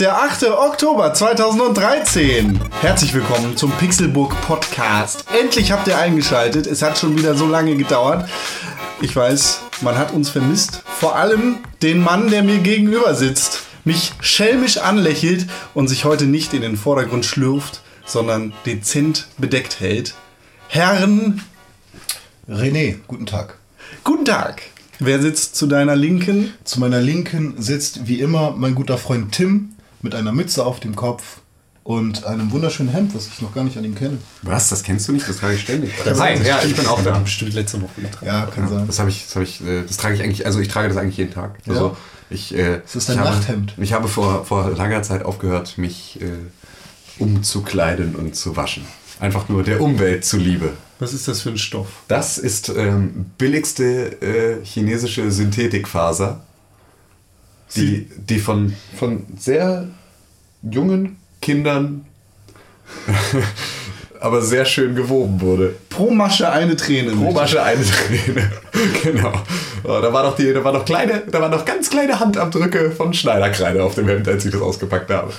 Der 8. Oktober 2013. Herzlich willkommen zum Pixelburg Podcast. Endlich habt ihr eingeschaltet. Es hat schon wieder so lange gedauert. Ich weiß, man hat uns vermisst. Vor allem den Mann, der mir gegenüber sitzt, mich schelmisch anlächelt und sich heute nicht in den Vordergrund schlürft, sondern dezent bedeckt hält. Herren, René, guten Tag. guten Tag. Wer sitzt zu deiner Linken? Zu meiner Linken sitzt wie immer mein guter Freund Tim mit einer Mütze auf dem Kopf und einem wunderschönen Hemd, was ich noch gar nicht an ihm kenne. Was? Das kennst du nicht? Das trage ich ständig. Hi, ja, ich bin auch da. Bestimmt letzte Woche getragen. Ja, kann sein. Das habe ich, das habe ich, äh, das trage ich eigentlich, also ich trage das eigentlich jeden Tag. Also Ja? ich, äh, Das ist ich dein habe, Nachthemd. Ich habe vor, vor langer Zeit aufgehört, mich äh, umzukleiden und zu waschen. Einfach nur der Umwelt zuliebe. Was ist das für ein Stoff? Das ist ähm, billigste äh, chinesische Synthetikfaser, die, die von, von sehr jungen Kindern aber sehr schön gewoben wurde. Pro Masche eine Träne. Pro Masche eine Träne. genau. Oh, da war noch die, da war noch kleine, da waren noch ganz kleine Handabdrücke von Schneiderkreide auf dem Hemd, als ich das ausgepackt habe.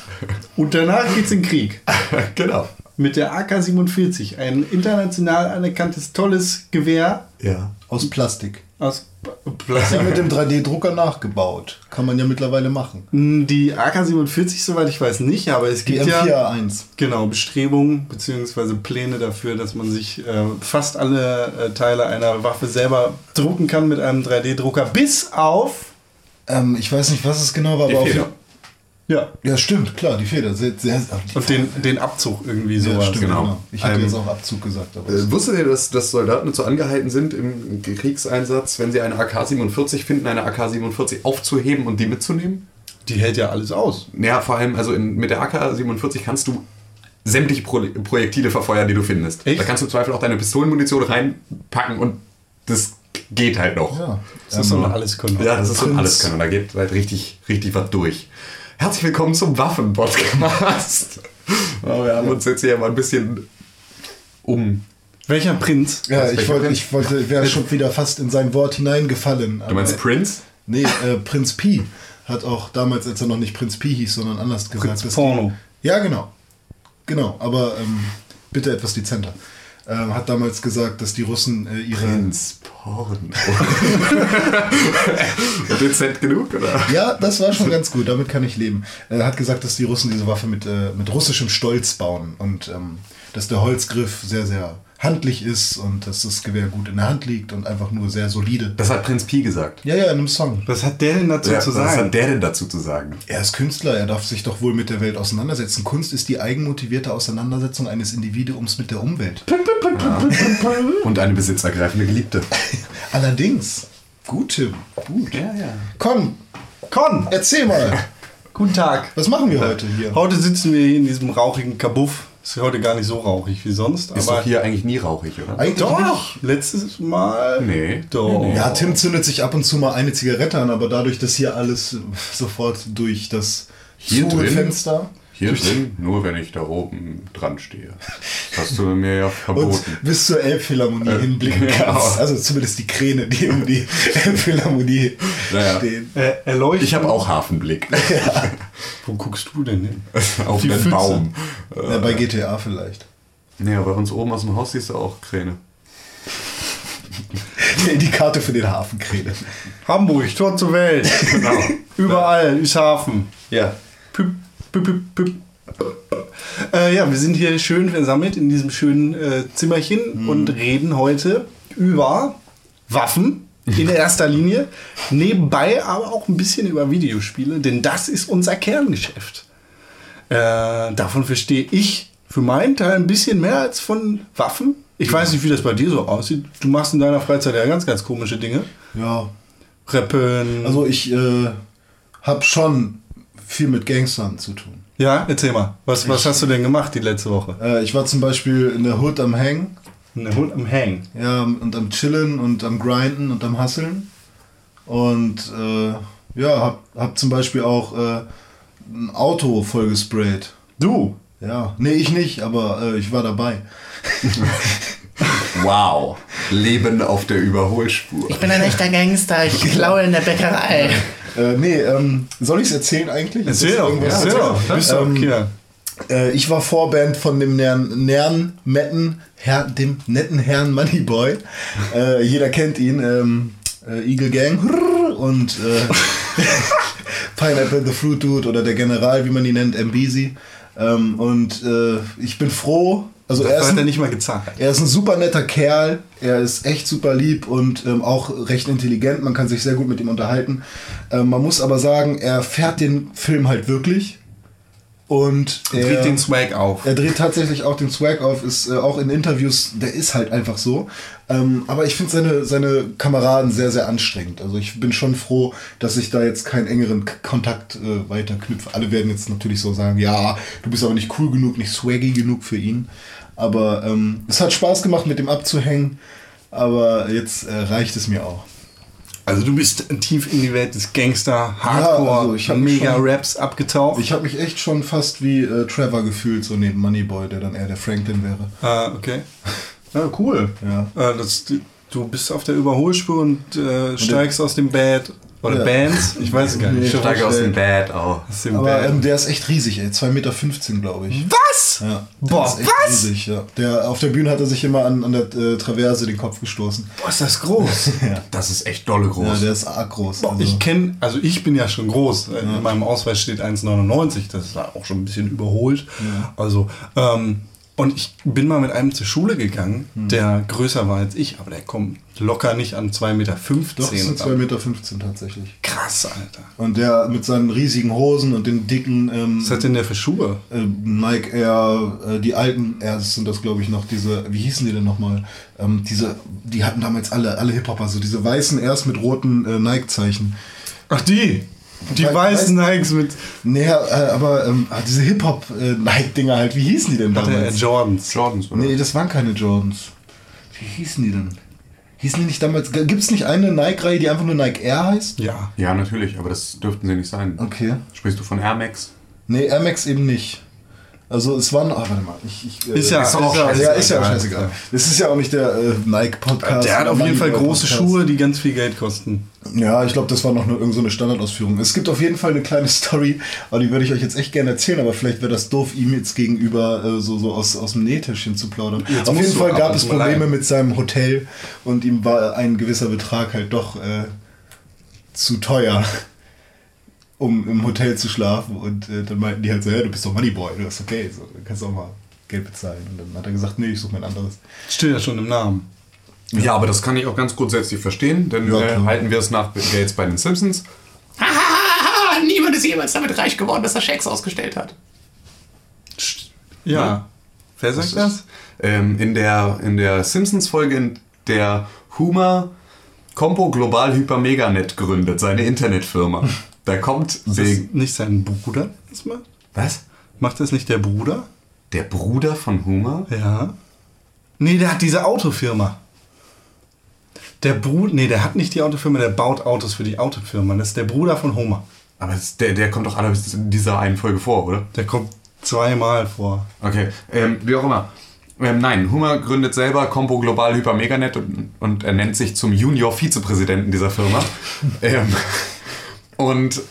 Und danach geht's in den Krieg. genau. Mit der AK-47, ein international anerkanntes, tolles Gewehr Ja. Aus Plastik. aus P- Ja, Plastik. mit dem 3D-Drucker nachgebaut. Kann man ja mittlerweile machen. Die AK-47, soweit ich weiß, nicht, aber es Die gibt ja M4A1. genau Bestrebungen bzw. Pläne dafür, dass man sich äh, fast alle äh, Teile einer Waffe selber drucken kann mit einem 3D-Drucker, bis auf Ähm, ich weiß nicht, was es genau war, Die aber auf ja Ja, stimmt, klar, die Feder. Sehr, sehr, und den, den Abzug irgendwie ja, sowas. stimmt, genau. genau. Ich hätte Ähm, jetzt auch Abzug gesagt. Aber Äh, wusstet ihr, dass, dass Soldaten dazu angehalten sind, im Kriegseinsatz, wenn sie eine AK-47 finden, eine AK-47 aufzuheben und die mitzunehmen? Die hält ja alles aus. Ja, vor allem, also in, mit der AK-47 kannst du sämtliche Pro Projektile verfeuern, die du findest. Echt? Da kannst du im Zweifel auch deine Pistolenmunition reinpacken und das geht halt noch. ja. Das ist so ein Alleskönner. Ja, das ist so ein Prinz. alles können. Da geht halt richtig, richtig was durch. Herzlich willkommen zum Waffen-Podcast. Ja, wir haben uns jetzt hier mal ein bisschen um. Welcher Prinz? Ja, Was, ich welcher wollte, Prinz? ich wollte, wäre schon wieder fast in sein Wort hineingefallen. Du meinst Prince? Nee, äh, Prinz Pi hat auch damals, als er noch nicht Prinz Pi hieß, sondern anders gesagt. Prinz Porno. Die, ja, genau. Genau, aber ähm, bitte etwas dezenter. Ähm, hat damals gesagt, dass die Russen äh, ihre. Prinz Porno. Dezent genug, oder? Ja, das war schon ganz gut, damit kann ich leben. Er hat gesagt, dass die Russen diese Waffe mit, äh, mit russischem Stolz bauen und ähm, dass der Holzgriff sehr, sehr handlich ist und dass das Gewehr gut in der Hand liegt und einfach nur sehr solide. Das hat Prinz Pi gesagt. Ja, ja, in einem Song. Was hat der denn dazu Ja, zu was sagen? hat der denn dazu zu sagen? Er ist Künstler, er darf sich doch wohl mit der Welt auseinandersetzen. Kunst ist die eigenmotivierte Auseinandersetzung eines Individuums mit der Umwelt. Und eine besitzergreifende Geliebte. Allerdings. Gut, Tim. Gut. Ja, ja. Komm, Con! erzähl mal. Guten Tag. Was machen wir heute hier? Heute sitzen wir hier in diesem rauchigen Kabuff. Ist heute gar nicht so rauchig wie sonst. Ist aber doch hier eigentlich nie rauchig, oder? Eigentlich Doch, nicht. letztes Mal. Nee. Doch. Ja, Tim zündet sich ab und zu mal eine Zigarette an, aber dadurch, dass hier alles sofort durch das Hier drin? Fenster Hier drin, nur wenn ich da oben dran stehe. Das hast du mir ja und verboten. bis zur Elbphilharmonie Äh, hinblicken genau. kannst. Also zumindest die Kräne, die um die Elbphilharmonie Naja. stehen. Äh, erleuchten. Ich habe auch Hafenblick Wo guckst du denn hin? auf Die den. Baum. Ja, bei GTA vielleicht. Nee, bei uns oben aus dem Haus siehst du auch Kräne. Die Karte für den Hafenkräne. Hamburg, Tor zur Welt. Genau. Überall ist Hafen. Ja. Püp. Äh, ja, wir sind hier schön versammelt in diesem schönen äh, Zimmerchen und reden heute über Waffen in erster Linie. Nebenbei aber auch ein bisschen über Videospiele, denn das ist unser Kerngeschäft. Äh, davon verstehe ich für meinen Teil ein bisschen mehr als von Waffen. Ich weiß nicht, wie das bei dir so aussieht. Du machst in deiner Freizeit ja ganz, ganz komische Dinge. Ja, Rappen. also ich äh, habe schon viel mit Gangstern zu tun. Ja, erzähl mal. Was, was hast du denn gemacht die letzte Woche? Äh, ich war zum Beispiel in der Hood am Hang. Eine Hund am Hang. Ja, und am Chillen und am Grinden und am Hustlen. Und äh, ja, hab, hab zum Beispiel auch äh, ein Auto voll gesprayt. Du? Ja, nee, ich nicht, aber äh, ich war dabei. Wow. Leben auf der Überholspur. Ich bin ein echter Gangster, ich klaue in der Bäckerei. Äh, nee, ähm, soll ich es erzählen eigentlich? Erzähl doch. Erzähl doch. Ähm. Äh, ich war Vorband von dem Nern, Nern Metten, Herr, dem netten Herrn Moneyboy. Äh, jeder kennt ihn. Ähm, äh, Eagle Gang und äh, Pineapple the Fruit Dude oder der General, wie man ihn nennt, Mbisi. Ähm, und ich bin froh. Also er ist, hat er ein, nicht mal gezahlt. er ist ein super netter Kerl. Er ist echt super lieb und ähm, auch recht intelligent. Man kann sich sehr gut mit ihm unterhalten. Ähm, man muss aber sagen, er fährt den Film halt wirklich. Und er, Dreht den Swag auf. er dreht tatsächlich auch den Swag auf, ist äh, auch in Interviews, der ist halt einfach so. Ähm, aber ich finde seine, seine Kameraden sehr, sehr anstrengend. Also ich bin schon froh, dass ich da jetzt keinen engeren Kontakt äh, weiter knüpfe. Alle werden jetzt natürlich so sagen, ja, du bist aber nicht cool genug, nicht swaggy genug für ihn. Aber ähm, es hat Spaß gemacht, mit dem abzuhängen. Aber jetzt äh, reicht es mir auch. Also du bist tief in die Welt des Gangster, Hardcore, also ich hab mich Mega schon- Raps abgetaucht. Ich habe mich echt schon fast wie äh, Trevor gefühlt, so neben Moneyboy, der dann eher der Franklin wäre. Ah, okay. Ja, cool. Ja. Äh, das, du bist auf der Überholspur und äh, steigst aus dem Bad. Oder Ja. Bands? Ich weiß es gar nicht. Nee, Ich steige aus dem Bad auch. Aus dem Aber Bad. ähm, der ist echt riesig, ey. 2,15 Meter, glaube ich. Was? Ja, der Boah, ist echt was? riesig, ja. Der, auf der Bühne hat er sich immer an, an der äh, Traverse den Kopf gestoßen. Boah, ist das groß. Das ist echt dolle Ja, groß. der ist arg groß. Boah, also, ich kenne, also ich bin ja schon groß. In meinem Ausweis steht 1,99. Das ist auch schon ein bisschen überholt. Also, ähm, und ich bin mal mit einem zur Schule gegangen, Hm. der größer war als ich, aber der kommt locker nicht an 2,15 Meter. doch, sind ran. 2,15 Meter tatsächlich. Krass, Alter. Und der mit seinen riesigen Hosen und den dicken ähm, Was hat denn der für Schuhe? äh, Nike Air, äh, die alten Airs sind das, glaube ich, noch diese, wie hießen die denn nochmal? Ähm, diese, die hatten damals alle, alle Hip-Hopper, so diese weißen Airs mit roten äh, Nike-Zeichen. Ach, die. Die Wei- weißen Nikes mit Naja, äh, aber ähm, ah, diese Hip-Hop-Nike-Dinger halt, wie hießen die denn damals? Jordans. Jordans, oder? Nee, das waren keine Jordans. Wie hießen die denn? Hießen die nicht damals? Gibt es nicht eine Nike-Reihe, die einfach nur Nike Air heißt? Ja. Ja, natürlich, aber das dürften sie nicht sein. Okay. Sprichst du von Air Max? Nee, Air Max eben nicht. Also es waren. Ah, warte mal. Ich, ich, äh, Ist ja, Ist auch ja, scheiße. Ja, ist ja auch scheißegal. Das ist ja auch nicht der äh, Nike-Podcast. Der hat auf jeden Fall große Podcast. Schuhe, die ganz viel Geld kosten. Ja, ich glaube, das war noch nur irgendeine so eine Standardausführung. Es gibt auf jeden Fall eine kleine Story, aber die würde ich euch jetzt echt gerne erzählen, aber vielleicht wäre das doof, ihm jetzt gegenüber äh, so, so aus, aus dem Nähtäschchen zu plaudern. Jetzt auf jeden Fall ab gab es Probleme leihen. mit seinem Hotel und ihm war ein gewisser Betrag halt doch äh, zu teuer, um im Hotel zu schlafen. Und äh, dann meinten die halt so, ja, du bist doch Moneyboy, das ist okay, so, dann kannst du auch mal Geld bezahlen. Und dann hat er gesagt, nee, ich suche mir ein anderes. Steht ja schon im Namen. Ja, aber das kann ich auch ganz grundsätzlich verstehen, denn Ja, äh, halten wir es nach Gates bei den Simpsons. Niemand ist jemals damit reich geworden, dass er Schecks ausgestellt hat. Ja. Wer sagt das? Ähm, in der, in der Simpsons-Folge, in der Homer Compo Global Hyper Meganet gründet, seine Internetfirma. Da kommt Ist das nicht sein Bruder? Das macht? Was? macht das nicht der Bruder? Der Bruder von Homer? Ja. Nee, der hat diese Autofirma. Der Bruder, nee, der hat nicht die Autofirma, der baut Autos für die Autofirma. Das ist der Bruder von Homer. Aber der, der kommt doch allerhöchstens in dieser einen Folge vor, oder? Der kommt zweimal vor. Okay, ähm, wie auch immer. Ähm, nein, Hummer gründet selber Compo Global Hyper Meganet und, und er nennt sich zum Junior-Vizepräsidenten dieser Firma. ähm, und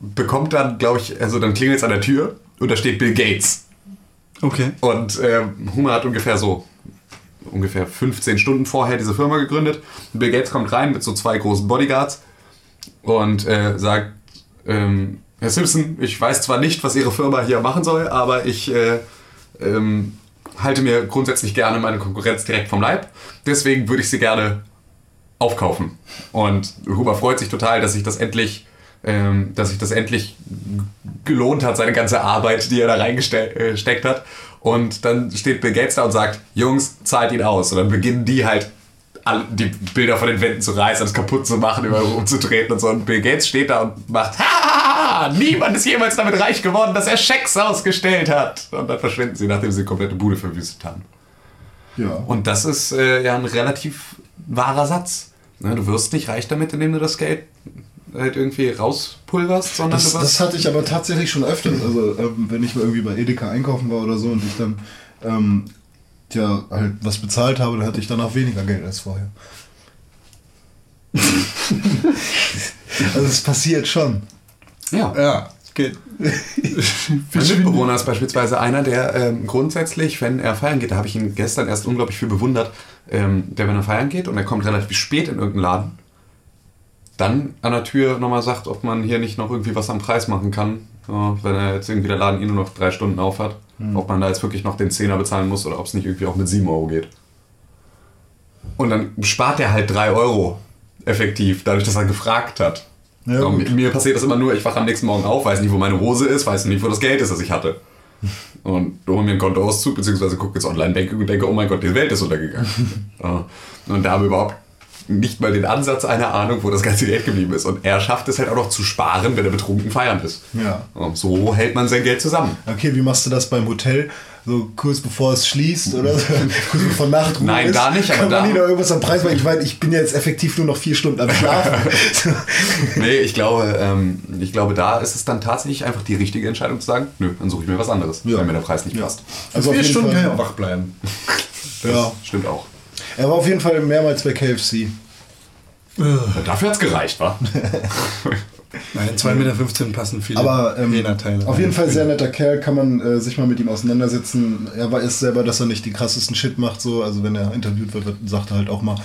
bekommt dann, glaube ich, also dann klingelt es an der Tür und da steht Bill Gates. Okay. Und ähm, Hummer hat ungefähr so ungefähr 15 Stunden vorher diese Firma gegründet. Bill Gates kommt rein mit so zwei großen Bodyguards und äh, sagt, ähm, Herr Simpson, ich weiß zwar nicht, was Ihre Firma hier machen soll, aber ich äh, ähm, halte mir grundsätzlich gerne meine Konkurrenz direkt vom Leib. Deswegen würde ich sie gerne aufkaufen. Und Huber freut sich total, dass sich das endlich, ähm, dass sich das endlich gelohnt hat, seine ganze Arbeit, die er da reingesteckt hat. Und dann steht Bill Gates da und sagt, Jungs, zahlt ihn aus. Und dann beginnen die halt die Bilder von den Wänden zu reißen, alles kaputt zu machen, überall rumzutreten und so. Und Bill Gates steht da und macht haha, niemand ist jemals damit reich geworden, dass er Schecks ausgestellt hat. Und dann verschwinden sie, nachdem sie die komplette Bude verwüstet haben. Ja. Und das ist äh, ja ein relativ wahrer Satz. Ne, du wirst nicht reich damit, indem du das Geld halt irgendwie rauspulverst, sondern Das, das hatte ich aber tatsächlich schon öfters. Also, ähm, wenn ich mal irgendwie bei Edeka einkaufen war oder so und ich dann ähm, ja, halt was bezahlt habe, dann hatte ich danach weniger Geld als vorher. also, es passiert schon. ja. Ja, geht. Mein Mitbewohner ist beispielsweise einer, der ähm, grundsätzlich, wenn er feiern geht, da habe ich ihn gestern erst unglaublich viel bewundert, ähm, der, wenn er feiern geht und er kommt relativ spät in irgendeinen Laden, dann an der Tür nochmal sagt, ob man hier nicht noch irgendwie was am Preis machen kann, wenn er jetzt irgendwie der Laden eh nur noch drei Stunden auf hat, ob man da jetzt wirklich noch den Zehner bezahlen muss oder ob es nicht irgendwie auch mit 7 Euro geht. Und dann spart er halt 3 Euro effektiv, dadurch, dass er gefragt hat. Ja, So, mir passiert das immer nur, ich wache am nächsten Morgen auf, weiß nicht, wo meine Hose ist, weiß nicht, wo das Geld ist, das ich hatte. Und hole mir einen Kontoauszug, beziehungsweise gucke jetzt Online-Banking und denke, oh mein Gott, die Welt ist untergegangen. Und da habe ich überhaupt nicht mal den Ansatz einer Ahnung, wo das ganze Geld geblieben ist. Und er schafft es halt auch noch zu sparen, wenn er betrunken feiern ist. Ja. Und so hält man sein Geld zusammen. Okay, wie machst du das beim Hotel? So kurz bevor es schließt oder so? kurz bevor Nachtruhe Nein, ist? da nicht, aber Kann man da- nicht noch irgendwas am Preis machen? Ich meine, ich bin ja jetzt effektiv nur noch vier Stunden am Schlafen. Nee, ich glaube, ähm, ich glaube, da ist es dann tatsächlich einfach die richtige Entscheidung zu sagen, nö, dann suche ich mir was anderes, Ja. wenn mir der Preis nicht Ja. passt. also auf Vier jeden Stunden Fall, wach bleiben. ja. Stimmt auch. Er war auf jeden Fall mehrmals bei KFC. Dafür hat es gereicht, wa? Nein, 2,15 Meter passen viele Aber ähm, Trainerteile. auf jeden Fall sehr netter Kerl, kann man äh, sich mal mit ihm auseinandersetzen. Er weiß selber, dass er nicht die krassesten Shit macht, so. Also wenn er interviewt wird, wird- sagt er halt auch mal,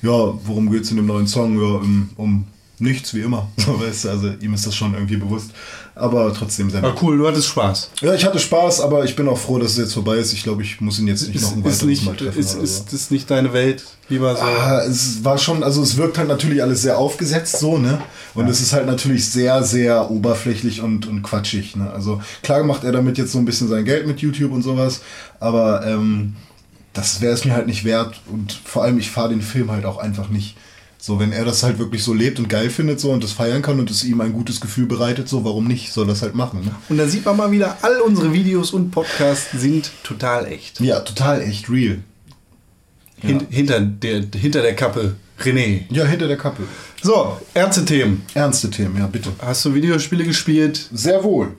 ja, worum geht's in dem neuen Song? Ja, um, um nichts, wie immer. So, weißt du, also ihm ist das schon irgendwie bewusst. Aber trotzdem sehr. Aber cool, du hattest Spaß. Ja, ich hatte Spaß, aber ich bin auch froh, dass es jetzt vorbei ist. Ich glaube, ich muss ihn jetzt nicht noch Ist, ein ist, weiteres nicht, Mal treffen. ist, oder so. ist das nicht deine Welt? Lieber so. Ah, es war schon, also es wirkt halt natürlich alles sehr aufgesetzt so, ne? Und es ist halt natürlich sehr, sehr oberflächlich und, und quatschig, ne? Also klar macht er damit jetzt so ein bisschen sein Geld mit YouTube und sowas, aber ähm, das wäre es mir halt nicht wert und vor allem ich fahre den Film halt auch einfach nicht. So, wenn er das halt wirklich so lebt und geil findet so und das feiern kann und es ihm ein gutes Gefühl bereitet, so, warum nicht? Soll das halt machen, ne? Und da sieht man mal wieder, all unsere Videos und Podcasts sind total echt. Ja, total echt real. Hin, hinter, der, hinter der Kappe. René. Ja, hinter der Kappe. So, Ärzte-Themen. Ernste Themen, ja, bitte. Hast du Videospiele gespielt? Sehr wohl.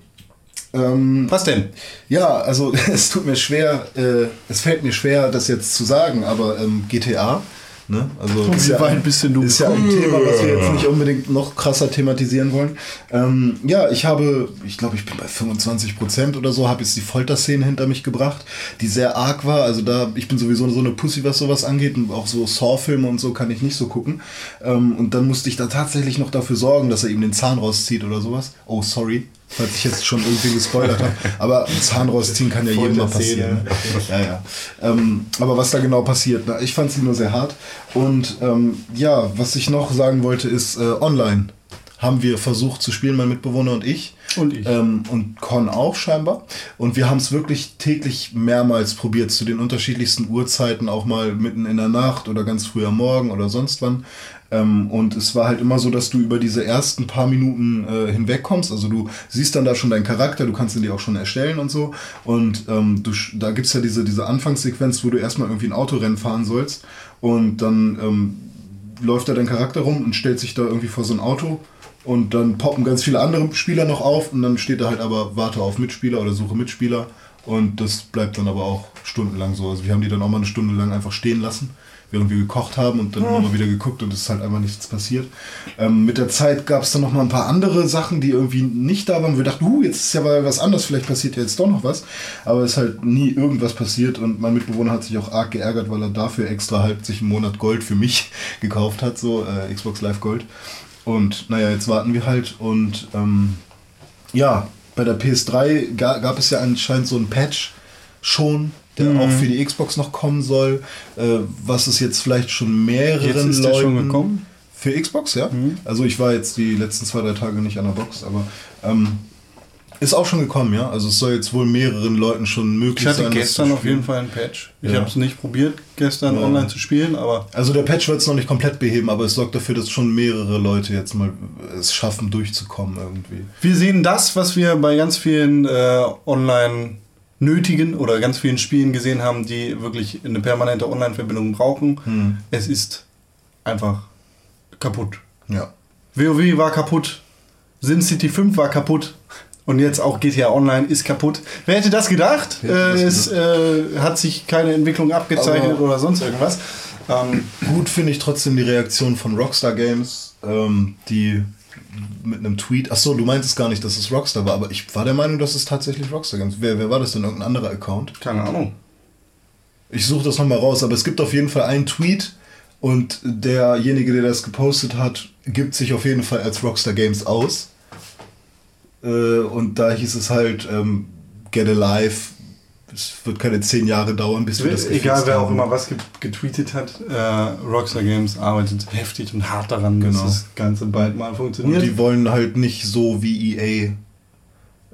Ähm, Was denn? Ja, also es tut mir schwer, äh, es fällt mir schwer, das jetzt zu sagen, aber ähm, GTA, ne? Also Und ist ja, war ein bisschen ist ja ein Thema, was wir jetzt nicht unbedingt noch krasser thematisieren wollen. Ähm, ja, ich habe, ich glaube, ich bin bei 25 Prozent oder so, habe jetzt die Folterszene hinter mich gebracht, die sehr arg war. Also da, ich bin sowieso so eine Pussy, was sowas angeht und auch so Saw-Filme und so kann ich nicht so gucken. Ähm, und dann musste ich da tatsächlich noch dafür sorgen, dass er ihm den Zahn rauszieht oder sowas. Oh, sorry. Falls ich jetzt schon irgendwie gespoilert habe. Aber Zahn rausziehen kann ja jedem mal passieren. Ja, ja. Ähm, aber was da genau passiert, na, ich fand sie nur sehr hart. Und ähm, ja, was ich noch sagen wollte, ist äh, online haben wir versucht zu spielen, mein Mitbewohner und ich. Und ich. Ähm, und Con auch scheinbar. Und wir haben es wirklich täglich mehrmals probiert, zu den unterschiedlichsten Uhrzeiten, auch mal mitten in der Nacht oder ganz früh am Morgen oder sonst wann. Ähm, und es war halt immer so, dass du über diese ersten paar Minuten äh, hinwegkommst. Also du siehst dann da schon deinen Charakter, du kannst ihn dir auch schon erstellen und so. Und ähm, du, da gibt's ja diese, diese Anfangssequenz, wo du erstmal irgendwie ein Autorennen fahren sollst. Und dann ähm, läuft da dein Charakter rum und stellt sich da irgendwie vor so ein Auto. Und dann poppen ganz viele andere Spieler noch auf und dann steht da halt aber Warte auf Mitspieler oder Suche Mitspieler. Und das bleibt dann aber auch stundenlang so. Also wir haben die dann auch mal eine Stunde lang einfach stehen lassen, während wir gekocht haben und dann immer mal wieder geguckt und es ist halt einfach nichts passiert. Ähm, mit der Zeit gab es dann noch mal ein paar andere Sachen, die irgendwie nicht da waren. Wir dachten, uh, jetzt ist ja mal was anderes, vielleicht passiert ja jetzt doch noch was. Aber es ist halt nie irgendwas passiert und mein Mitbewohner hat sich auch arg geärgert, weil er dafür extra halt sich einen Monat Gold für mich gekauft hat, so äh, Xbox Live Gold. Und naja, jetzt warten wir halt und ähm, ja, bei der PS3 ga, gab es ja anscheinend so einen Patch schon, der Mhm. auch für die Xbox noch kommen soll, äh, was es jetzt vielleicht schon mehreren Jetzt ist der Leuten schon gekommen? Mhm. für Xbox, ja. Also ich war jetzt die letzten zwei, drei Tage nicht an der Box, aber ähm, Ist auch schon gekommen, ja. Also es soll jetzt wohl mehreren Leuten schon möglich Ich hatte sein. gestern auf jeden. Fall einen Patch. Ich Ja. habe es nicht probiert, gestern Ja. online zu spielen, aber Also der Patch wird es noch nicht komplett beheben, aber es sorgt dafür, dass schon mehrere Leute jetzt mal es schaffen, durchzukommen irgendwie. wir sehen das, was wir bei ganz vielen äh, online nötigen oder ganz vielen Spielen gesehen haben, die wirklich eine permanente Online-Verbindung brauchen. Hm. Es ist einfach kaputt. Ja. WoW war kaputt. SimCity 5 war kaputt. Und jetzt auch GTA Online ist kaputt. Wer hätte das gedacht? Hätte Äh, das es äh, hat sich keine Entwicklung abgezeichnet Aber- oder sonst irgendwas. Ähm, Gut finde ich trotzdem die Reaktion von Rockstar Games, ähm, die mit einem Tweet, ach so, du meintest gar nicht, dass es Rockstar war, aber ich war der Meinung, dass es tatsächlich Rockstar Games. Wer, wer war das denn? Irgendein anderer Account? keine Ahnung. Ich suche das nochmal raus, aber es gibt auf jeden Fall einen Tweet und derjenige, der das gepostet hat, gibt sich auf jeden Fall als Rockstar Games aus. Äh, und da hieß es halt, ähm, get alive, es wird keine zehn Jahre dauern, bis wir das Egal wer auch immer was ge getweetet hat, äh, Rockstar Games arbeitet heftig und hart daran, Genau. dass das Ganze bald mal Und funktioniert. die wollen halt nicht so wie EA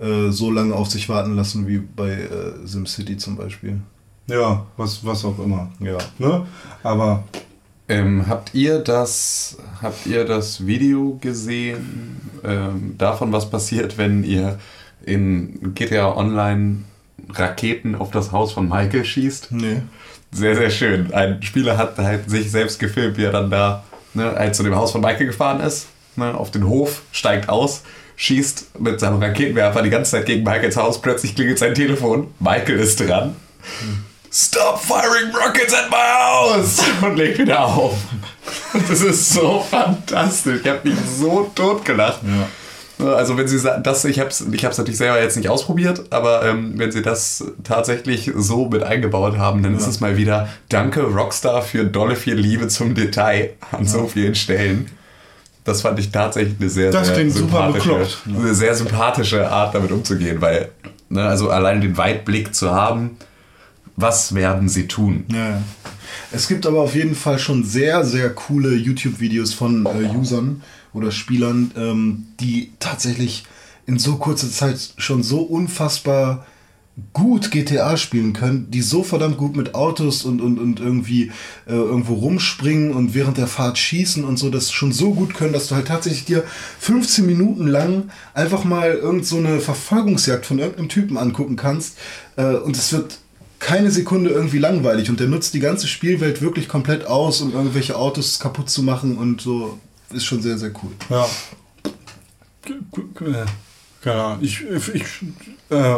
äh, so lange auf sich warten lassen wie bei äh, SimCity zum Beispiel. ja, was, was auch immer. Ja. Ne? Aber Ähm, habt ihr das, habt ihr das Video gesehen ähm, davon, was passiert, wenn ihr in GTA Online Raketen auf das Haus von Michael schießt? Nee. Sehr, sehr schön. Ein Spieler hat halt sich selbst gefilmt, wie er dann da ne, halt zu dem Haus von Michael gefahren ist, ne, auf den Hof, steigt aus, schießt mit seinem Raketenwerfer die ganze Zeit gegen Michaels Haus, plötzlich klingelt sein Telefon, Michael ist dran. Stop firing rockets at my house! Und legt wieder auf. Das ist so fantastisch. Ich habe mich so totgelacht. Also wenn sie das, ich habe es ich hab's natürlich selber jetzt nicht ausprobiert, aber ähm, wenn sie das tatsächlich so mit eingebaut haben, dann ist es mal wieder Danke Rockstar für dolle viel Liebe zum Detail an so vielen Stellen. Das fand ich tatsächlich eine sehr, Das sehr sympathische, eine sehr sympathische Art, damit umzugehen, weil ne, also allein den Weitblick zu haben, was werden sie tun? Ja, ja. Es gibt aber auf jeden Fall schon sehr, sehr coole YouTube-Videos von äh, Usern oder Spielern, ähm, die tatsächlich in so kurzer Zeit schon so unfassbar gut GTA spielen können, die so verdammt gut mit Autos und, und, und irgendwie äh, irgendwo rumspringen und während der Fahrt schießen und so, das schon so gut können, dass du halt tatsächlich dir 15 Minuten lang einfach mal irgend so eine Verfolgungsjagd von irgendeinem Typen angucken kannst äh, und es wird keine Sekunde irgendwie langweilig und der nutzt die ganze Spielwelt wirklich komplett aus, um irgendwelche Autos kaputt zu machen und so ist schon sehr, sehr cool. Ja. Keine Ahnung. Ich, ich, äh,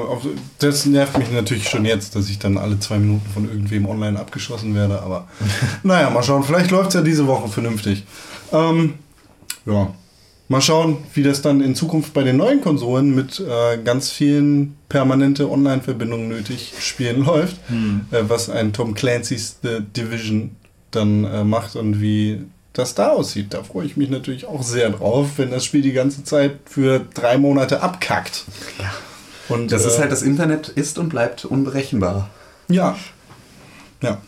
das nervt mich natürlich schon jetzt, dass ich dann alle zwei Minuten von irgendwem online abgeschossen werde. Aber naja, mal schauen. Vielleicht läuft es ja diese Woche vernünftig. Ähm, ja. Mal schauen, wie das dann in Zukunft bei den neuen Konsolen mit äh, ganz vielen permanente Online-Verbindungen nötig Spielen läuft. Äh, was ein Tom Clancy's The Division dann äh, macht und wie das da aussieht. Da freue ich mich natürlich auch sehr drauf, wenn das Spiel die ganze Zeit für drei Monate abkackt. Und Das ist äh, halt, das Internet ist und bleibt unberechenbar. ja. Ja.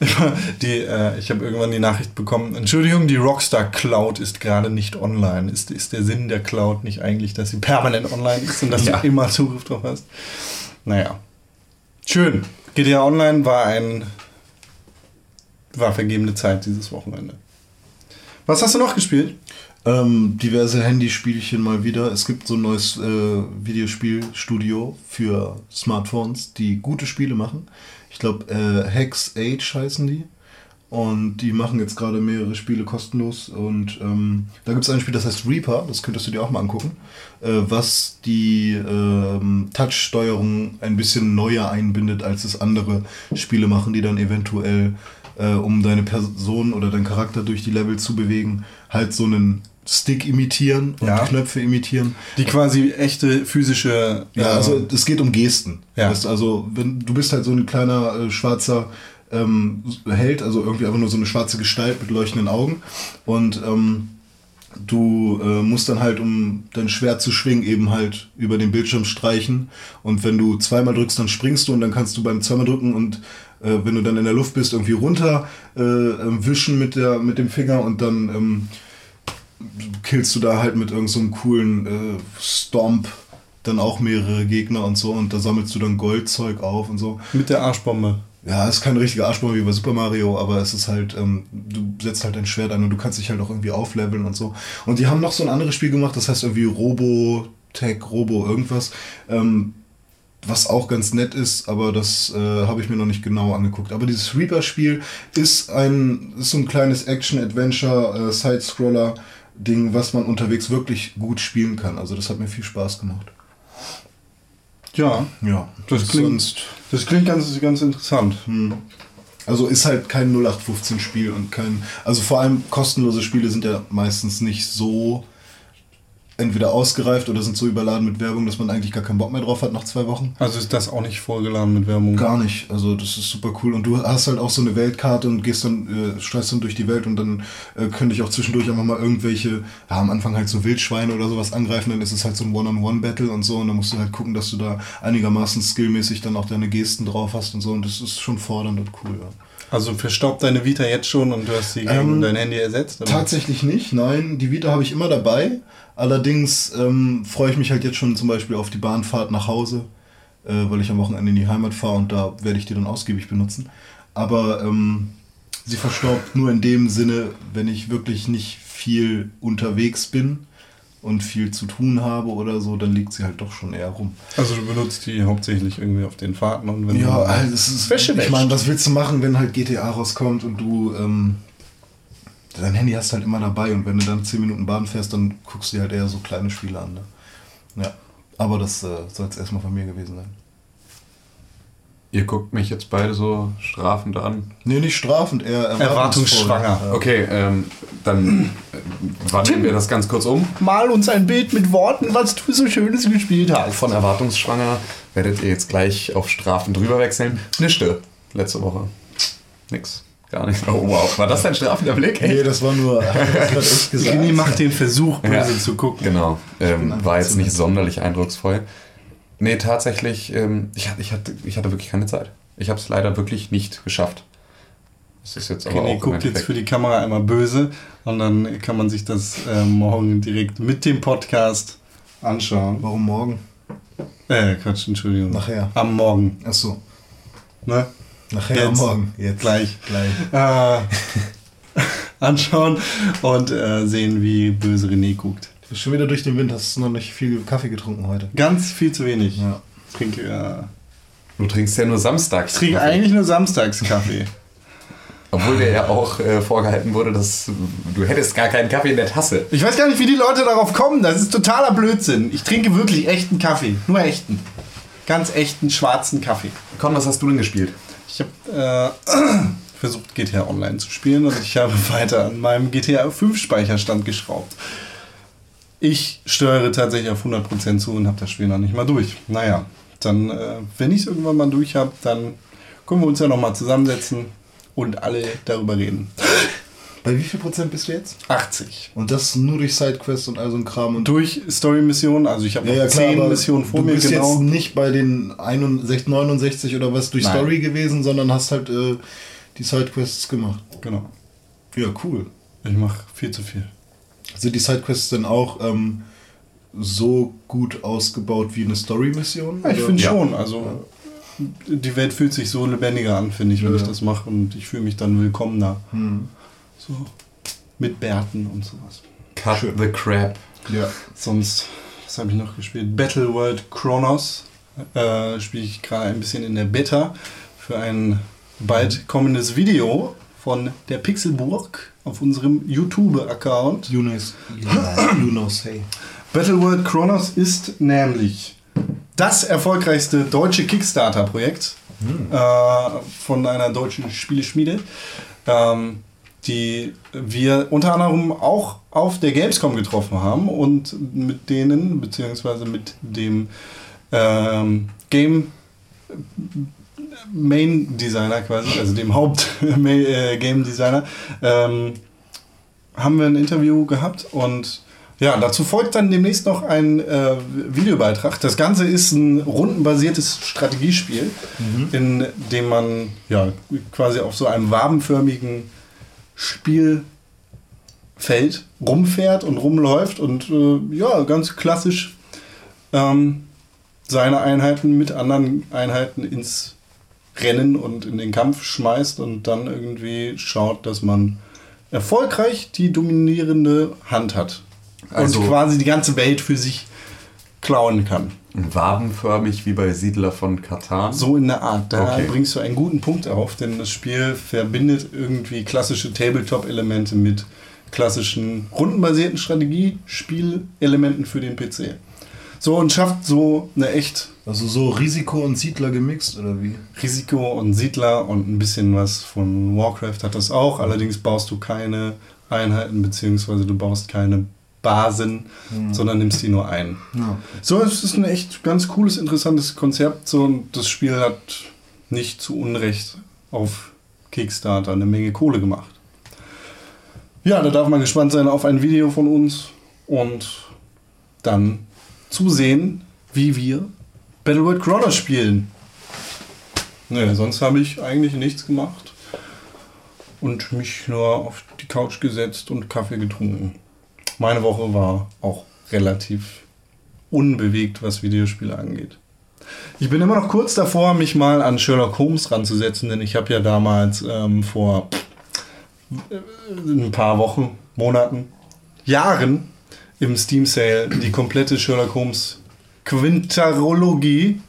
Die, äh, ich habe irgendwann die Nachricht bekommen, Entschuldigung, die Rockstar Cloud ist gerade nicht online. Ist, ist der Sinn der Cloud nicht eigentlich, dass sie permanent online ist und dass Ja. du immer Zugriff drauf hast? Naja. Schön. GTA Online war ein war vergebene Zeit dieses Wochenende. Was hast du noch gespielt? Ähm, diverse Handyspielchen mal wieder. Es gibt so ein neues äh, Videospielstudio für Smartphones, die gute Spiele machen. Ich glaube, äh, Hex Age heißen die. Und die machen jetzt gerade mehrere Spiele kostenlos. Und ähm, da gibt es ein Spiel, das heißt Reaper, das könntest du dir auch mal angucken, äh, was die ähm, Touch-Steuerung ein bisschen neuer einbindet, als es andere Spiele machen, die dann eventuell, äh, um deine Person oder deinen Charakter durch die Level zu bewegen, halt so einen Stick imitieren und Ja. Knöpfe imitieren. Die quasi echte physische. Ja, äh, also es geht um Gesten. Ja. Weißt du, also wenn du bist halt so ein kleiner äh, schwarzer ähm, Held, also irgendwie einfach nur so eine schwarze Gestalt mit leuchtenden Augen und ähm, du äh, musst dann halt, um dein Schwert zu schwingen, eben halt über den Bildschirm streichen und wenn du zweimal drückst, dann springst du und dann kannst du beim zweimal drücken und äh, wenn du dann in der Luft bist, irgendwie runter äh, ähm, wischen mit, der, mit dem Finger und dann ähm, killst du da halt mit irgendeinem so coolen äh, Stomp dann auch mehrere Gegner und so und da sammelst du dann Goldzeug auf und so. Mit der Arschbombe. Ja, es ist kein richtiger Arschbombe wie bei Super Mario, aber es ist halt, ähm, du setzt halt dein Schwert ein und du kannst dich halt auch irgendwie aufleveln und so. Und die haben noch so ein anderes Spiel gemacht, das heißt irgendwie Robotech, Robo irgendwas, ähm, was auch ganz nett ist, aber das äh, habe ich mir noch nicht genau angeguckt. Aber dieses Reaper-Spiel ist ein, ist so ein kleines Action-Adventure, äh, was man unterwegs wirklich gut spielen kann. Also das hat mir viel Spaß gemacht. Ja, Ja, das klingt, das klingt ganz, ganz interessant. Also ist halt kein 0815 Spiel und kein. Also vor allem kostenlose Spiele sind ja meistens nicht so entweder ausgereift oder sind so überladen mit Werbung, dass man eigentlich gar keinen Bock mehr drauf hat nach zwei Wochen. Also ist das auch nicht vollgeladen mit Werbung? Gar nicht. Also das ist super cool. Und du hast halt auch so eine Weltkarte und gehst dann, äh, streist dann durch die Welt und dann äh, könnte ich auch zwischendurch einfach mal irgendwelche, ja, am Anfang halt so Wildschweine oder sowas angreifen, dann ist es halt so ein One-on-One-Battle und so und dann musst du halt gucken, dass du da einigermaßen skillmäßig dann auch deine Gesten drauf hast und so und das ist schon fordernd und cool, ja. Also verstaubt deine Vita jetzt schon und du hast sie gegen Ähm, dein Handy ersetzt? oder? Tatsächlich nicht, nein. Die Vita habe ich immer dabei. Allerdings ähm, freue ich mich halt jetzt schon zum Beispiel auf die Bahnfahrt nach Hause, äh, weil ich am Wochenende in die Heimat fahre und da werde ich die dann ausgiebig benutzen. Aber ähm, sie verstaubt nur in dem Sinne, wenn ich wirklich nicht viel unterwegs bin und viel zu tun habe oder so, dann liegt sie halt doch schon eher rum. Also du benutzt die hauptsächlich irgendwie auf den Fahrten und wenn Ja, du also es ist, Wäsche ich meine, was willst du machen, wenn halt GTA rauskommt und du ähm, dein Handy hast halt immer dabei und wenn du dann 10 Minuten Bahn fährst, dann guckst du dir halt eher so kleine Spiele an. Ne? Ja, aber das äh, soll es erstmal von mir gewesen sein. Ihr guckt mich jetzt beide so strafend an. Nee, nicht strafend, eher erwartungsvoll. Erwartungsschwanger. Ja. Okay, ähm, dann äh, wandeln wir das ganz kurz um. Mal uns ein Bild mit Worten, was du so Schönes gespielt hast. Von erwartungsschwanger werdet ihr jetzt gleich auf Strafen drüber wechseln. Nischte. Letzte Woche. Nix. Gar nicht. Oh wow. War das dein strafender Blick? Nee, das war nur? René macht den Versuch, böse Ja. zu gucken. Genau. Ähm, einfach war jetzt nicht sonderlich eindrucksvoll. Nee, tatsächlich, ähm, ich, hatte, ich, hatte, ich hatte wirklich keine Zeit. Ich habe es leider wirklich nicht geschafft. Das ist jetzt aber René auch im guckt jetzt für die Kamera einmal böse und dann kann man sich das äh, morgen direkt mit dem Podcast anschauen. Warum morgen? Äh, Quatsch, Entschuldigung. Nachher. Am Morgen. Achso, Ne? nachher Jetzt. am Morgen. Jetzt. Gleich. Gleich. Äh, anschauen und äh, sehen, wie böse René guckt. Du bist schon wieder durch den Wind, hast noch nicht viel Kaffee getrunken heute. Ganz viel zu wenig. Ja. Ich trinke, äh, Du trinkst ja nur samstags. ich trinke eigentlich nur samstags Kaffee. Obwohl dir ja auch äh, vorgehalten wurde, dass du hättest gar keinen Kaffee in der Tasse. Ich weiß gar nicht, wie die Leute darauf kommen. Das ist totaler Blödsinn. Ich trinke wirklich echten Kaffee. Nur echten. Ganz echten schwarzen Kaffee. Con, was hast du denn gespielt? Ich habe äh, versucht, GTA Online zu spielen und ich habe weiter an meinem GTA 5 Speicherstand geschraubt. Ich steuere tatsächlich auf 100% zu und habe das Spiel noch nicht mal durch. Naja, dann, äh, wenn ich es irgendwann mal durch habe, dann können wir uns ja nochmal zusammensetzen und alle darüber reden. Bei wie viel Prozent bist du jetzt? 80. Und das nur durch Sidequests und all so ein Kram und Durch Story-Missionen, also ich habe Ja, noch ja, klar, 10 aber Missionen vor du mir, bist genau. jetzt nicht bei den 61, 69 oder was durch Nein. Story gewesen, sondern hast halt äh, die Sidequests gemacht. Genau. Ja, cool. Ich mache viel zu viel. Sind die Sidequests denn auch ähm, so gut ausgebaut wie eine Story-Mission? Ja, ich finde Ja. schon. Also die Welt fühlt sich so lebendiger an, finde ich, wenn Ja. ich das mache und ich fühle mich dann willkommener. Hm. So mit Bärten und sowas. Cut Schön. the crap. Ja. Sonst, was habe ich noch gespielt? Battle World Chronos äh, spiele ich gerade ein bisschen in der Beta für ein bald kommendes Video von der Pixelburg auf unserem YouTube-Account. Yunus. Yunus, hey. Battle World Chronos ist nämlich das erfolgreichste deutsche Kickstarter-Projekt äh, von einer deutschen Spieleschmiede, ähm, die wir unter anderem auch auf der Gamescom getroffen haben und mit denen, beziehungsweise mit dem ähm, Game Main Designer quasi, also dem Haupt äh, Game Designer, ähm, haben wir ein Interview gehabt und ja, dazu folgt dann demnächst noch ein äh, Videobeitrag. Das Ganze ist ein rundenbasiertes Strategiespiel, in dem man ja quasi auf so einem wabenförmigen Spielfeld rumfährt und rumläuft und äh, ja, ganz klassisch ähm, seine Einheiten mit anderen Einheiten ins Rennen und in den Kampf schmeißt und dann irgendwie schaut, dass man erfolgreich die dominierende Hand hat. Also- und quasi die ganze Welt für sich klauen kann. Wabenförmig wie bei Siedler von Katan. So in der Art. Da Okay. bringst du einen guten Punkt auf, denn das Spiel verbindet irgendwie klassische Tabletop-Elemente mit klassischen rundenbasierten Strategiespielelementen für den PC. So und schafft so eine echt Also so Risiko und Siedler gemixt oder wie? Risiko und Siedler und ein bisschen was von Warcraft hat das auch. Allerdings baust du keine Einheiten beziehungsweise du baust keine Basen, sondern nimmst die nur ein. Ja. So, es ist ein echt ganz cooles, interessantes Konzept. So, und das Spiel hat nicht zu Unrecht auf Kickstarter eine Menge Kohle gemacht. Ja, da darf man gespannt sein auf ein Video von uns und dann zusehen, wie wir Battleworld Crawler spielen. Nee, sonst habe ich eigentlich nichts gemacht und mich nur auf die Couch gesetzt und Kaffee getrunken. Meine Woche war auch relativ unbewegt, was Videospiele angeht. Ich bin immer noch kurz davor, mich mal an Sherlock Holmes ranzusetzen, denn ich habe ja damals ähm, vor äh, ein paar Wochen, Monaten, Jahren im Steam Sale die komplette Sherlock Holmes Quintarologie,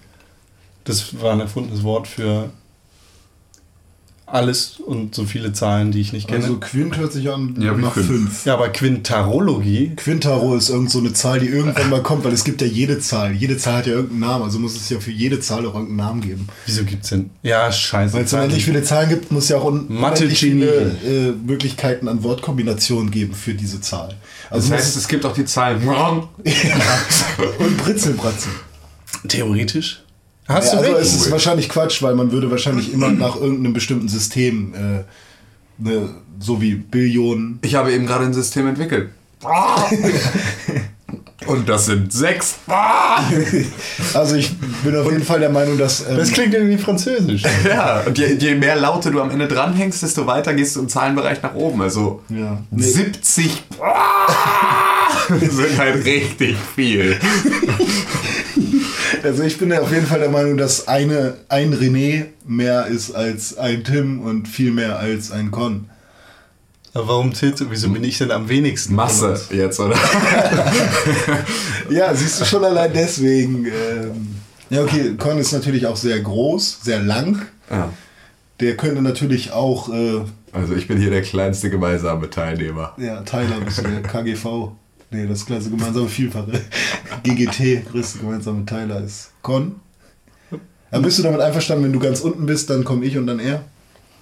das war ein erfundenes Wort für alles und so viele Zahlen, die ich nicht kenne. Also Quint hört sich an Ja, nach fünf. 5. ja, aber Quintarologie Quintaro ist irgend so eine Zahl, die irgendwann mal kommt, weil es gibt ja jede Zahl. Jede Zahl hat ja irgendeinen Namen, also muss es ja für jede Zahl auch irgendeinen Namen geben. Wieso gibt's denn? Ja, scheiße. Weil es unendlich viele Zahlen gibt, muss ja auch unendlich viele äh, Möglichkeiten an Wortkombinationen geben für diese Zahl. Also Das heißt, es gibt auch die Zahl. und Britzelbratzen. Theoretisch? Hast Ja, du also recht? es ist wahrscheinlich Quatsch, weil man würde wahrscheinlich immer nach irgendeinem bestimmten System, äh, ne, so wie Billionen. Ich habe eben gerade ein System entwickelt. Und das sind sechs. Also ich bin auf jeden Fall der Meinung, dass ähm, das klingt irgendwie französisch. Ja, und je, je mehr Laute du am Ende dranhängst, desto weiter gehst du im Zahlenbereich nach oben. Also Ja. Nee. 70 sind halt richtig viel. Also ich bin ja auf jeden Fall der Meinung, dass eine, ein René mehr ist als ein Tim und viel mehr als ein Con. Aber warum zählst du? Wieso bin ich denn am wenigsten? Masse jetzt, oder? Ja, siehst du schon allein deswegen. Ähm, ja, okay, Con ist natürlich auch sehr groß, sehr lang. Ja. Der könnte natürlich auch, äh, Also ich bin hier der kleinste gemeinsame Teilnehmer. ja, der KGV. Nee, das kleinste gemeinsame Vielfache. GGT, größte gemeinsame Teiler ist Con. Aber bist du damit einverstanden, wenn du ganz unten bist, dann komme ich und dann er?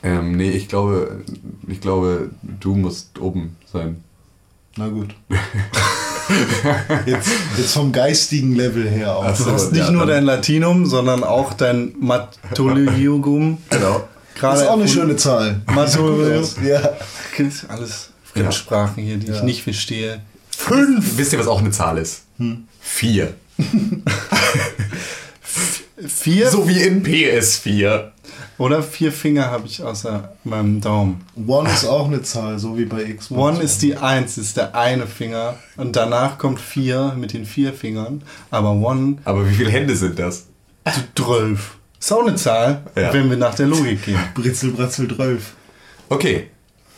Ähm, nee, ich glaube, ich glaube, du musst oben sein. Na gut. Jetzt, jetzt vom geistigen Level her auch. So. Du hast nicht Ja, nur dein Latinum, sondern auch dein Matologium. Genau. Das ist auch eine schöne Zahl. Matologium. Ja. Alles Fremdsprachen hier, die ich Ja. nicht verstehe. Fünf! Wisst ihr, was auch eine Zahl ist? Vier. Vier So wie in PS4. oder vier Finger habe ich außer meinem Daumen. One ist auch eine Zahl, so wie bei Xbox. One ist die Eins, ist der eine Finger. Und danach kommt vier mit den vier Fingern. Aber One Aber wie viele Hände sind das? zwölf. Ist auch eine Zahl, Ja. wenn wir nach der Logik gehen. Britzel, Bratzel, Drölf. Okay.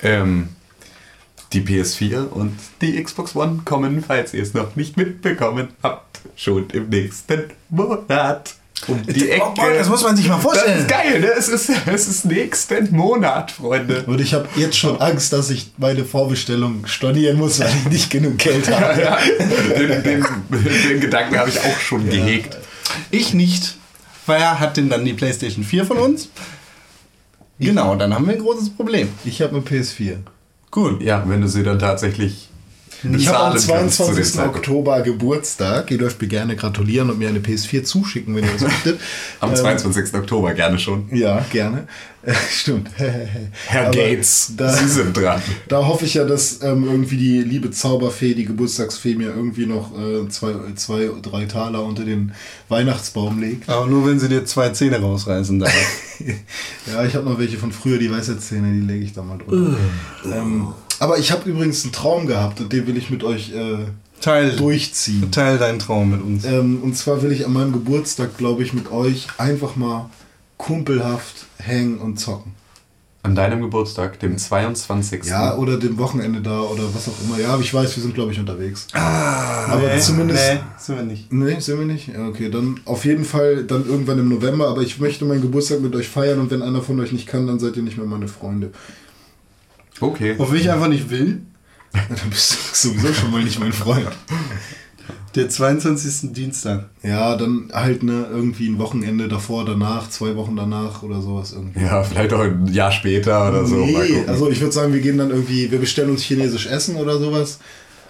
Ähm, die PS4 und die Xbox One kommen, falls ihr es noch nicht mitbekommen habt, schon im nächsten Monat. Um die Ecke. Oh Mann, das muss man sich mal Das vorstellen. ist geil, ne? Es ist, es ist nächsten Monat, Freunde. Und ich habe jetzt schon Angst, dass ich meine Vorbestellung stornieren muss, weil ich nicht genug Geld habe. Ja, den, den, den Gedanken habe ich auch schon gehegt. Ich nicht. Wer hat denn dann die PlayStation 4 von uns? Genau, dann haben wir ein großes Problem. Ich habe eine PS4. Gut. Ja, wenn du sie dann tatsächlich Ich habe am bezahlen kannst zu dem 22. Zeitpunkt. Oktober Geburtstag. Ihr dürft mir gerne gratulieren und mir eine PS4 zuschicken, wenn ihr das möchtet. Am Ähm, 22. Oktober gerne schon. Ja, gerne. Äh, Stimmt. Herr Aber Gates, da- Sie sind dran. Da hoffe ich ja, dass ähm, irgendwie die liebe Zauberfee, die Geburtstagsfee, mir irgendwie noch äh, zwei, zwei, drei Taler unter den Weihnachtsbaum legt. Aber nur wenn sie dir zwei Zähne rausreißen darf. Ja, ich habe noch welche von früher, die Weisheitszähne, die lege ich da mal drüber. ähm, aber ich habe übrigens einen Traum gehabt und den will ich mit euch äh, Teil, durchziehen. teil deinen Traum mit uns. Ähm, und zwar will ich an meinem Geburtstag, glaube ich, mit euch einfach mal kumpelhaft hängen und zocken. An deinem Geburtstag, dem 22. Ja, oder dem Wochenende da oder was auch immer. Ja, ich weiß, wir sind, glaube ich, unterwegs. aber Nee, zumindest. Nee, sind wir nicht. Nee, sind wir nicht? Ja, okay, dann auf jeden Fall dann irgendwann im November, aber ich möchte meinen Geburtstag mit euch feiern und wenn einer von euch nicht kann, dann seid ihr nicht mehr meine Freunde. Okay. Ob ich einfach nicht will? Dann bist du sowieso schon mal nicht mein Freund. Der 22. Dienstag. Ja, dann halt ne, irgendwie ein Wochenende davor, danach, zwei Wochen danach oder sowas irgendwie. Ja, vielleicht auch ein Jahr später oder so. Mal Nee, gucken. also ich würde sagen, wir gehen dann irgendwie, wir bestellen uns chinesisch Essen oder sowas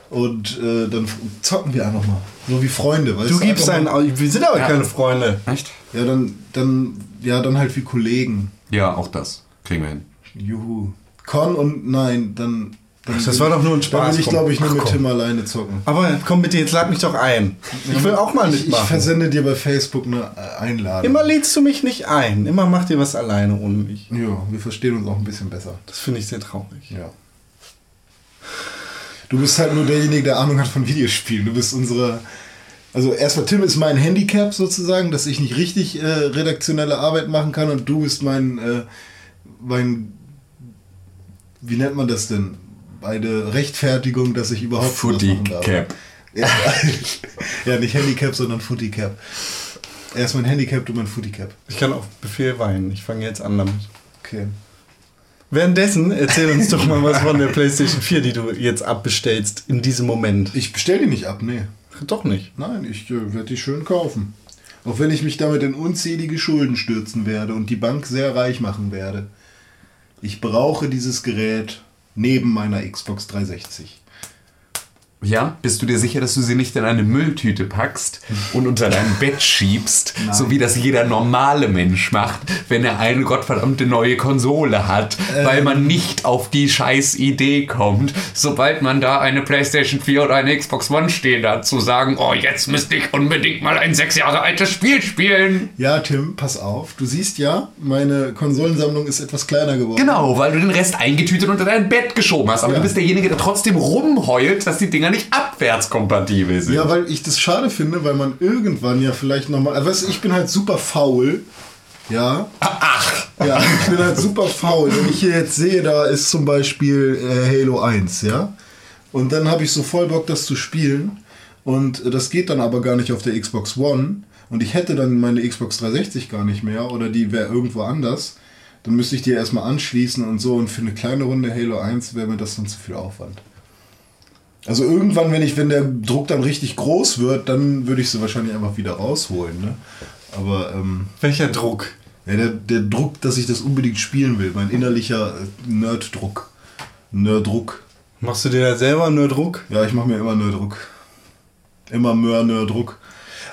und äh, dann zocken wir einfach mal. So wie Freunde, weißt Du gibst Einfach einen. mal- Wir sind aber Ja. keine Freunde. Echt? Ja, dann, dann, ja, dann halt wie Kollegen. Ja, auch das. Kriegen wir hin. Juhu. Con und nein, dann. dann Ach, das war doch nur ein Dann Spaß, will ich, glaube ich, nur Ach, mit komm. Tim alleine zocken. Aber komm bitte, jetzt lad mich doch ein. Ich will auch mal Ich, ich mitmachen. versende dir bei Facebook eine äh, Einladung. Immer lädst du mich nicht ein. Immer macht ihr was alleine ohne mich. Ja, wir verstehen uns auch ein bisschen besser. Das finde ich sehr traurig. Ja. Du bist halt nur derjenige, der Ahnung hat von Videospielen. Du bist unsere. Also erstmal Tim ist mein Handicap sozusagen, dass ich nicht richtig äh, redaktionelle Arbeit machen kann und du bist mein, äh, mein, wie nennt man das denn? Meine Rechtfertigung, dass ich überhaupt was Footy machen darf. Cap. Ja, ja, nicht Handicap, sondern Footy Cap. Er ist mein Handicap, du mein Footy Cap. Ich kann auf Befehl weinen. Ich fange jetzt an damit. Okay. Währenddessen erzähl uns doch mal was von der PlayStation 4, die du jetzt abbestellst in diesem Moment. Ich bestell die nicht ab, nee. Doch nicht. Nein, ich äh, werde die schön kaufen. Auch wenn ich mich damit in unzählige Schulden stürzen werde und die Bank sehr reich machen werde. Ich brauche dieses Gerät neben meiner Xbox 360. Ja, bist du dir sicher, dass du sie nicht in eine Mülltüte packst und unter dein Bett schiebst, so wie das jeder normale Mensch macht, wenn er eine gottverdammte neue Konsole hat, weil man nicht auf die scheiß Idee kommt, sobald man da eine PlayStation 4 oder eine Xbox One stehen hat, zu sagen, oh, jetzt müsste ich unbedingt mal ein sechs Jahre altes Spiel spielen. Ja, Tim, pass auf. Du siehst ja, meine Konsolensammlung ist etwas kleiner geworden. Genau, weil du den Rest eingetütet unter dein Bett geschoben hast. Aber Ja. du bist derjenige, der trotzdem rumheult, dass die Dinger nicht abwärtskompatibel sind. Ja, weil ich das schade finde, weil man irgendwann ja vielleicht nochmal. Also weißt du, ich bin halt super faul. Ja. Ach. Ja, ich bin halt super faul. Wenn ich hier jetzt sehe, da ist zum Beispiel äh, Halo 1, ja. Und dann habe ich so voll Bock, das zu spielen. Und das geht dann aber gar nicht auf der Xbox One. Und ich hätte dann meine Xbox 360 gar nicht mehr. Oder die wäre irgendwo anders. Dann müsste ich die erstmal anschließen und so. Und für eine kleine Runde Halo 1 wäre mir das dann zu viel Aufwand. Also irgendwann, wenn ich, wenn der Druck dann richtig groß wird, dann würde ich sie wahrscheinlich einfach wieder rausholen. Ne? Aber ähm, Welcher Druck? ja, der, der Druck, dass ich das unbedingt spielen will, mein innerlicher äh, Nerddruck. Nerddruck. Machst du dir da selber nur Druck? Ja, ich mache mir immer Nerddruck. Immer mehr Nerddruck.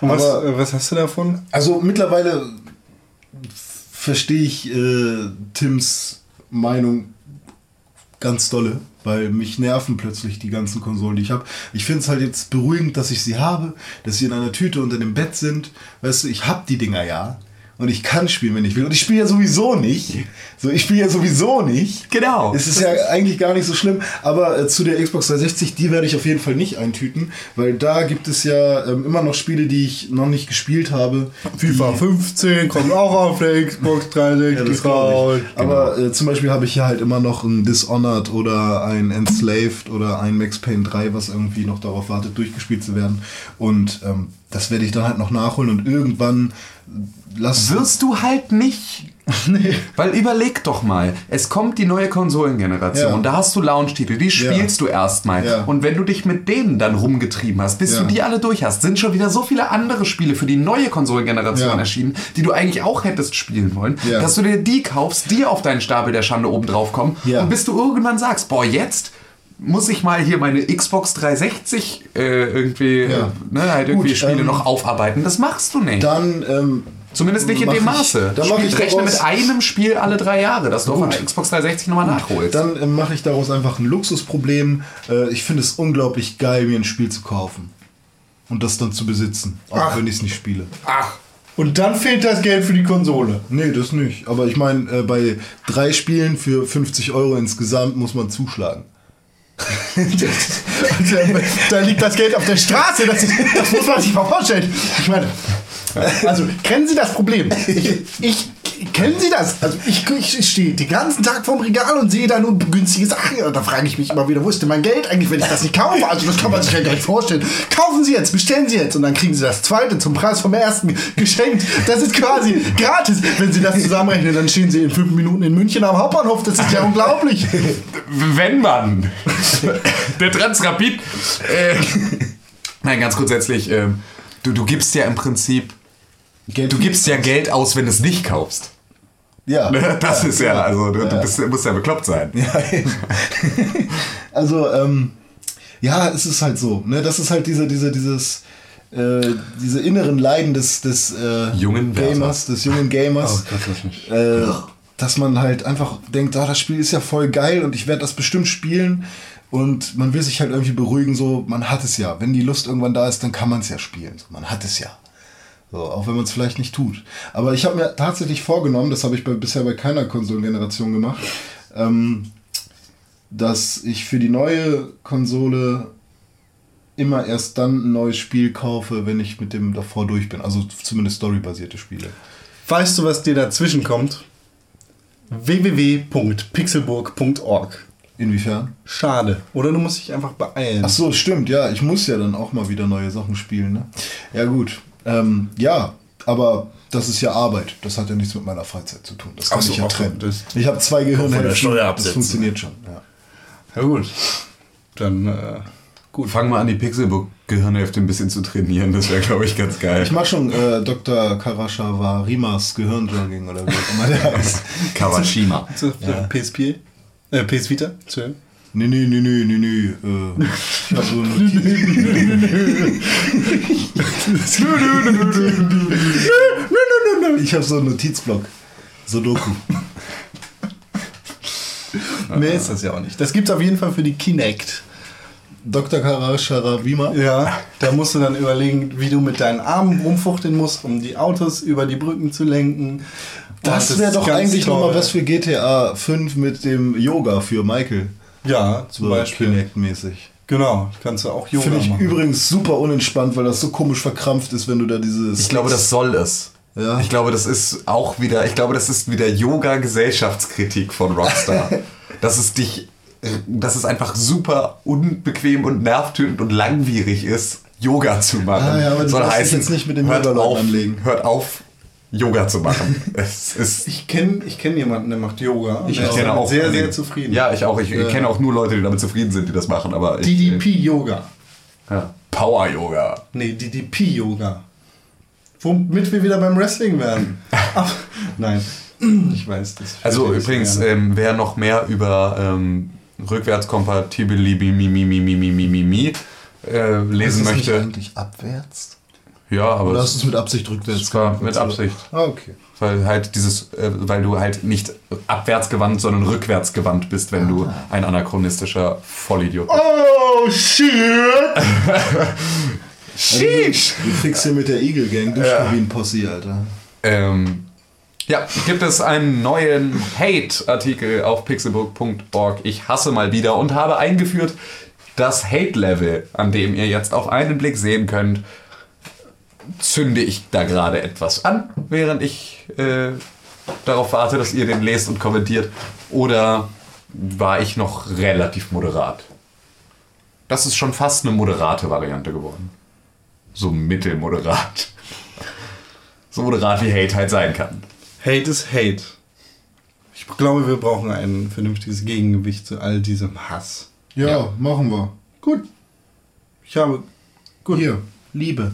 Was, was hast du davon? Also mittlerweile verstehe ich äh, Tims Meinung ganz dolle, weil mich nerven plötzlich die ganzen Konsolen, die ich habe. Ich finde es halt jetzt beruhigend, dass ich sie habe, dass sie in einer Tüte unter dem Bett sind. Weißt du, ich habe die Dinger ja. Und ich kann spielen, wenn ich will. Und ich spiele ja sowieso nicht. So, ich spiele ja sowieso nicht. Genau. Es ist ja eigentlich gar nicht so schlimm. Aber äh, zu der Xbox 360, die werde ich auf jeden Fall nicht eintüten. Weil da gibt es ja ähm, immer noch Spiele, die ich noch nicht gespielt habe. FIFA 15 kommt auch auf der Xbox Ja, 360 das glaub raus. Aber äh, zum Beispiel habe ich hier halt immer noch ein Dishonored oder ein Enslaved oder ein Max Payne 3, was irgendwie noch darauf wartet, durchgespielt zu werden. Und ähm, das werde ich dann halt noch nachholen und irgendwann lass. Wirst du halt nicht. nee. Weil überleg doch mal, es kommt die neue Konsolengeneration, Ja. da hast du Launch-Titel, die spielst du erstmal. Ja. Und wenn du dich mit denen dann rumgetrieben hast, bis Ja. du die alle durch hast, sind schon wieder so viele andere Spiele für die neue Konsolengeneration Ja. erschienen, die du eigentlich auch hättest spielen wollen, Ja. dass du dir die kaufst, die auf deinen Stapel der Schande oben drauf kommen Ja. und bis du irgendwann sagst, boah, jetzt muss ich mal hier meine Xbox 360 äh, irgendwie, Ja. äh, ne, halt irgendwie Gut, Spiele ähm, noch aufarbeiten. Das machst du nicht. Dann. Ähm, Zumindest nicht in dem ich- Maße. dann mach Spiel- ich Rechne mit einem Spiel alle drei Jahre, dass du auf einer Xbox 360 nochmal nachholst. Dann äh, mache ich daraus einfach ein Luxusproblem. Äh, ich finde es unglaublich geil, mir ein Spiel zu kaufen. Und das dann zu besitzen. Auch Ach. wenn ich es nicht spiele. Ach. Und dann fehlt das Geld für die Konsole. Nee, das nicht. Aber ich meine, äh, bei drei Spielen für 50 Euro insgesamt muss man zuschlagen. da liegt das Geld auf der Straße. Das, das muss man sich mal vorstellen. Ich meine, also kennen Sie das Problem? Ich, ich kennen Sie das? Also ich, ich stehe den ganzen Tag vorm Regal und sehe da nur günstige Sachen. Und da frage ich mich immer wieder, wo ist denn mein Geld eigentlich, wenn ich das nicht kaufe? Also das kann man sich ja gar nicht vorstellen. Kaufen Sie jetzt, bestellen Sie jetzt und dann kriegen Sie das zweite zum Preis vom ersten geschenkt. Das ist quasi gratis. Wenn Sie das zusammenrechnen, dann stehen Sie in fünf Minuten in München am Hauptbahnhof. Das ist ja unglaublich. Wenn man. Der Transrapid. Äh, nein, ganz grundsätzlich. Äh, du, du gibst ja im Prinzip. Geld Du gibst ja Geld aus, wenn du es nicht kaufst. Ja. Das ist ja, also du, du Ja. bist, musst ja bekloppt sein. Ja, also, ähm, ja, es ist halt so. Ne? Das ist halt diese, diese, dieses, äh, diese inneren Leiden des, des äh, Jungen. Gamers, des jungen Gamers. äh, dass man halt einfach denkt, ah, das Spiel ist ja voll geil und ich werde das bestimmt spielen. Und man will sich halt irgendwie beruhigen, so, man hat es ja. Wenn die Lust irgendwann da ist, dann kann man es ja spielen. So, man hat es ja. So, auch wenn man es vielleicht nicht tut. Aber ich habe mir tatsächlich vorgenommen, das habe ich bei, bisher bei keiner Konsolengeneration gemacht, ähm, dass ich für die neue Konsole immer erst dann ein neues Spiel kaufe, wenn ich mit dem davor durch bin. Also zumindest storybasierte Spiele. Weißt du, was dir dazwischen kommt? www.pixelburg.org. Inwiefern? Schade. Oder du musst dich einfach beeilen. Ach so, stimmt, ja. Ich muss ja dann auch mal wieder neue Sachen spielen. Ne? Ja, gut. Ähm, ja, aber das ist ja Arbeit. Das hat ja nichts mit meiner Freizeit zu tun. Das kann so, ich ja trennen. ich habe zwei Gehirnhälften. Das funktioniert schon. Ja. Ja gut. Dann äh, gut. Fang mal an, die Pixelbook-Gehirnhälfte ein bisschen zu trainieren. Das wäre, glaube ich, ganz geil. Ich mache schon äh, Dr. Karashawarimas Gehirnjogging oder wie auch immer der heißt. Kawashima. Zu- PSP? Äh, PS Vita? Entschuldigung. Nee, nee, nee, nee, nee, nee. Äh, ich habe so eine Notiz. ich habe so einen Notizblock. Sudoku. Mehr ist das ja auch nicht. Das gibt's auf jeden Fall für die Kinect. Dr. Karasharavima. Ja, da musst du dann überlegen, wie du mit deinen Armen rumfuchteln musst, um die Autos über die Brücken zu lenken. Das Und wäre doch eigentlich nochmal was für GTA 5 mit dem Yoga für Michael. Ja, zum So Beispiel. Kinect-mäßig. Genau, kannst du auch Yoga Finde ich machen. übrigens super unentspannt, weil das so komisch verkrampft ist, wenn du da dieses. Ich glaube, das soll es. Ja. Ich glaube, das ist auch wieder, ich glaube, das ist wieder Yoga-Gesellschaftskritik von Rockstar. dass es dich, dass es einfach super unbequem und nervtötend und langwierig ist, Yoga zu machen. Ah ja, aber du Soll heißen, jetzt nicht mit den hört auf, anlegen. Hört auf, Yoga zu machen. es ist, Ich kenne ich kenn jemanden, der macht Yoga. Ich ist kenne auch sehr, sehr zufrieden. Ja, ich auch. Ich kenne auch nur Leute, die damit zufrieden sind, die das machen. Aber DDP-Yoga. äh, Ja. Power-Yoga. Nee, DDP-Yoga. Womit wir wieder beim Wrestling werden. Ach, nein, ich weiß das. Also übrigens, ähm, wer noch mehr über ähm, rückwärtskompatibility äh, lesen ist das nicht möchte, eigentlich abwärts? Ja, aber Oder hast es, du es mit Absicht rückwärts es war mit Absicht, Ah, okay. weil halt dieses, äh, weil du halt nicht abwärtsgewandt, sondern rückwärtsgewandt bist, wenn du ein anachronistischer Vollidiot bist. Oh, shit! Sheesh! Du kriegst hier mit der Eagle Gang durch wie ein Posse, Alter. Ähm, ja, gibt es einen neuen Hate-Artikel auf pixelbook.org. Ich hasse mal wieder und habe eingeführt das Hate-Level, an dem ihr jetzt auf einen Blick sehen könnt, zünde ich da gerade etwas an, während ich äh, darauf warte, dass ihr den lest und kommentiert. Oder war ich noch relativ moderat? Das ist schon fast eine moderate Variante geworden. So mittelmoderat. So moderat wie Hate halt sein kann. Hate ist Hate. Ich glaube, wir brauchen ein vernünftiges Gegengewicht zu all diesem Hass. Ja, Ja. machen wir. Gut. Ich habe. Gut. Hier, Liebe.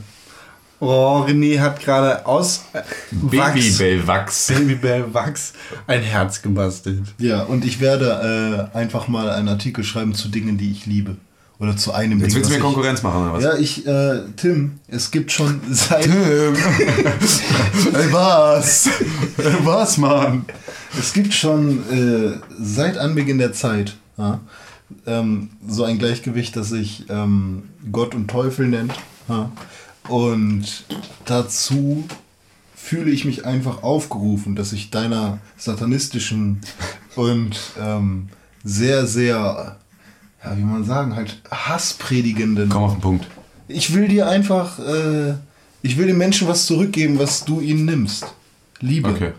Oh, René hat gerade aus äh, Wachs, Babybellwachs. Babybell Wachs ein Herz gebastelt. Ja, und ich werde äh, einfach mal einen Artikel schreiben zu Dingen, die ich liebe. Oder zu einem Jetzt Ding. willst du mir ich- Konkurrenz machen, oder was? Ja, ich, äh, Tim, es gibt schon seit. Ey, was? was, Mann? Es gibt schon äh, seit Anbeginn der Zeit ja, ähm, so ein Gleichgewicht, das sich ähm, Gott und Teufel nennt. Ja. Und dazu fühle ich mich einfach aufgerufen, dass ich deiner satanistischen und ähm, sehr, sehr ja, wie man sagen, halt Hasspredigenden. Komm auf den Punkt. Ich will dir einfach, äh, ich will den Menschen was zurückgeben, was du ihnen nimmst. Liebe. Okay.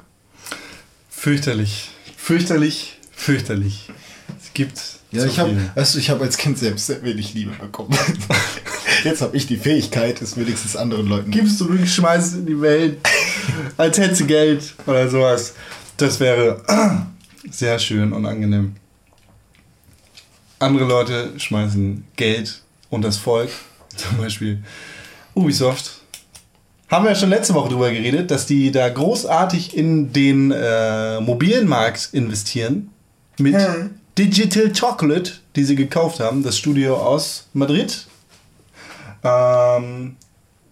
Fürchterlich. Fürchterlich. Fürchterlich. Es gibt. Ja, zu ich habe, du, ich habe als Kind selbst sehr wenig Liebe bekommen. Jetzt habe ich die Fähigkeit, es wenigstens anderen Leuten. Gibst du, du schmeißt es in die Welt, als hättest du Geld oder sowas. Das wäre sehr schön und angenehm. Andere Leute schmeißen Geld und das Volk, zum Beispiel Ubisoft. Haben wir ja schon letzte Woche drüber geredet, dass die da großartig in den äh, mobilen Markt investieren. Mit Digital Chocolate, die sie gekauft haben, das Studio aus Madrid. Ähm,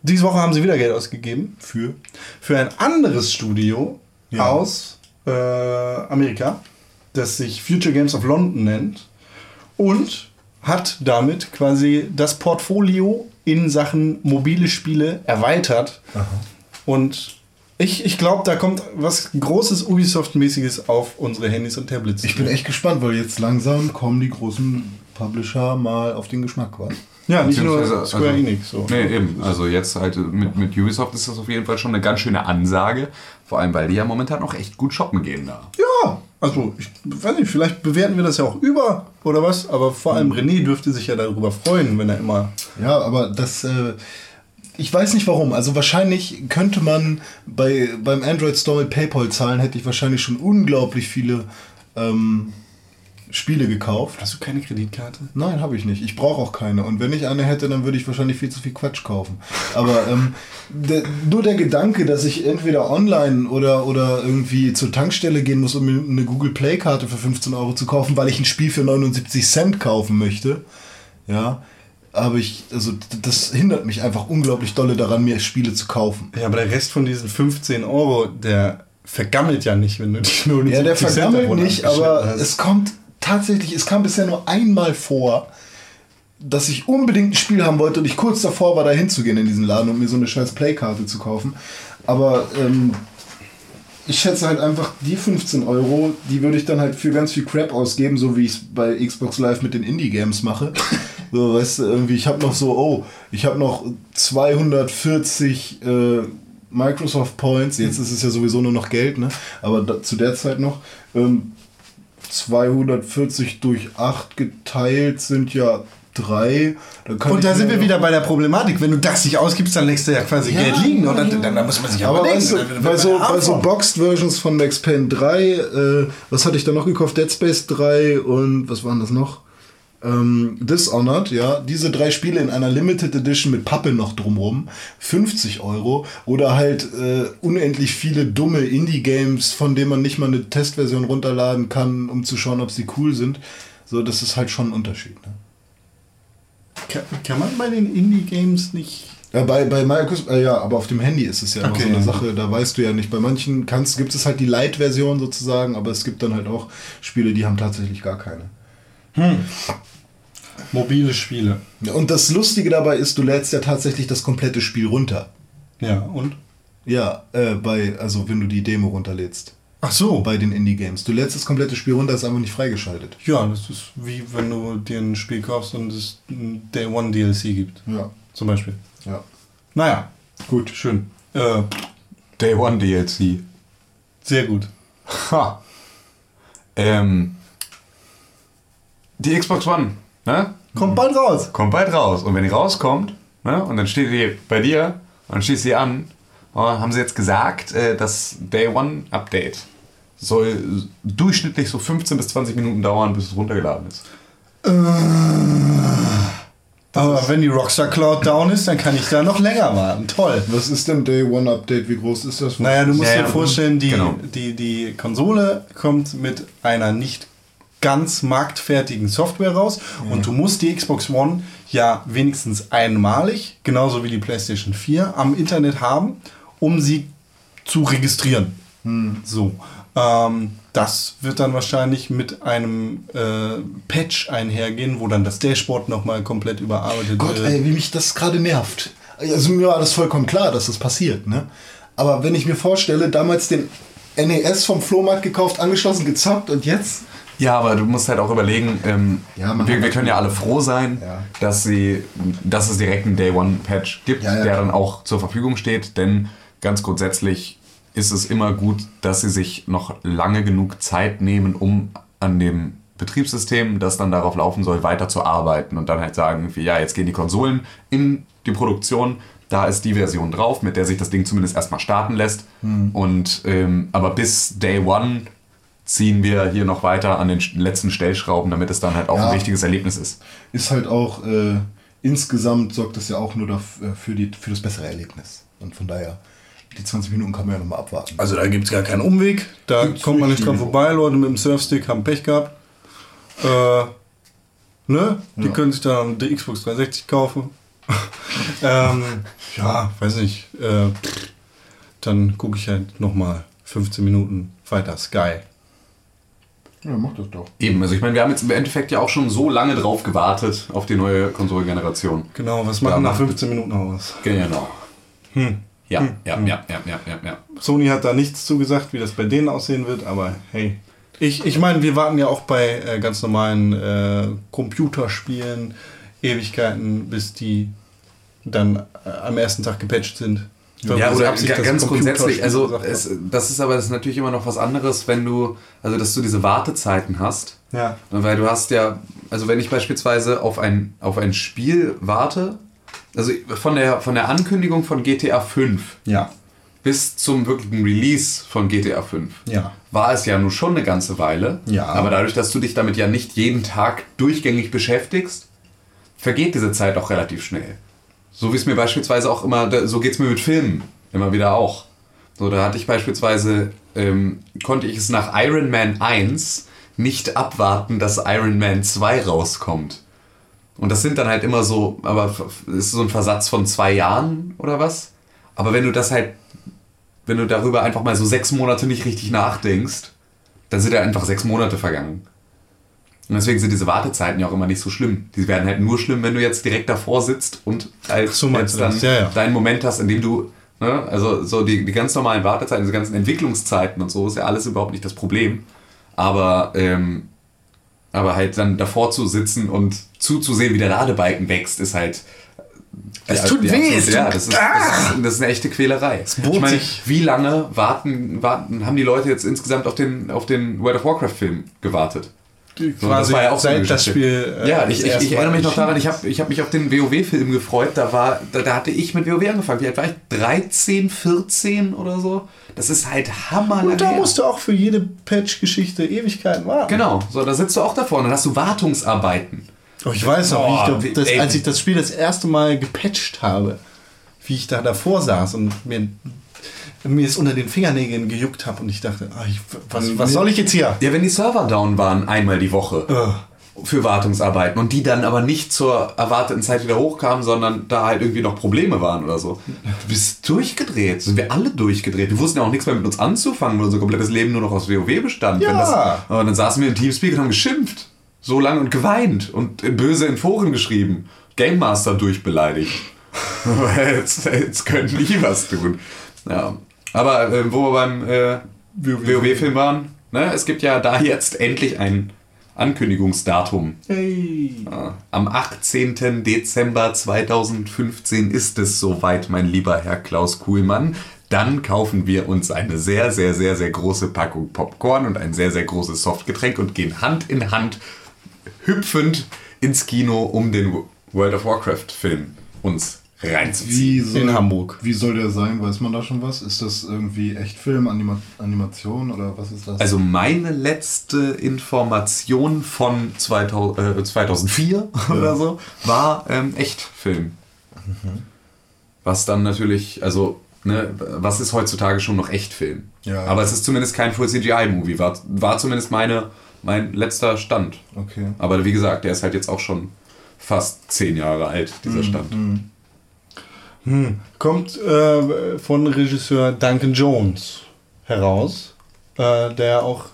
diese Woche haben sie wieder Geld ausgegeben Für? für ein anderes Studio Ja. aus äh, Amerika, das sich Future Games of London nennt und hat damit quasi das Portfolio in Sachen mobile Spiele erweitert. Und ich, ich glaube, da kommt was Großes Ubisoft-mäßiges auf unsere Handys und Tablets. Ich bin echt gespannt, weil jetzt langsam kommen die großen Publisher mal auf den Geschmack quasi. Ja, nicht nur Beziehungsweise, Square also- Enix. So. Nee, eben. Also jetzt halt mit, mit Ubisoft ist das auf jeden Fall schon eine ganz schöne Ansage. Vor allem, weil die ja momentan auch echt gut shoppen gehen da. Ja, also ich weiß nicht, vielleicht bewerten wir das ja auch über oder was, aber vor allem René dürfte sich ja darüber freuen, wenn er immer Ja, aber das, äh, ich weiß nicht warum. Also wahrscheinlich könnte man bei, beim Android Store mit PayPal zahlen, hätte ich wahrscheinlich schon unglaublich viele ähm, Spiele gekauft. Hast du keine Kreditkarte? Nein, habe ich nicht. Ich brauche auch keine. Und wenn ich eine hätte, dann würde ich wahrscheinlich viel zu viel Quatsch kaufen. Aber ähm, der, nur der Gedanke, dass ich entweder online oder, oder irgendwie zur Tankstelle gehen muss, um mir eine Google Play-Karte für 15 Euro zu kaufen, weil ich ein Spiel für 79 Cent kaufen möchte, ja, aber ich, also das hindert mich einfach unglaublich dolle daran, mir Spiele zu kaufen. Ja, aber der Rest von diesen 15 Euro, der vergammelt ja nicht, wenn du die nur Ja, der 70 Cent vergammelt nicht, aber hast. es kommt tatsächlich, es kam bisher nur einmal vor, dass ich unbedingt ein Spiel haben wollte und ich kurz davor war, da hinzugehen in diesen Laden und mir so eine scheiß Playkarte zu kaufen. Aber ähm, ich schätze halt einfach, die 15 Euro, die würde ich dann halt für ganz viel Crap ausgeben, so wie ich es bei Xbox Live mit den Indie-Games mache. So, weißt du, irgendwie, ich habe noch so, oh, ich habe noch 240 äh, Microsoft Points, jetzt ist es ja sowieso nur noch Geld, ne? Aber da, zu der Zeit noch. Ähm, 240 durch 8 geteilt sind ja 3. Da kann Und da sind wir wieder bei der Problematik. Wenn du das nicht ausgibst, dann lässt du ja quasi Ja, Geld liegen. Und dann, ja. dann, dann muss man sich Aber überlegen. weißt du, bei so, bei so arm Boxed Versions von Max Payne 3, äh, was hatte ich da noch gekauft? Dead Space 3 und was waren das noch? Ähm, Dishonored, ja. Diese drei Spiele in einer Limited Edition mit Pappe noch drumrum. 50 Euro. Oder halt äh, unendlich viele dumme Indie-Games, von denen man nicht mal eine Testversion runterladen kann, um zu schauen, ob sie cool sind. So, das ist halt schon ein Unterschied. Ne? Kann, kann man bei den Indie-Games nicht. Ja, bei, bei Microsoft, äh, ja, aber auf dem Handy ist es ja noch Okay, so eine ja. Sache, da weißt du ja nicht. Bei manchen kannst, gibt es halt die Light-Version sozusagen, aber es gibt dann halt auch Spiele, die haben tatsächlich gar keine. Mobile Spiele. Und das Lustige dabei ist, du lädst ja tatsächlich das komplette Spiel runter. Ja, und? Ja, äh, bei, also wenn du die Demo runterlädst. Ach so. Bei den Indie-Games. Du lädst das komplette Spiel runter, ist einfach nicht freigeschaltet. Ja, das ist wie wenn du dir ein Spiel kaufst und es ein Day One DLC gibt. Ja, Zum Beispiel. ja. Naja, Gut. schön. Äh, Day One DLC. sehr gut. Ha. Ähm, die Xbox One, ne? Kommt bald raus. Kommt bald raus. Und wenn die rauskommt, ne? Und dann steht die bei dir und dann schließt sie an, oh, haben sie jetzt gesagt, äh, das Day One Update soll durchschnittlich so 15 bis 20 Minuten dauern, bis es runtergeladen ist. Aber wenn die Rockstar Cloud down ist, dann kann ich da noch länger warten. Toll. Was ist denn Day One Update? Wie groß ist das? Naja, du musst Ja, dir ja, vorstellen, die, genau. die, die Konsole kommt mit einer nicht ganz marktfertigen Software raus und du musst die Xbox One ja wenigstens einmalig, genauso wie die PlayStation 4, am Internet haben, um sie zu registrieren. So. Ähm, das wird dann wahrscheinlich mit einem äh, Patch einhergehen, wo dann das Dashboard nochmal komplett überarbeitet Gott, wird. ey, wie mich das gerade nervt. Also mir war das vollkommen klar, dass das passiert, ne? Aber wenn ich mir vorstelle, damals den NES vom Flohmarkt gekauft, angeschlossen, gezockt und jetzt Ja, aber du musst halt auch überlegen, ähm, Ja, wir, wir können ja alle froh sein, Ja. dass, sie, dass es direkt einen Day-One-Patch gibt, Ja, der dann auch zur Verfügung steht, denn ganz grundsätzlich ist es immer gut, dass sie sich noch lange genug Zeit nehmen, um an dem Betriebssystem, das dann darauf laufen soll, weiter zu arbeiten und dann halt sagen, ja, jetzt gehen die Konsolen in die Produktion, da ist die Version drauf, mit der sich das Ding zumindest erstmal starten lässt. Hm. Und ähm, aber bis Day One ziehen wir hier noch weiter an den letzten Stellschrauben, damit es dann halt auch Ja. ein richtiges Erlebnis ist. Ist halt auch, äh, insgesamt sorgt das ja auch nur dafür, für, die, für das bessere Erlebnis. Und von daher, die 20 Minuten kann man ja nochmal abwarten. Also da gibt es gar keinen Umweg. Da Gibt's kommt man nicht dran vorbei. Leute mit dem Surfstick haben Pech gehabt. Äh, ne? Die Ja. können sich dann die Xbox 360 kaufen. ähm, ja, weiß nicht. Äh, dann gucke ich halt nochmal 15 Minuten weiter Sky. Ja, mach das doch. Eben, also ich meine, wir haben jetzt im Endeffekt ja auch schon so lange drauf gewartet auf die neue Konsolengeneration. Genau, was machen nach nach- 15 Minuten aus? Genau. Hm. Ja, ja, ja, ja, ja, ja, ja. Sony hat da nichts zugesagt, wie das bei denen aussehen wird, aber hey. Ich, ich meine, wir warten ja auch bei äh, ganz normalen äh, Computerspielen Ewigkeiten, bis die dann äh, am ersten Tag gepatcht sind. Ja, Diese oder Absicht, ga- dass ganz grundsätzlich, also es, das ist aber das ist natürlich immer noch was anderes, wenn du, also dass du diese Wartezeiten hast. Ja. Weil du hast ja, also wenn ich beispielsweise auf ein, auf ein Spiel warte, also von der, von der Ankündigung von GTA 5 Ja. bis zum wirklichen Release von GTA 5 Ja. war es ja nun schon eine ganze Weile. Ja. Aber dadurch, dass du dich damit ja nicht jeden Tag durchgängig beschäftigst, vergeht diese Zeit auch relativ schnell. So wie es mir beispielsweise auch immer, so geht es mir mit Filmen immer wieder auch. So, da hatte ich beispielsweise, ähm, konnte ich es nach Iron Man 1 nicht abwarten, dass Iron Man 2 rauskommt. Und das sind dann halt immer so, aber ist so ein Versatz von zwei Jahren oder was? Aber wenn du das halt, wenn du darüber einfach mal so sechs Monate nicht richtig nachdenkst, dann sind ja einfach sechs Monate vergangen. Und deswegen sind diese Wartezeiten ja auch immer nicht so schlimm. Die werden halt nur schlimm, wenn du jetzt direkt davor sitzt und als so meinst jetzt dann? Ja, ja. deinen Moment hast, in dem du, ne, also so die, die ganz normalen Wartezeiten, diese ganzen Entwicklungszeiten und so, ist ja alles überhaupt nicht das Problem. Aber, ähm, aber halt dann davor zu sitzen und zuzusehen, wie der Ladebalken wächst, ist halt. Es ja, tut weh, so- es ja, das ist, das, ist, das ist eine echte Quälerei. Ich meine, wie lange warten, warten, haben die Leute jetzt insgesamt auf den, auf den World of Warcraft-Film gewartet? So, Quasi so eine seit das Geschichte. Spiel. äh, ja, das ich, ich, ich erinnere mich noch daran, ich habe ich hab mich auf den WoW-Film gefreut. Da, war, da, da hatte ich mit WoW angefangen. Wie alt war ich? 13, 14 oder so? Das ist halt hammer. Und da musst du auch für jede Patch-Geschichte Ewigkeiten warten. Genau, so, da sitzt du auch davor und dann hast du Wartungsarbeiten. Oh, ich weiß noch, wie ich das, ey. als ich das Spiel das erste Mal gepatcht habe, wie ich da davor saß und mir, mir es unter den Fingernägeln gejuckt habe und ich dachte, ah, ich, was, was soll ich jetzt hier? Ja, wenn die Server down waren, einmal die Woche. Äh, für Wartungsarbeiten und die dann aber nicht zur erwarteten Zeit wieder hochkamen, sondern da halt irgendwie noch Probleme waren oder so. Du bist durchgedreht. Sind wir alle durchgedreht. Wir wussten ja auch nichts mehr mit uns anzufangen, weil unser komplettes Leben nur noch aus WoW bestand. Ja. Das, aber dann saßen wir im Teamspeak und haben geschimpft. So lange und geweint und böse in Foren geschrieben. Game Master durchbeleidigt. jetzt, jetzt könnten die was tun. Ja. Aber äh, wo wir beim äh, WoW-Film waren, ne? es gibt ja da jetzt endlich ein Ankündigungsdatum. hey. Ja. Am 18. Dezember 2015 ist es soweit, mein lieber Herr Klaus Kuhlmann. Dann kaufen wir uns eine sehr, sehr, sehr, sehr große Packung Popcorn und ein sehr, sehr großes Softgetränk und gehen Hand in Hand hüpfend ins Kino, um den World of Warcraft-Film uns reinzuziehen. Wie soll, In Hamburg. Wie soll der sein? Weiß man da schon was? Ist das irgendwie echt Film, Anima Animation oder was ist das? Also meine letzte Information von 2000, äh, 2004 oder so war ähm, Echtfilm. Was dann natürlich, also ne, was ist heutzutage schon noch Echtfilm? Ja. Aber es ist zumindest kein Full CGI-Movie, war, war zumindest meine, mein letzter Stand. okay. Aber wie gesagt, der ist halt jetzt auch schon fast zehn Jahre alt, dieser Stand. Kommt äh, von Regisseur Duncan Jones heraus, äh, der auch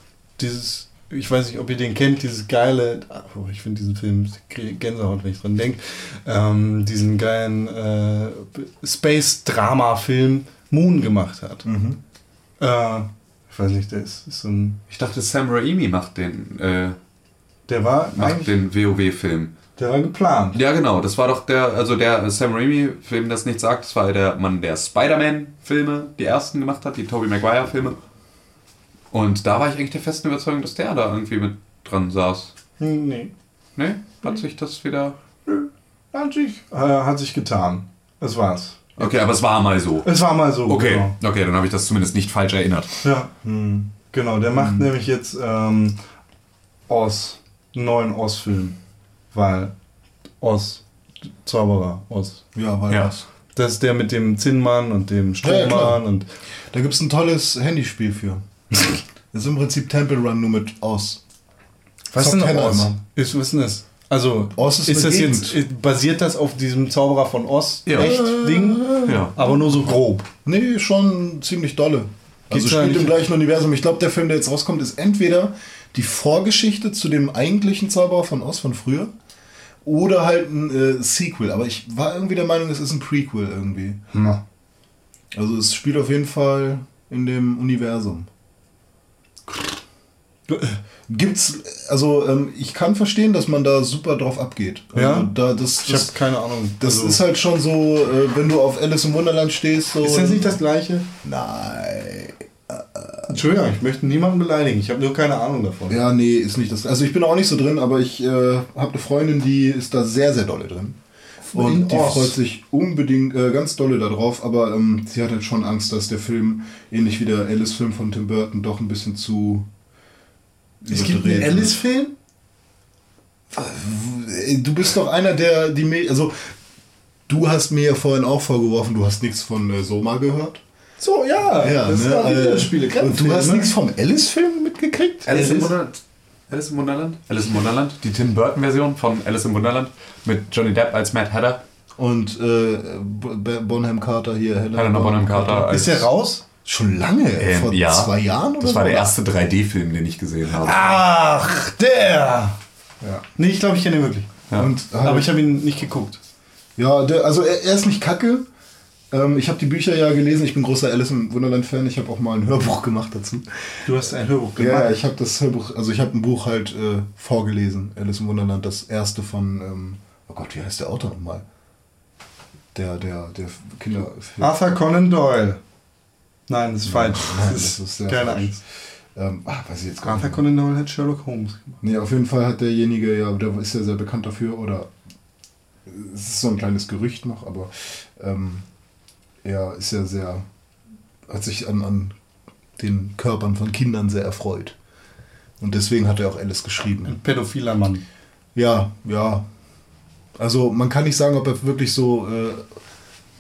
dieses, ich weiß nicht, ob ihr den kennt, dieses geile, oh, ich finde diesen Film ich Gänsehaut, wenn ich dran denke, ähm, diesen geilen äh, Space-Drama-Film Moon gemacht hat. Äh, Ich weiß nicht, der ist, ist so ein. Ich dachte, Sam Raimi macht den, äh, Der war macht den WoW-Film. Der war geplant. Ja, genau. Das war doch der, also der Sam Raimi-Film, das nicht sagt, das war der Mann, der Spider-Man-Filme, die ersten gemacht hat, die Tobey Maguire-Filme. Und da war ich eigentlich der festen Überzeugung, dass der da irgendwie mit dran saß. Hm, Nee. Ne? Hat sich das wieder. Hat sich, äh, hat sich getan. Das war's. Okay, aber es war mal so. Es war mal so. Okay, Genau. okay, dann habe ich das zumindest nicht falsch erinnert. Ja. Genau, der macht nämlich jetzt ähm, Oz, einen neuen Oz-Film. Weil Oz, Zauberer, Oz. Ja, weil Ja. was. Das ist der mit dem Zinnmann und dem Ja, ja. Strohmann und. Da gibt es ein tolles Handyspiel für. das ist im Prinzip Temple Run nur mit aus. Was ist denn Oz? Ist, was ist denn das? Also, Oz ist ist das jetzt, Gegend. basiert das auf diesem Zauberer von Oz? Ja. Echt Ding? Ja. Aber nur so grob. Nee, schon ziemlich dolle. Also da spielt im gleichen Universum. Ich glaube, der Film, der jetzt rauskommt, ist entweder die Vorgeschichte zu dem eigentlichen Zauberer von Oz von früher oder halt ein äh, Sequel. Aber ich war irgendwie der Meinung, es ist ein Prequel irgendwie. Na. Also es spielt auf jeden Fall in dem Universum. Gibt's, also ähm, ich kann verstehen, dass man da super drauf abgeht. Also Ja? da, das, Ich habe das, keine Ahnung. das Also, ist halt schon so, äh, wenn du auf Alice im Wunderland stehst, so. ist das nicht das gleiche? Nein. Entschuldigung, ich möchte niemanden beleidigen. Ich habe nur keine Ahnung davon. Ja, nee, ist nicht das. Also ich bin auch nicht so drin, aber ich äh, habe eine Freundin, die ist da sehr, sehr dolle drin. In Und die Oz. freut sich unbedingt äh, ganz dolle darauf, aber ähm, sie hat halt schon Angst, dass der Film, ähnlich wie der Alice-Film von Tim Burton, doch ein bisschen zu. Es gibt einen. Alice-Film? Ey, Du bist doch einer, der die. Me also, du hast mir ja vorhin auch vorgeworfen, du hast nichts von äh, Soma gehört. So, ja. das ne, waren äh, Videospiele. Und du hast nichts vom Alice-Film mitgekriegt? Alice im Alice- Wunderland. Alice im Wunderland? Alice im Wunderland. Die Tim Burton-Version von Alice im Wunderland mit Johnny Depp als Mad Hatter. Und äh, Bonham Carter hier, Helena Bonham Carter als. Ist der raus? Schon lange, Ähm, vor ja. zwei Jahren oder Das so? war der erste 3D-Film, den ich gesehen habe. Ach, der! Ja. Nee, ich glaube, ich kenne ihn wirklich. Ja. Und halt, Aber ich habe ihn nicht geguckt. ja, der, also er, er ist nicht kacke. Ähm, ich habe die Bücher ja gelesen. Ich bin großer Alice im Wunderland-Fan. Ich habe auch mal ein Hörbuch gemacht dazu. Du hast ein Hörbuch gemacht. ja, ich habe das Hörbuch, also ich habe ein Buch halt äh, vorgelesen. Alice im Wunderland, das erste von, ähm, oh Gott, wie heißt der Autor nochmal? Der, der, der Kinder. Arthur Conan Doyle. Nein, das ist falsch. Nein, das ist, keine. Angst. Ähm, ah, weiß ich jetzt gar Arthur. Conan Doyle hat Sherlock Holmes gemacht. Nee, auf jeden Fall hat derjenige, ja, der ist ja sehr bekannt dafür, oder es ist so ein kleines Gerücht noch, aber ähm, er ist ja sehr, hat sich an, an den Körpern von Kindern sehr erfreut. Und deswegen hat er auch Alice geschrieben. Ein pädophiler Mann. Ja, ja. Also man kann nicht sagen, ob er wirklich so, äh,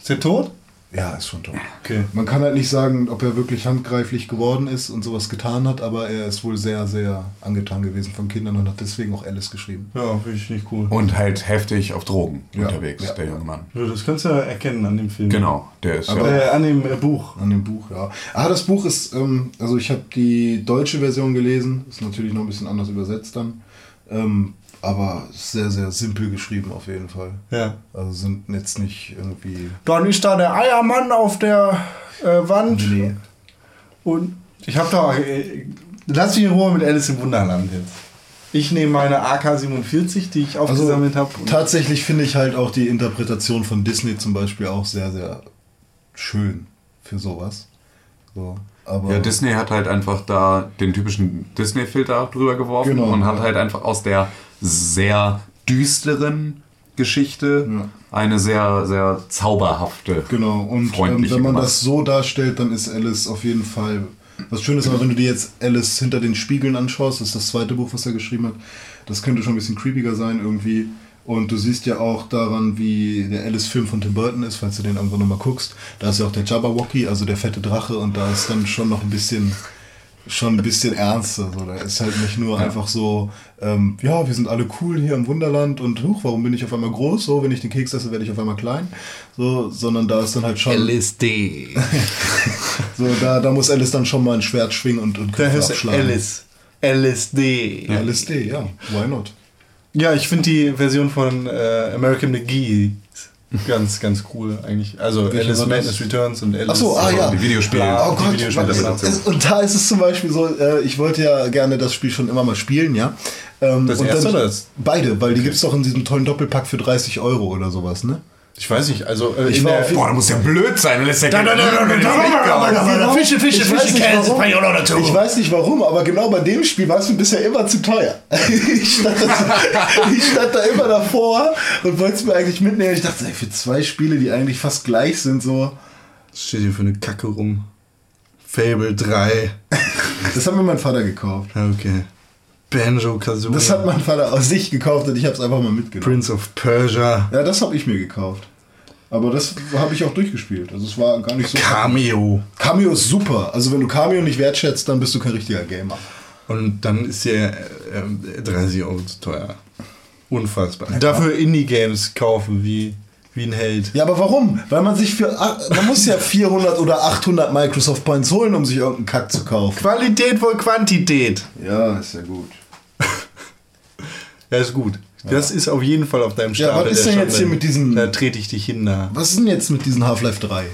Ist er tot? Ja, ist schon tot. Okay. Man kann halt nicht sagen, ob er wirklich handgreiflich geworden ist und sowas getan hat, aber er ist wohl sehr, sehr angetan gewesen von Kindern und hat deswegen auch Alice geschrieben. Ja, finde ich nicht cool. Und halt heftig auf Drogen Ja, unterwegs, ja. der junge Mann. Ja, das kannst du ja erkennen an dem Film. Genau, der ist Aber- ja. Äh, an dem äh, Buch. An dem Buch, ja. Ah, das Buch ist, ähm, also ich habe die deutsche Version gelesen, ist natürlich noch ein bisschen anders übersetzt dann, ähm, aber sehr, sehr simpel geschrieben auf jeden Fall. Ja. Also sind jetzt nicht irgendwie. Dann ist da der Eiermann auf der äh, Wand. Nee. Und ich habe da. Äh, lass mich in Ruhe mit Alice im Wunderland jetzt. Ich nehme meine AK-47, die ich Also aufgesammelt habe. tatsächlich finde ich halt auch die Interpretation von Disney zum Beispiel auch sehr, sehr schön für sowas. So, aber Ja, Disney hat halt einfach da den typischen Disney-Filter drüber geworfen Genau, und hat ja. halt einfach aus der sehr düsteren Geschichte Ja. eine sehr, sehr zauberhafte. Genau, und ähm, wenn man gemacht. das so darstellt, dann ist Alice auf jeden Fall was Schönes. Aber wenn du dir jetzt Alice hinter den Spiegeln anschaust, das ist das zweite Buch, was er geschrieben hat, das könnte schon ein bisschen creepiger sein irgendwie. Und du siehst ja auch daran, wie der Alice-Film von Tim Burton ist, falls du den irgendwann nochmal guckst. Da ist ja auch der Jabberwocky, also der fette Drache, und da ist dann schon noch ein bisschen schon ein bisschen ernster. So. Da ist halt nicht nur einfach so, ähm, ja, wir sind alle cool hier im Wunderland und huch, warum bin ich auf einmal groß? So, wenn ich den Keks esse, werde ich auf einmal klein. So, sondern da ist dann halt schon. LSD. So, da, da muss Alice dann schon mal ein Schwert schwingen und, und Köpfe abschlagen. Alice. LSD. Ja, LSD, ja. Why not? Ja, ich finde die Version von äh, American McGee Ganz, ganz cool eigentlich. Also Alice? Madness Returns und Alice. Ach so, ah ja. Die Videospiele. Oh Die Gott, dazu. es- und da ist es zum Beispiel so, äh, ich wollte ja gerne das Spiel schon immer mal spielen, ja. Ähm, Das und erste dann- oder das- Beide, weil die gibt es doch in diesem tollen Doppelpack für 30 Euro oder sowas, ne? Ich weiß nicht, also äh, Ich in war der, auf- Boah, da muss ja blöd sein. Lässt der Fische, Fische, ich weiß Fische, nicht, Käse, warum. Ich weiß nicht warum, aber genau bei dem Spiel war es mir bisher immer zu teuer. Ich stand, da, ich stand da immer davor und wollte es mir eigentlich mitnehmen. Ich dachte, ey, für zwei Spiele, die eigentlich fast gleich sind, so. Was steht hier für eine Kacke rum? Fable 3. Das hat mir mein Vater gekauft. Ja, Okay. Banjo Kazooie. Das hat mein Vater aus sich gekauft und ich habe es einfach mal mitgenommen. Prince of Persia. Ja, das habe ich mir gekauft. Aber das habe ich auch durchgespielt. Also es war gar nicht so. Cameo. Cameo ist super. Also wenn du Cameo nicht wertschätzt, dann bist du kein richtiger Gamer. Und dann ist der äh, 30 Euro zu teuer. Unfassbar. Dafür Indie-Games kaufen wie, wie ein Held. Ja, aber warum? Weil man sich für. ach, Man muss ja 400 oder 800 Microsoft Points holen, um sich irgendeinen Kack zu kaufen. Qualität vor Quantität. Ja, ist ja gut. Ja, ist gut. Das ist auf jeden Fall auf deinem Ja, Stapel. was ist denn jetzt hier mit diesen- Da trete ich dich hin da. Was ist denn jetzt mit diesen Half-Life 3?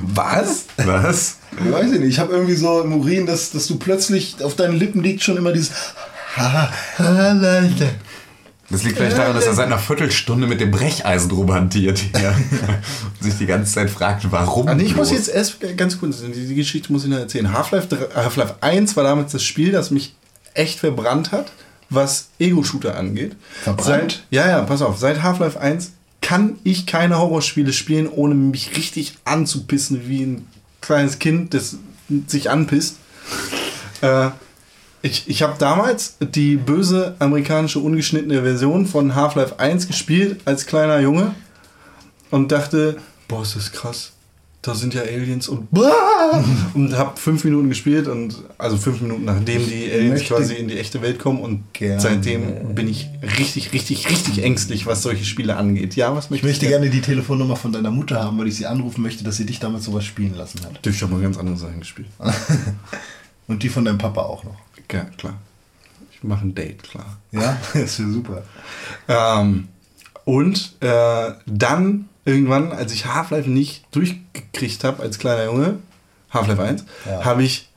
Was? Was? Ich weiß ich nicht. Ich habe irgendwie so im Urin, dass, dass du plötzlich auf deinen Lippen liegt schon immer dieses. Das liegt vielleicht daran, dass er seit einer Viertelstunde mit dem Brecheisen rumhantiert hier. Und sich die ganze Zeit fragt, warum. Also ich muss jetzt erst ganz kurz, die, die Geschichte muss ich noch erzählen. Half-Life 3 Half-Life 1 war damals das Spiel, das mich echt verbrannt hat, was Ego-Shooter angeht. Verbrannt? Seit, ja, ja, pass auf. Seit Half-Life 1 kann ich keine Horrorspiele spielen, ohne mich richtig anzupissen, wie ein kleines Kind, das sich anpisst. äh, ich ich habe damals die böse amerikanische ungeschnittene Version von Half-Life 1 gespielt als kleiner Junge und dachte, boah, ist das krass. Da sind ja Aliens und und habe fünf Minuten gespielt und also fünf Minuten nachdem die Aliens möchte quasi in die echte Welt kommen und gerne- seitdem bin ich richtig, richtig, richtig ängstlich, was solche Spiele angeht. Ja, was Ich möchte gerne die Telefonnummer von deiner Mutter haben, weil ich sie anrufen möchte, dass sie dich damals sowas spielen lassen hat. Ich habe mal ganz andere Sachen gespielt. Und die von deinem Papa auch noch. Ja, klar. Ich mache ein Date, klar. Ja, das wäre super. Ähm, und äh, dann irgendwann, als ich Half-Life nicht durchgekriegt habe als kleiner Junge, Half-Life 1, Ja. habe ich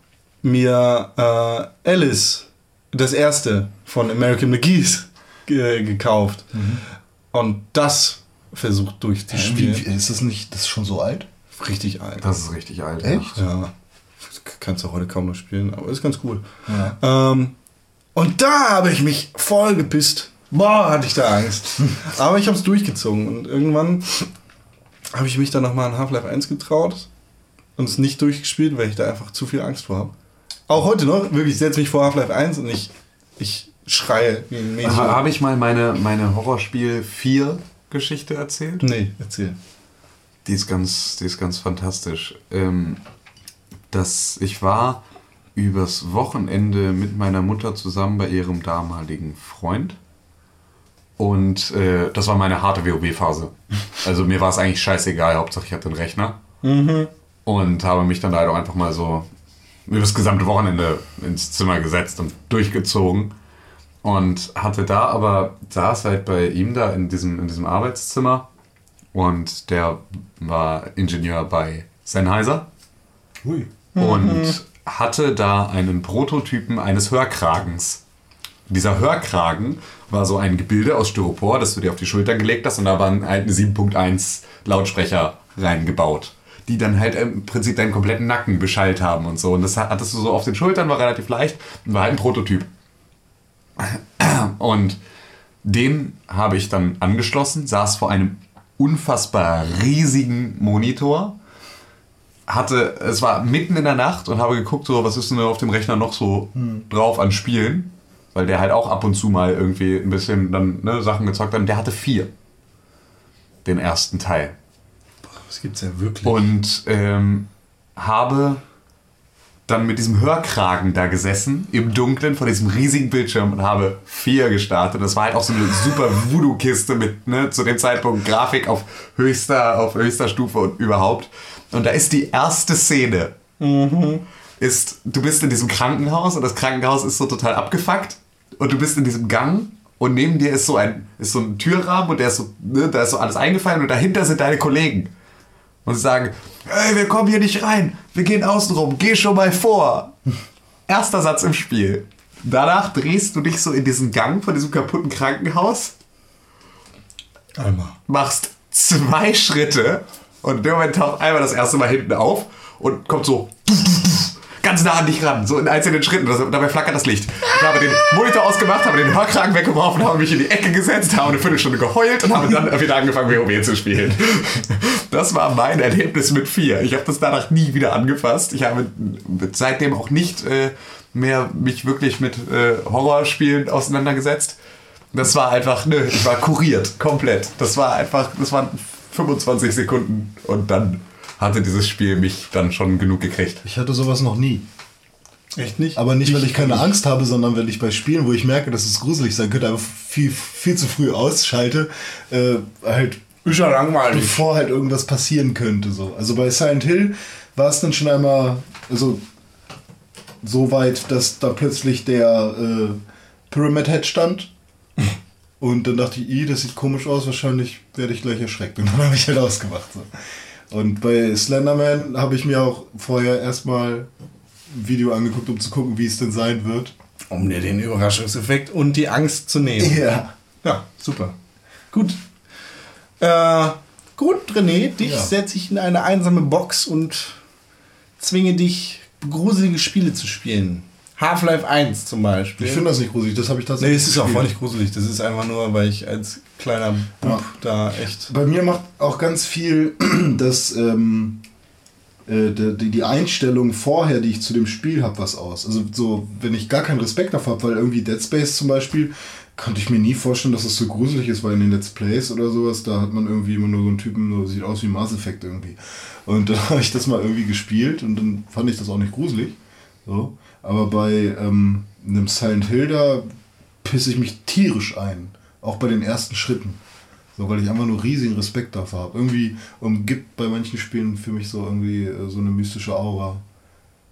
mir äh, Alice, das erste von American McGee's, ge gekauft. Und das versucht durchzuspielen. Ist das nicht, das ist schon so alt? Richtig alt. Das ist richtig alt. Echt? Ja. Kannst du heute kaum noch spielen, aber ist ganz cool. Ähm, und da habe ich mich voll gepisst. Boah, hatte ich da Angst. aber ich habe es durchgezogen und irgendwann habe ich mich dann nochmal an Half-Life 1 getraut und es nicht durchgespielt, weil ich da einfach zu viel Angst vor habe. Auch heute noch, wirklich, ich setze mich vor Half-Life 1 und ich, ich schreie wie ein Mädchen. Ha, Habe ich mal meine, meine Horrorspiel 4 Geschichte erzählt? Nee, erzähl. Die ist ganz, die ist ganz fantastisch. Ähm, dass ich war übers Wochenende mit meiner Mutter zusammen bei ihrem damaligen Freund. Und äh, das war meine harte WoW-Phase. Also mir war es eigentlich scheißegal, Hauptsache ich hatte einen Rechner. Und habe mich dann halt auch einfach mal so über das gesamte Wochenende ins Zimmer gesetzt und durchgezogen. Und hatte da aber, saß halt bei ihm da in diesem, in diesem Arbeitszimmer und der war Ingenieur bei Sennheiser Hui. Und hatte da einen Prototypen eines Hörkragens. Dieser Hörkragen war so ein Gebilde aus Styropor, das du dir auf die Schultern gelegt hast und da waren halt eine 7.1 Lautsprecher reingebaut, die dann halt im Prinzip deinen kompletten Nacken beschallt haben und so. Und das hattest du so auf den Schultern, war relativ leicht und war halt ein Prototyp. Und den habe ich dann angeschlossen, saß vor einem unfassbar riesigen Monitor, hatte, es war mitten in der Nacht und habe geguckt, so, was ist denn auf dem Rechner noch so drauf an Spielen, weil der halt auch ab und zu mal irgendwie ein bisschen dann ne, Sachen gezockt hat. Und der hatte vier. Den ersten Teil. Das gibt's ja wirklich. Und ähm, habe dann mit diesem Hörkragen da gesessen, im Dunkeln vor diesem riesigen Bildschirm und habe vier gestartet. Das war halt auch so eine super Voodoo-Kiste mit, ne, zu dem Zeitpunkt Grafik auf höchster, auf höchster Stufe und überhaupt. Und da ist die erste Szene. Ist, du bist in diesem Krankenhaus und das Krankenhaus ist so total abgefuckt und du bist in diesem Gang und neben dir ist so ein, ist so ein Türrahmen und der ist so, ne, da ist so alles eingefallen und dahinter sind deine Kollegen. Und sie sagen, ey, wir kommen hier nicht rein, wir gehen außen rum, geh schon mal vor. Erster Satz im Spiel. Danach drehst du dich so in diesen Gang von diesem kaputten Krankenhaus, Einmal. machst zwei Schritte und in dem Moment taucht einmal das erste Mal hinten auf und kommt so ganz nah an dich ran, so in einzelnen Schritten. Das, dabei flackert das Licht. Ich habe den Monitor ausgemacht, habe den Hörkragen weggeworfen, habe mich in die Ecke gesetzt, habe eine Viertelstunde geheult und habe dann wieder angefangen, WoW zu spielen. Das war mein Erlebnis mit vier. Ich habe das danach nie wieder angefasst. Ich habe seitdem auch nicht äh, mehr mich wirklich mit äh, Horrorspielen auseinandergesetzt. Das war einfach, nö, ich war kuriert, komplett. Das war einfach, das waren 25 Sekunden und dann hatte dieses Spiel mich dann schon genug gekriegt. Ich hatte sowas noch nie. Echt nicht? Aber nicht, weil ich keine Angst habe, sondern weil ich bei Spielen, wo ich merke, dass es gruselig sein könnte, aber viel, viel zu früh ausschalte, äh, halt Ist ja langweilig. bevor halt irgendwas passieren könnte. So. Also bei Silent Hill war es dann schon einmal also, so weit, dass da plötzlich der äh, Pyramid Head stand. Und dann dachte ich, "Ih, das sieht komisch aus, wahrscheinlich werde ich gleich erschreckt. Und dann habe ich halt ausgemacht. So. Und bei Slenderman habe ich mir auch vorher erstmal ein Video angeguckt, um zu gucken, wie es denn sein wird. Um dir den Überraschungseffekt und die Angst zu nehmen. Ja. Ja, super. Gut. Äh, gut, René, dich Ja. setze ich in eine einsame Box und zwinge dich, gruselige Spiele zu spielen. Half-Life 1 zum Beispiel. Ich finde das nicht gruselig, das habe ich Nee, tatsächlich. es ist auch voll nicht gruselig. Das ist einfach nur, weil ich als kleiner Bub Ja. da echt. Bei mir macht auch ganz viel, dass ähm, äh, die, die Einstellung vorher, die ich zu dem Spiel habe, was aus. Also so, wenn ich gar keinen Respekt davor habe, weil irgendwie Dead Space zum Beispiel, konnte ich mir nie vorstellen, dass das so gruselig ist, weil in den Let's Plays oder sowas, da hat man irgendwie immer nur so einen Typen, so sieht aus wie Mass Effect irgendwie. Und dann habe ich das mal irgendwie gespielt und dann fand ich das auch nicht gruselig. So. Aber bei ähm, einem Silent Hill, da pisse ich mich tierisch ein. Auch bei den ersten Schritten. So, weil ich einfach nur riesigen Respekt davor habe. Irgendwie umgibt bei manchen Spielen für mich so irgendwie äh, so eine mystische Aura,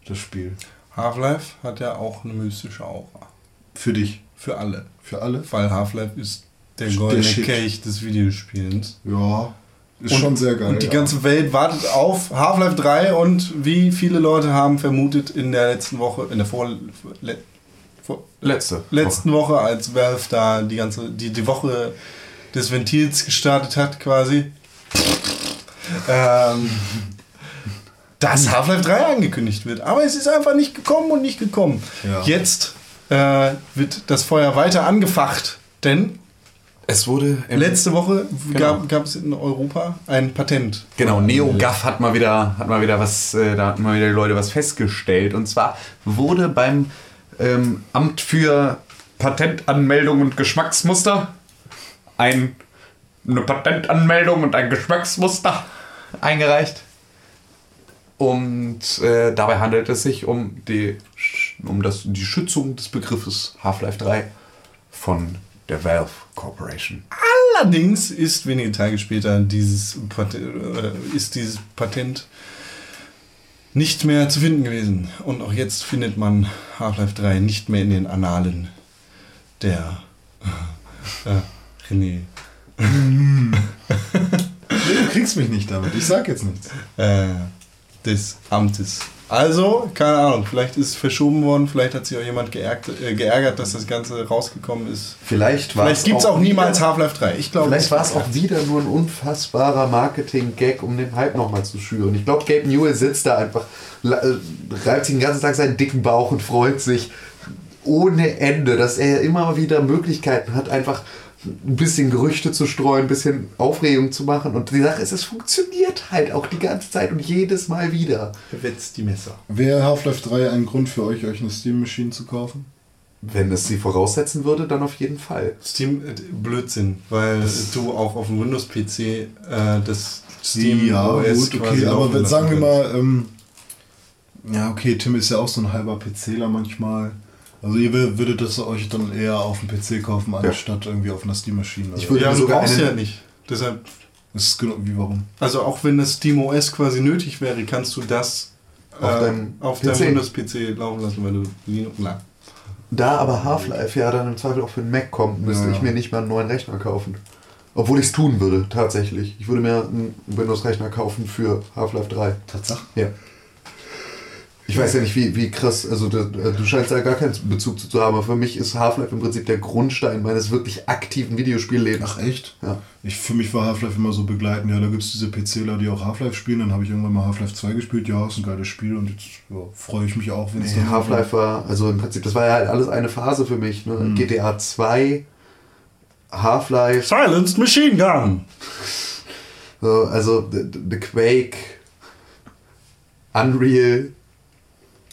das Spiel. Half-Life hat ja auch eine mystische Aura. Für dich. Für alle. Für alle? Weil Half-Life ist der Der goldene Shit. Kelch des Videospielens. Ja. Ist schon sehr geil. Und die ja. ganze Welt wartet auf Half-Life 3 und wie viele Leute haben vermutet in der letzten Woche, in der vor, le, vor, Letzte. letzten Woche, als Valve da die ganze, die, die Woche des Ventils gestartet hat, quasi, ähm, dass Half-Life 3 angekündigt wird. Aber es ist einfach nicht gekommen und nicht gekommen. Ja. Jetzt äh, wird das Feuer weiter angefacht, denn Es wurde letzte Woche Genau. gab, gab es in Europa ein Patent. Genau, NeoGAF hat mal wieder, hat mal wieder was, äh, da hatten mal wieder die Leute was festgestellt. Und zwar wurde beim ähm, Amt für Patentanmeldung und Geschmacksmuster ein, eine Patentanmeldung und ein Geschmacksmuster eingereicht. Und äh, dabei handelt es sich um, die, um das, die Schützung des Begriffes Half-Life 3 von der Valve Corporation. Allerdings ist wenige Tage später dieses Patent, äh, ist dieses Patent nicht mehr zu finden gewesen. Und auch jetzt findet man Half-Life 3 nicht mehr in den Annalen der äh, René. Nee, du kriegst mich nicht damit. Ich sag jetzt nichts. Äh, des Amtes. Also, keine Ahnung, vielleicht ist es verschoben worden, vielleicht hat sich auch jemand geärgert, äh, geärgert dass das Ganze rausgekommen ist. Vielleicht war Vielleicht gibt es auch niemals Half-Life 3. Ich glaube, Vielleicht war es auch wieder nur ein unfassbarer Marketing-Gag, um den Hype nochmal zu schüren. Ich glaube, Gabe Newell sitzt da einfach, äh, reibt sich den ganzen Tag seinen dicken Bauch und freut sich ohne Ende, dass er immer wieder Möglichkeiten hat, einfach ein bisschen Gerüchte zu streuen, ein bisschen Aufregung zu machen. Und die Sache ist, es funktioniert halt auch die ganze Zeit und jedes Mal wieder. wetzt die Messer. Wäre Half-Life 3 ein Grund für euch, euch eine Steam Machine zu kaufen? Wenn es sie voraussetzen würde, dann auf jeden Fall. Steam, äh, Blödsinn, weil du auch auf dem Windows-PC äh, das Steam ja, OS gut, quasi okay, aber wenn, sagen wir mal, ähm, ja, okay, Tim ist ja auch so ein halber PCler manchmal. Also ihr wür- würdet das euch dann eher auf dem PC kaufen, anstatt irgendwie auf einer Steam-Maschine. Ich würde- Ja, du sogar brauchst einen- ja nicht. Deshalb, Das ist genau, wie warum? also auch wenn das Steam OS quasi nötig wäre, kannst du das Auf äh, deinem auf PC. deinem Windows-PC laufen lassen, weil du Linux. Na. Da aber Half-Life ja dann im Zweifel auch für den Mac kommt, müsste Ja. ich mir nicht mal einen neuen Rechner kaufen. Obwohl ich es tun würde, tatsächlich. Ich würde mir einen Windows-Rechner kaufen für Half-Life 3. Tatsache. Ja. Ich weiß ja nicht, wie, wie krass, also du, du scheinst da gar keinen Bezug zu haben, aber für mich ist Half-Life im Prinzip der Grundstein meines wirklich aktiven Videospiellebens. Ach echt? Ja. Ich, für mich war Half-Life immer so begleitend. Ja, da gibt es diese PCler, die auch Half-Life spielen. Dann habe ich irgendwann mal Half-Life 2 gespielt. Ja, ist ein geiles Spiel und jetzt ja, freue ich mich auch, wenn es Nee, Half-Life war, also im Prinzip, das war ja halt alles eine Phase für mich. Ne? GTA 2, Half-Life, Silenced Machine Gun. so, also The, The Quake, Unreal,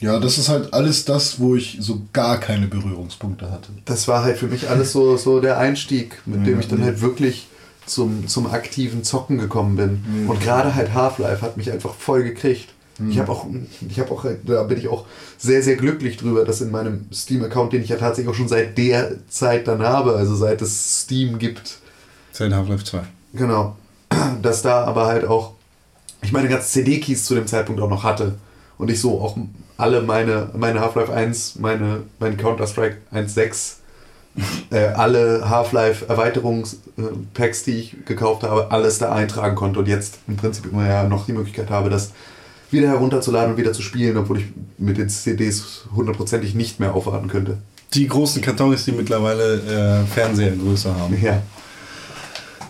Ja, das ist halt alles das, wo ich so gar keine Berührungspunkte hatte. das war halt für mich alles so, so der Einstieg, mit dem Ja, ich dann ja. halt wirklich zum, zum aktiven Zocken gekommen bin. Und gerade halt Half-Life hat mich einfach voll gekriegt. Ich habe auch, ich habe auch, da bin ich auch sehr, sehr glücklich drüber, dass in meinem Steam-Account, den ich ja tatsächlich auch schon seit der Zeit dann habe, also seit es Steam gibt, Seit Half-Life 2. Genau. Dass da aber halt auch ich meine ganzen CD-Keys zu dem Zeitpunkt auch noch hatte. Und ich so auch alle meine, meine Half-Life 1, meine, mein Counter-Strike 1.6, äh, alle Half-Life Erweiterungspacks, die ich gekauft habe, alles da eintragen konnte und jetzt im Prinzip immer ja noch die Möglichkeit habe, das wieder herunterzuladen und wieder zu spielen, obwohl ich mit den CDs hundertprozentig nicht mehr aufwarten könnte. Die großen Kartons, die mittlerweile äh, Fernsehergröße haben. Ja.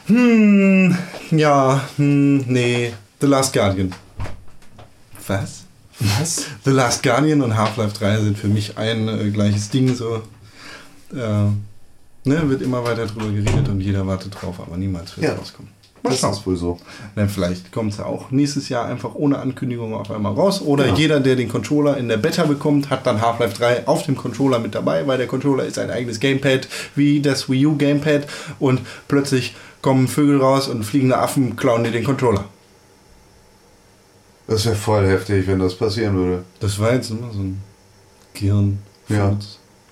Hm, ja, hm, nee. The Last Guardian. Was? Was? The Last Guardian und Half-Life 3 sind für mich ein äh, gleiches Ding. So. Äh, ne, wird immer weiter drüber geredet und jeder wartet drauf, aber niemals wird Ja. rauskommen. Mal Das schauen. ist wohl so. Na, vielleicht kommt es ja auch nächstes Jahr einfach ohne Ankündigung auf einmal raus. Oder Ja. jeder, der den Controller in der Beta bekommt, hat dann Half-Life 3 auf dem Controller mit dabei, weil der Controller ist ein eigenes Gamepad wie das Wii U Gamepad und plötzlich kommen Vögel raus und fliegende Affen klauen dir den Controller. Das wäre voll heftig, wenn das passieren würde. Das war jetzt immer so ein Gehirn. Ja.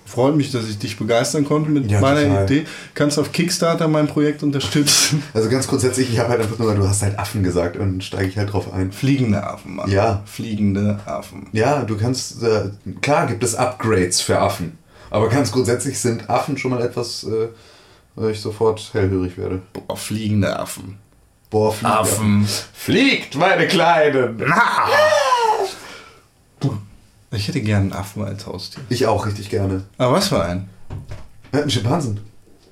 Freut mich, dass ich dich begeistern konnte mit Ja, meiner total. Idee. Kannst auf Kickstarter mein Projekt unterstützen. Also ganz grundsätzlich, ich habe halt einfach nur, du hast halt Affen gesagt und steige ich halt drauf ein. Fliegende Affen, Mann. Ja. Fliegende Affen. Ja, du kannst, äh, klar gibt es Upgrades für Affen, aber ganz grundsätzlich sind Affen schon mal etwas, äh, wo ich sofort hellhörig werde. Boah, fliegende Affen. Boah, fliegt Affen. Fliegt, meine Kleinen! Ich hätte gern einen Affen als Haustier. Ich auch richtig gerne. Aber was für ein? Ja, ein Schimpansen.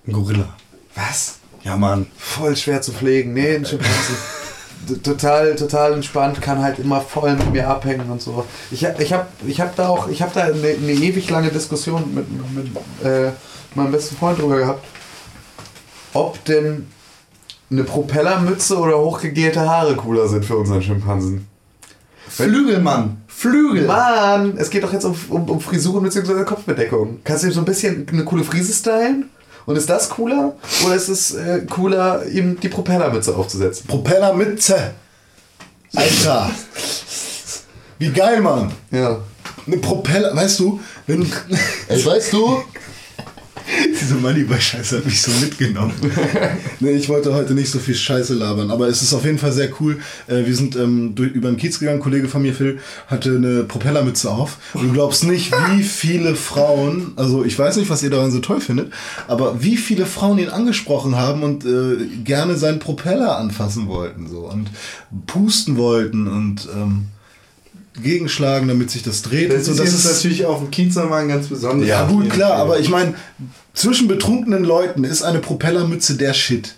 Ein Gorilla. Was? Ja, Mann. Voll schwer zu pflegen. Nee, ein Schimpansen. Total, total entspannt, kann halt immer voll mit mir abhängen und so. Ich, hab- ich habe ich hab da auch, ich habe da eine, eine ewig lange Diskussion mit, mit äh, meinem besten Freund drüber gehabt, ob denn eine Propellermütze oder hochgegelte Haare cooler sind für unseren Schimpansen. Flügel, Mann. Flügel. Mann, es geht doch jetzt um, um, um Frisuren bzw. Kopfbedeckung. Kannst du ihm so ein bisschen eine coole Frise stylen? Und ist das cooler? Oder ist es äh, cooler, ihm die Propellermütze aufzusetzen? Propellermütze. Alter. Wie geil, Mann. Ja. Eine Propeller, weißt du, wenn. Ey, weißt du? Diese Moneyboy-Scheiße hat mich so mitgenommen. nee, ich wollte heute nicht so viel Scheiße labern, aber es ist auf jeden Fall sehr cool. Äh, wir sind ähm, durch, über den Kiez gegangen, ein Kollege von mir, Phil, hatte eine Propellermütze auf. Und du glaubst nicht, wie viele Frauen, also ich weiß nicht, was ihr daran so toll findet, aber wie viele Frauen ihn angesprochen haben und äh, gerne seinen Propeller anfassen wollten so und pusten wollten und ähm, gegenschlagen, damit sich das dreht. und Das so. ist Das jetzt natürlich auf dem Kiez nochmal ein ganz besonderes. ja, gut, klar, aber ich meine, zwischen betrunkenen Leuten ist eine Propellermütze der Shit.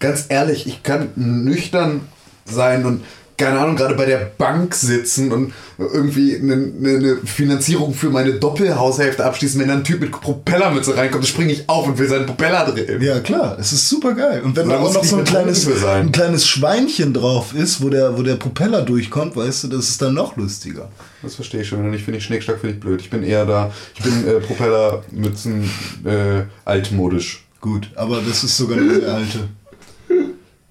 Ganz ehrlich, ich kann nüchtern sein und keine Ahnung, gerade bei der Bank sitzen und irgendwie eine, eine, Finanzierung für meine Doppelhaushälfte abschließen. Wenn dann ein Typ mit Propellermütze reinkommt, springe ich auf und will seinen Propeller drehen. Ja, klar, es ist super geil. Und wenn Da auch noch so ein kleines, ein kleines Schweinchen drauf ist, wo der, wo der Propeller durchkommt, weißt du, das ist dann noch lustiger. Das verstehe ich schon. Wenn ich finde ich Schnickschnack finde ich blöd. Ich bin eher da. Ich bin äh, Propellermützen äh, altmodisch. Gut, aber das ist sogar eine alte.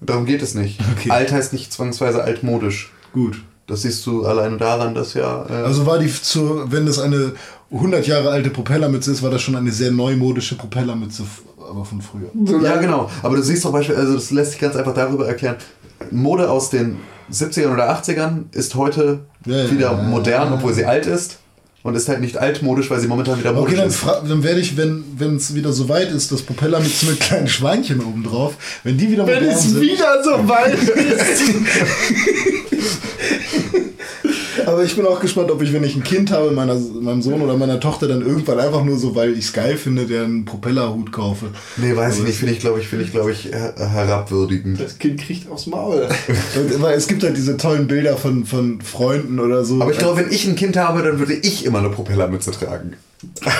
Darum geht es nicht. Okay. Alt heißt nicht zwangsweise altmodisch. Gut. Das siehst du allein daran, dass ja. Äh, Also war die, zu, wenn das eine 100 Jahre alte Propellermütze ist, war das schon eine sehr neumodische Propellermütze, aber von früher. Ja, genau. Aber du siehst zum Beispiel, also das lässt sich ganz einfach darüber erklären. Mode aus den 70ern oder 80ern ist heute Ja, wieder ja, modern, ja. obwohl sie alt ist. Und ist halt nicht altmodisch, weil sie momentan wieder modisch Okay, dann, ist. fra- dann werde ich, wenn es wieder so weit ist, das Propeller mit so einem kleinen Schweinchen oben drauf, wenn die wieder Wenn modern es sind. wieder so weit ist. Aber ich bin auch gespannt, ob ich, wenn ich ein Kind habe, meiner, meinem Sohn oder meiner Tochter, dann irgendwann einfach nur so, weil ich es geil finde, der einen Propellerhut kaufe. Nee, weiß ich nicht. Finde ich, glaube ich, finde ich, glaube ich, her- herabwürdigend. Das Kind kriegt aufs Maul. Und immer, es gibt halt diese tollen Bilder von, von Freunden oder so. Aber ich glaube, wenn ich ein Kind habe, dann würde ich immer eine Propellermütze tragen.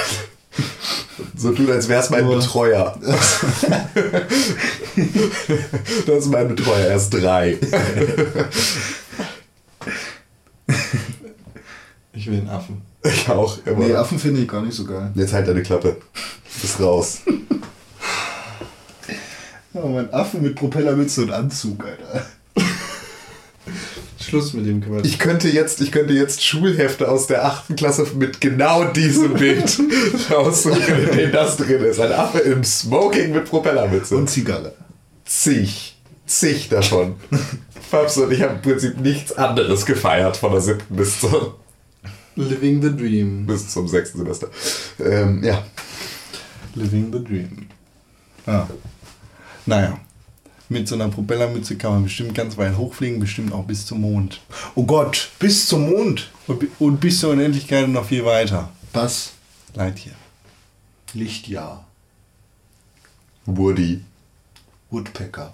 So tun, als wäre es mein Nur- Betreuer. das ist mein Betreuer, er ist drei. Ich will einen Affen. Ich auch. Immer. Nee, Affen finde ich gar nicht so geil. Jetzt halt deine Klappe. Bist raus. Ja, mein Affe mit Propellermütze und Anzug, Alter. Schluss mit dem Quatsch. Ich könnte jetzt, ich könnte jetzt Schulhefte aus der 8. Klasse mit genau diesem Bild raussuchen, in dem das drin ist. Ein Affe im Smoking mit Propellermütze. Und Zigarre. zig, zig davon. Fabs und ich haben im Prinzip nichts anderes gefeiert von der siebten bis, zur, Living the Dream. bis zum sechsten Semester. Ähm, ja. Living the Dream. Ja. Naja. Mit so einer Propellermütze kann man bestimmt ganz weit hochfliegen, bestimmt auch bis zum Mond. Oh Gott, bis zum Mond. Und, und bis zur Unendlichkeit und noch viel weiter. Was? Lightyear. Lichtjahr. Woody. Woodpecker.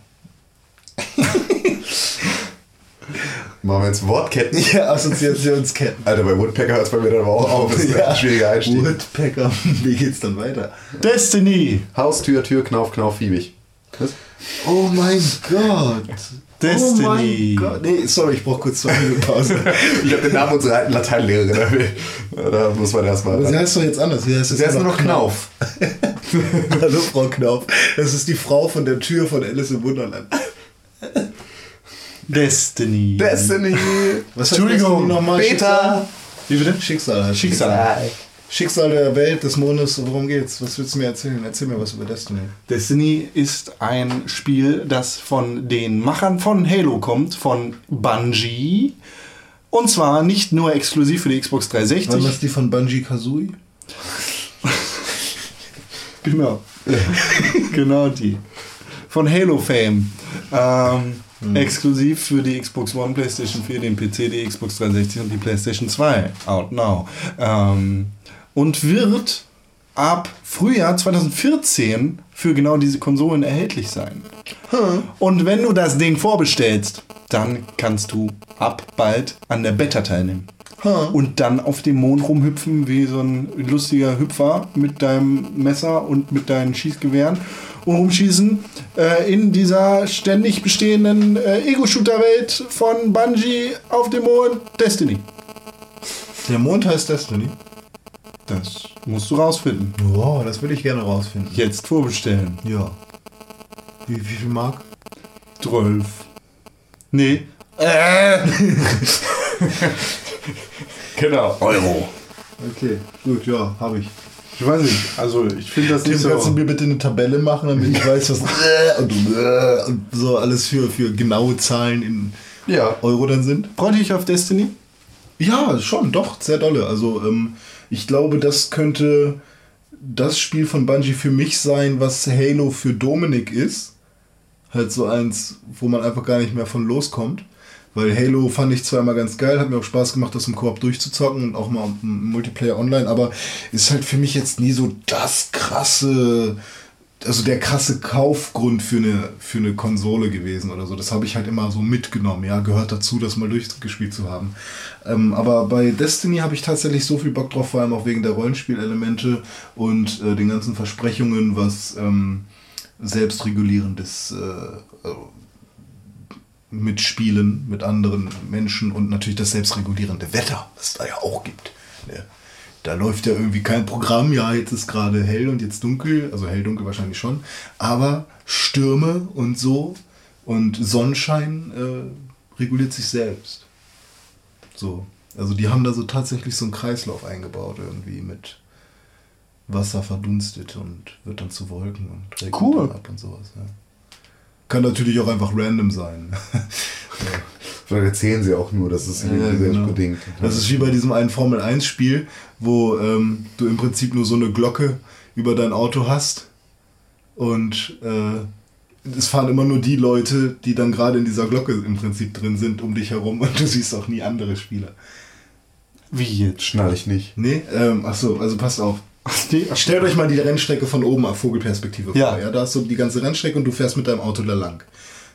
Machen wir jetzt Wortketten. Ja, Assoziationsketten. Alter, bei Woodpecker hört es bei mir dann aber auch auf. Das ist ein schwieriger Einstieg. Woodpecker. Wie geht's dann weiter? Destiny! Haustür, Tür, Knauf, Knauf, fiebig. Was? Oh mein Gott. Destiny. Oh mein Gott. Nee, sorry, ich brauche kurz zwei Minuten Pause. Ich habe den Namen unserer alten Lateinlehrerin. Da muss man erstmal. Aber sie heißt doch jetzt anders. Sie heißt, jetzt Sie heißt nur noch Knauf. Hallo Frau Knauf. Das ist die Frau von der Tür von Alice im Wunderland. Destiny. Destiny. Was Entschuldigung, nochmal? Beta. Wie bitte? Schicksal heißt Schicksal. Schicksal der Welt, des Mondes, worum geht's? Was willst du mir erzählen? Erzähl mir was über Destiny. Destiny ist ein Spiel, das von den Machern von Halo kommt, von Bungie. Und zwar nicht nur exklusiv für die Xbox War 360. das die von Bungie Kazooie? Genau. genau die. Von Halo Fame. Ähm, Exklusiv für die Xbox One, PlayStation 4, den PC, die Xbox 360 und die PlayStation 2. Out now. Ähm, und wird ab Frühjahr 2014 für genau diese Konsolen erhältlich sein. Und wenn du das Ding vorbestellst, dann kannst du ab bald an der Beta teilnehmen. Und dann auf dem Mond rumhüpfen wie so ein lustiger Hüpfer mit deinem Messer und mit deinen Schießgewehren und rumschießen äh, in dieser ständig bestehenden äh, Ego-Shooter-Welt von Bungie auf dem Mond Destiny. Der Mond heißt Destiny. Das musst du rausfinden. Wow, das würde ich gerne rausfinden. Jetzt vorbestellen. Ja. Wie, wie viel Mark? 12. Nee. Äh. Genau. Euro. Okay, gut, ja, habe ich. Ich weiß nicht. Also ich finde das nicht Tim, kannst du so. mir bitte eine Tabelle machen, damit ich weiß, was und, und so alles für, für genaue Zahlen in Ja. Euro dann sind? Freut dich auf Destiny? Ja, schon, doch, sehr dolle. Also ähm, ich glaube, das könnte das Spiel von Bungie für mich sein, was Halo für Dominik ist. Halt so eins, wo man einfach gar nicht mehr von loskommt. Weil Halo fand ich immer ganz geil, hat mir auch Spaß gemacht, das im Koop durchzuzocken und auch mal im Multiplayer online, aber ist halt für mich jetzt nie so das krasse, also der krasse Kaufgrund für eine, für eine Konsole gewesen oder so. Das habe ich halt immer so mitgenommen, ja, gehört dazu, das mal durchgespielt zu haben. Ähm, aber bei Destiny habe ich tatsächlich so viel Bock drauf, vor allem auch wegen der Rollenspielelemente und äh, den ganzen Versprechungen, was ähm, selbstregulierendes äh, mitspielen mit anderen Menschen und natürlich das selbstregulierende Wetter, was es da ja auch gibt. Ne? Da läuft ja irgendwie kein Programm, ja, jetzt ist gerade hell und jetzt dunkel, also hell, dunkel wahrscheinlich schon, aber Stürme und so und Sonnenschein äh, reguliert sich selbst. So, also die haben da so tatsächlich so einen Kreislauf eingebaut irgendwie mit Wasser verdunstet und wird dann zu Wolken und regnet Cool. ab und sowas. Ja. Kann natürlich auch einfach random sein. Vielleicht erzählen sie auch nur, dass es Ja, genau. bedingt. Das ist wie bei diesem einen Formel-1-Spiel, wo ähm, du im Prinzip nur so eine Glocke über dein Auto hast und äh, es fahren immer nur die Leute, die dann gerade in dieser Glocke im Prinzip drin sind, um dich herum und du siehst auch nie andere Spieler. Wie jetzt? Schnall ich nicht. Nee, ähm, achso, also passt auf. Stellt euch mal die Rennstrecke von oben auf Vogelperspektive Ja. vor. Ja, da hast du die ganze Rennstrecke und du fährst mit deinem Auto da lang.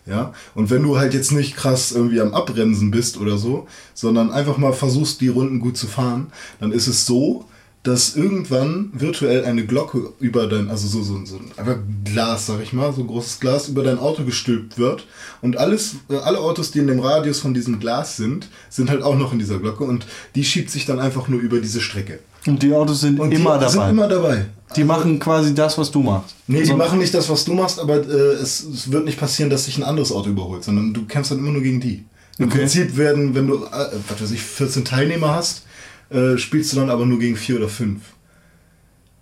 Ja, und wenn du halt jetzt nicht krass irgendwie am Abbremsen bist oder so, sondern einfach mal versuchst, die Runden gut zu fahren, dann ist es so, dass irgendwann virtuell eine Glocke über dein, also so, so, so ein einfach Glas, sag ich mal, so ein großes Glas über dein Auto gestülpt wird und alles, äh, alle Autos, die in dem Radius von diesem Glas sind, sind halt auch noch in dieser Glocke und die schiebt sich dann einfach nur über diese Strecke. Und die Autos sind Und immer die dabei. sind immer dabei. die machen quasi das, was du machst. Nee, die So- machen nicht das, was du machst, aber äh, es, es wird nicht passieren, dass sich ein anderes Auto überholt, sondern du kämpfst dann immer nur gegen die. Im Okay. Prinzip werden, wenn du, äh, was weiß ich, 14 Teilnehmer hast, äh, spielst du dann aber nur gegen vier oder fünf.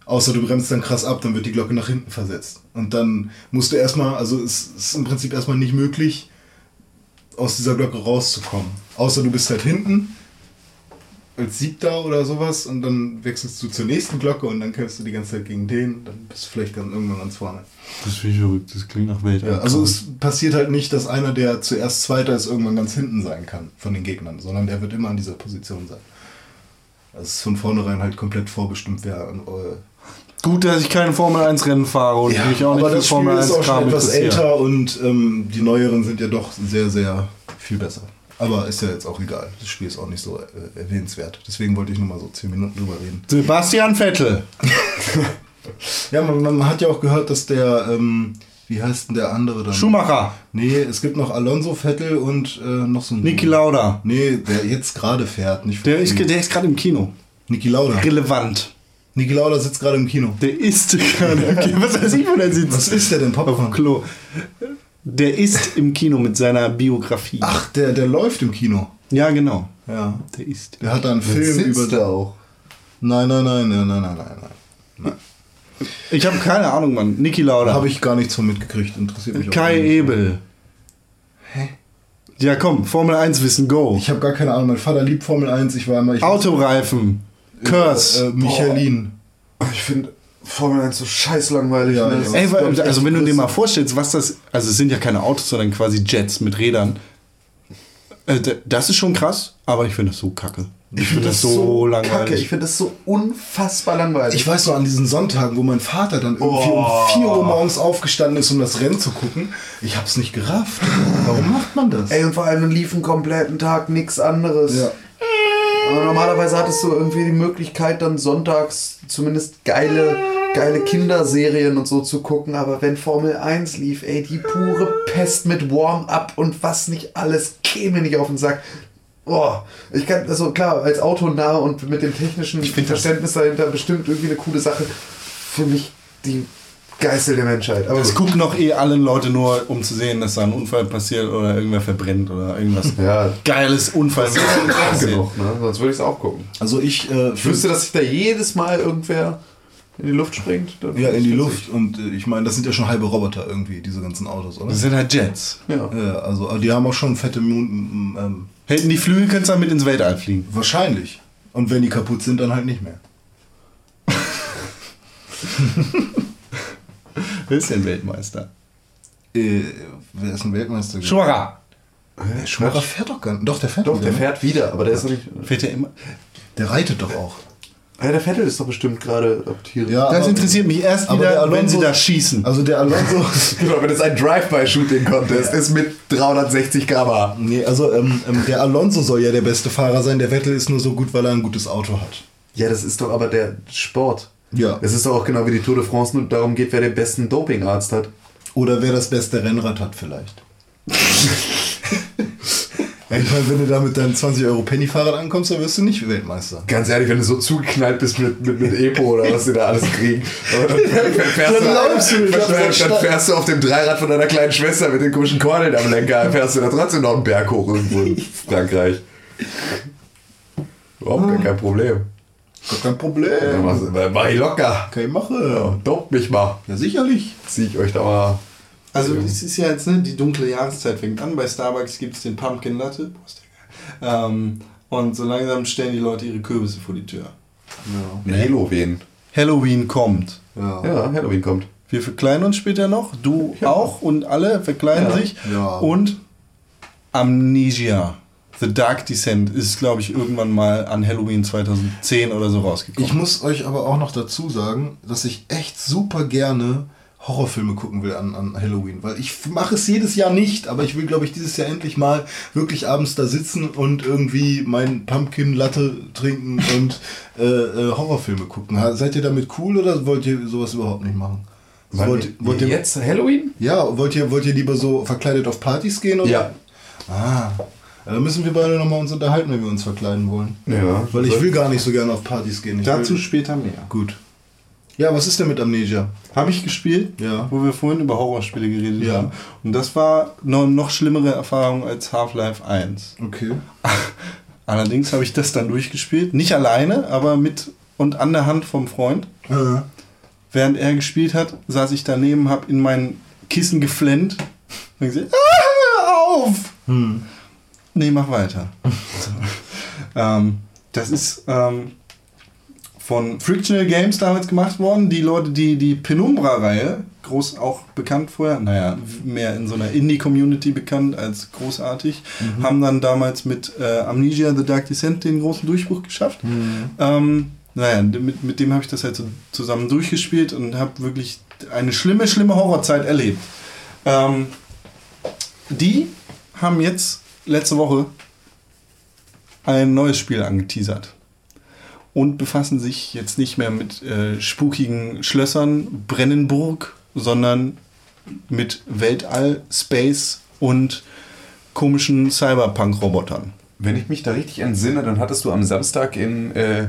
Außer du bremst dann krass ab, dann wird die Glocke nach hinten versetzt. Und dann musst du erstmal, also es ist im Prinzip erstmal nicht möglich, aus dieser Glocke rauszukommen. Außer du bist halt hinten als Siebter oder sowas und dann wechselst du zur nächsten Glocke und dann kämpfst du die ganze Zeit gegen den, dann bist du vielleicht dann irgendwann ganz vorne. Das finde ich verrückt. Das klingt nach Welt. Ja, also es passiert halt nicht, dass einer, der zuerst Zweiter ist, irgendwann ganz hinten sein kann von den Gegnern, sondern der wird immer an dieser Position sein. Das ist von vornherein halt komplett vorbestimmt, wer an äh, Gut, dass ich keine Formel 1 Rennen fahre und mich auch nicht aber das Spiel Formel ist 1 auch schon etwas älter und ähm, die neueren sind ja doch sehr, sehr viel besser. Aber ist ja jetzt auch egal. Das Spiel ist auch nicht so äh, erwähnenswert. Deswegen wollte ich nur mal so 10 Minuten drüber reden. Sebastian Vettel. Ja, man, man hat ja auch gehört, dass der, ähm, wie heißt denn der andere dann? Schumacher. Nee, es gibt noch Alonso Vettel und äh, noch so ein. Niki Lauda. Nee, der jetzt gerade fährt. Nicht Der ist, der ist gerade im Kino. Niki Lauda. Relevant. Niki Lauda sitzt gerade im Kino. Der ist gerade im Kino. Was weiß ich, wo der sitzt? Was ist der denn, Auf Popcorn? Klo. Der ist im Kino mit seiner Biografie. Ach, der, der läuft im Kino. Ja, genau. Ja. Der ist. Der hat da einen Film über. Da auch. Nein, nein, nein, nein, nein, nein, nein. nein. Ich habe keine Ahnung, Mann. Niki Da Lauda. habe ich gar nichts von mitgekriegt. Interessiert mich auch Kai nicht. Ebel. Hä? Ja, komm, Formel 1 wissen, go. Ich habe gar keine Ahnung. Mein Vater liebt Formel 1. Ich war immer. Ich Autoreifen. Curse. Äh, Michelin. Ich finde Formel 1 so scheiß langweilig. Ja, ne? Ey, weil- also wenn du dir mal vorstellst, was das, also es sind ja keine Autos, sondern quasi Jets mit Rädern. Äh, Das ist schon krass, aber ich finde das so kacke. Ich finde das so Kacke. Ich langweilig. finde das so unfassbar langweilig. Ich weiß noch an diesen Sonntagen, wo mein Vater dann irgendwie um 4 Uhr morgens aufgestanden ist, um das Rennen zu gucken. Ich hab's nicht gerafft. Warum macht man das? Ey, und vor allem lief einen kompletten Tag nichts anderes. Ja. Aber normalerweise hattest du irgendwie die Möglichkeit, dann sonntags zumindest geile, geile Kinderserien und so zu gucken. Aber wenn Formel 1 lief, ey, die pure Pest mit Warm-up und was nicht alles, käme nicht auf den Sack. Boah, ich kann, also klar, als Autonah und mit dem technischen Verständnis dahinter bestimmt irgendwie eine coole Sache. Für mich die Geißel der Menschheit. Aber Es gucken doch eh alle Leute nur, um zu sehen, dass da ein Unfall passiert oder irgendwer verbrennt oder irgendwas ja, geiles Unfall. genug, ne? Sonst würde ich es auch gucken. Also ich äh, Ich wüsste, dass sich da jedes Mal irgendwer in die Luft springt. dann ja in die. Luft und äh, ich meine, das sind ja schon halbe Roboter irgendwie, diese ganzen Autos, oder? Das sind halt Jets. Ja. Ja, also aber die haben auch schon fette Mund, ähm, Hätten die Flügel, könntest du dann mit ins Weltall fliegen. wahrscheinlich. Und wenn die kaputt sind, dann halt nicht mehr. Wer ist denn Weltmeister? Äh, wer ist ein Weltmeister? Schumacher. Äh, Schumacher fährt doch gar nicht. Doch, der fährt Doch, wieder, der ne? fährt wieder, aber der ist nicht. Fährt der immer? Der reitet doch auch. Ja, der Vettel ist doch bestimmt gerade optiert. Ja, Das aber- interessiert mich erst wieder, der wenn sie Alonso- da schießen. Also der Alonso. Genau, wenn es ein Drive-by-Shooting-Contest ist mit 360 Gramm. nee, also ähm, ähm, der Alonso soll ja der beste Fahrer sein. Der Vettel ist nur so gut, weil er ein gutes Auto hat. Ja, das ist doch aber der Sport. Ja. Es ist doch auch genau wie die Tour de France nur darum geht, wer den besten Dopingarzt hat. Oder wer das beste Rennrad hat vielleicht. ja, ich meine, wenn du da mit deinem 20 Euro Penny-Fahrrad ankommst, dann wirst du nicht Weltmeister. Ganz ehrlich, wenn du so zugeknallt bist mit, mit, mit Epo oder was sie da alles kriegen. Dann, fährst Dann du dann, auf der dann, dann Stadt. fährst du auf dem Dreirad von deiner kleinen Schwester mit den komischen Kordeln am Lenker, fährst du da trotzdem noch einen Berg hoch irgendwo in Frankreich. Überhaupt gar kein Problem. Gar kein Ja, Problem. mach, mach ich locker. Kann ich machen. Ja, dopt mich mal. Ja, sicherlich. Zieh ich euch da mal Also es ist ja jetzt, ne, die dunkle Jahreszeit fängt an. Bei Starbucks gibt es den Pumpkin Latte. Boah, ist der geil. Ähm, und so langsam stellen die Leute ihre Kürbisse vor die Tür. Halloween. Halloween kommt. Ja. Ja, Halloween kommt. Wir verkleiden uns später noch. Du auch und alle verkleiden Ja. sich. Ja. Und Amnesia. The Dark Descent ist, glaube ich, irgendwann mal an Halloween 2010 oder so rausgekommen. Ich muss euch aber auch noch dazu sagen, dass ich echt super gerne Horrorfilme gucken will an, an Halloween, weil ich mache es jedes Jahr nicht, aber ich will, glaube ich, dieses Jahr endlich mal wirklich abends da sitzen und irgendwie mein Pumpkin Latte trinken und äh, äh, Horrorfilme gucken. Seid ihr damit cool oder wollt ihr sowas überhaupt nicht machen? Wollt, wollt ihr, Jetzt Halloween? ja, wollt ihr, wollt ihr lieber so verkleidet auf Partys gehen? Oder? Ja. Ah, da müssen wir beide nochmal uns unterhalten, wenn wir uns verkleiden wollen. Ja. Weil ich will gar nicht so gerne auf Partys gehen. Ich Dazu will, später mehr. Gut. Ja, was ist denn mit Amnesia? Habe ich gespielt, Ja. wo wir vorhin über Horrorspiele geredet Ja. haben. Und das war noch, noch schlimmere Erfahrung als Half-Life 1. Okay. Allerdings habe ich das dann durchgespielt. Nicht alleine, aber mit und an der Hand vom Freund. Während er gespielt hat, saß ich daneben, habe in mein Kissen geflennt und gesagt, ah, auf! Nee, mach weiter. so. ähm, das ist ähm, von Frictional Games damals gemacht worden. Die Leute, die die Penumbra-Reihe, groß auch bekannt vorher, naja, mehr in so einer Indie-Community bekannt als großartig, haben dann damals mit äh, Amnesia The Dark Descent den großen Durchbruch geschafft. Ähm, naja, mit, mit dem habe ich das halt so zusammen durchgespielt und habe wirklich eine schlimme, schlimme Horrorzeit erlebt. Ähm, die haben jetzt letzte Woche ein neues Spiel angeteasert und befassen sich jetzt nicht mehr mit äh, spukigen Schlössern, Brennenburg, sondern mit Weltall, Space und komischen Cyberpunk-Robotern. Wenn ich mich da richtig entsinne, dann hattest du am Samstag in äh,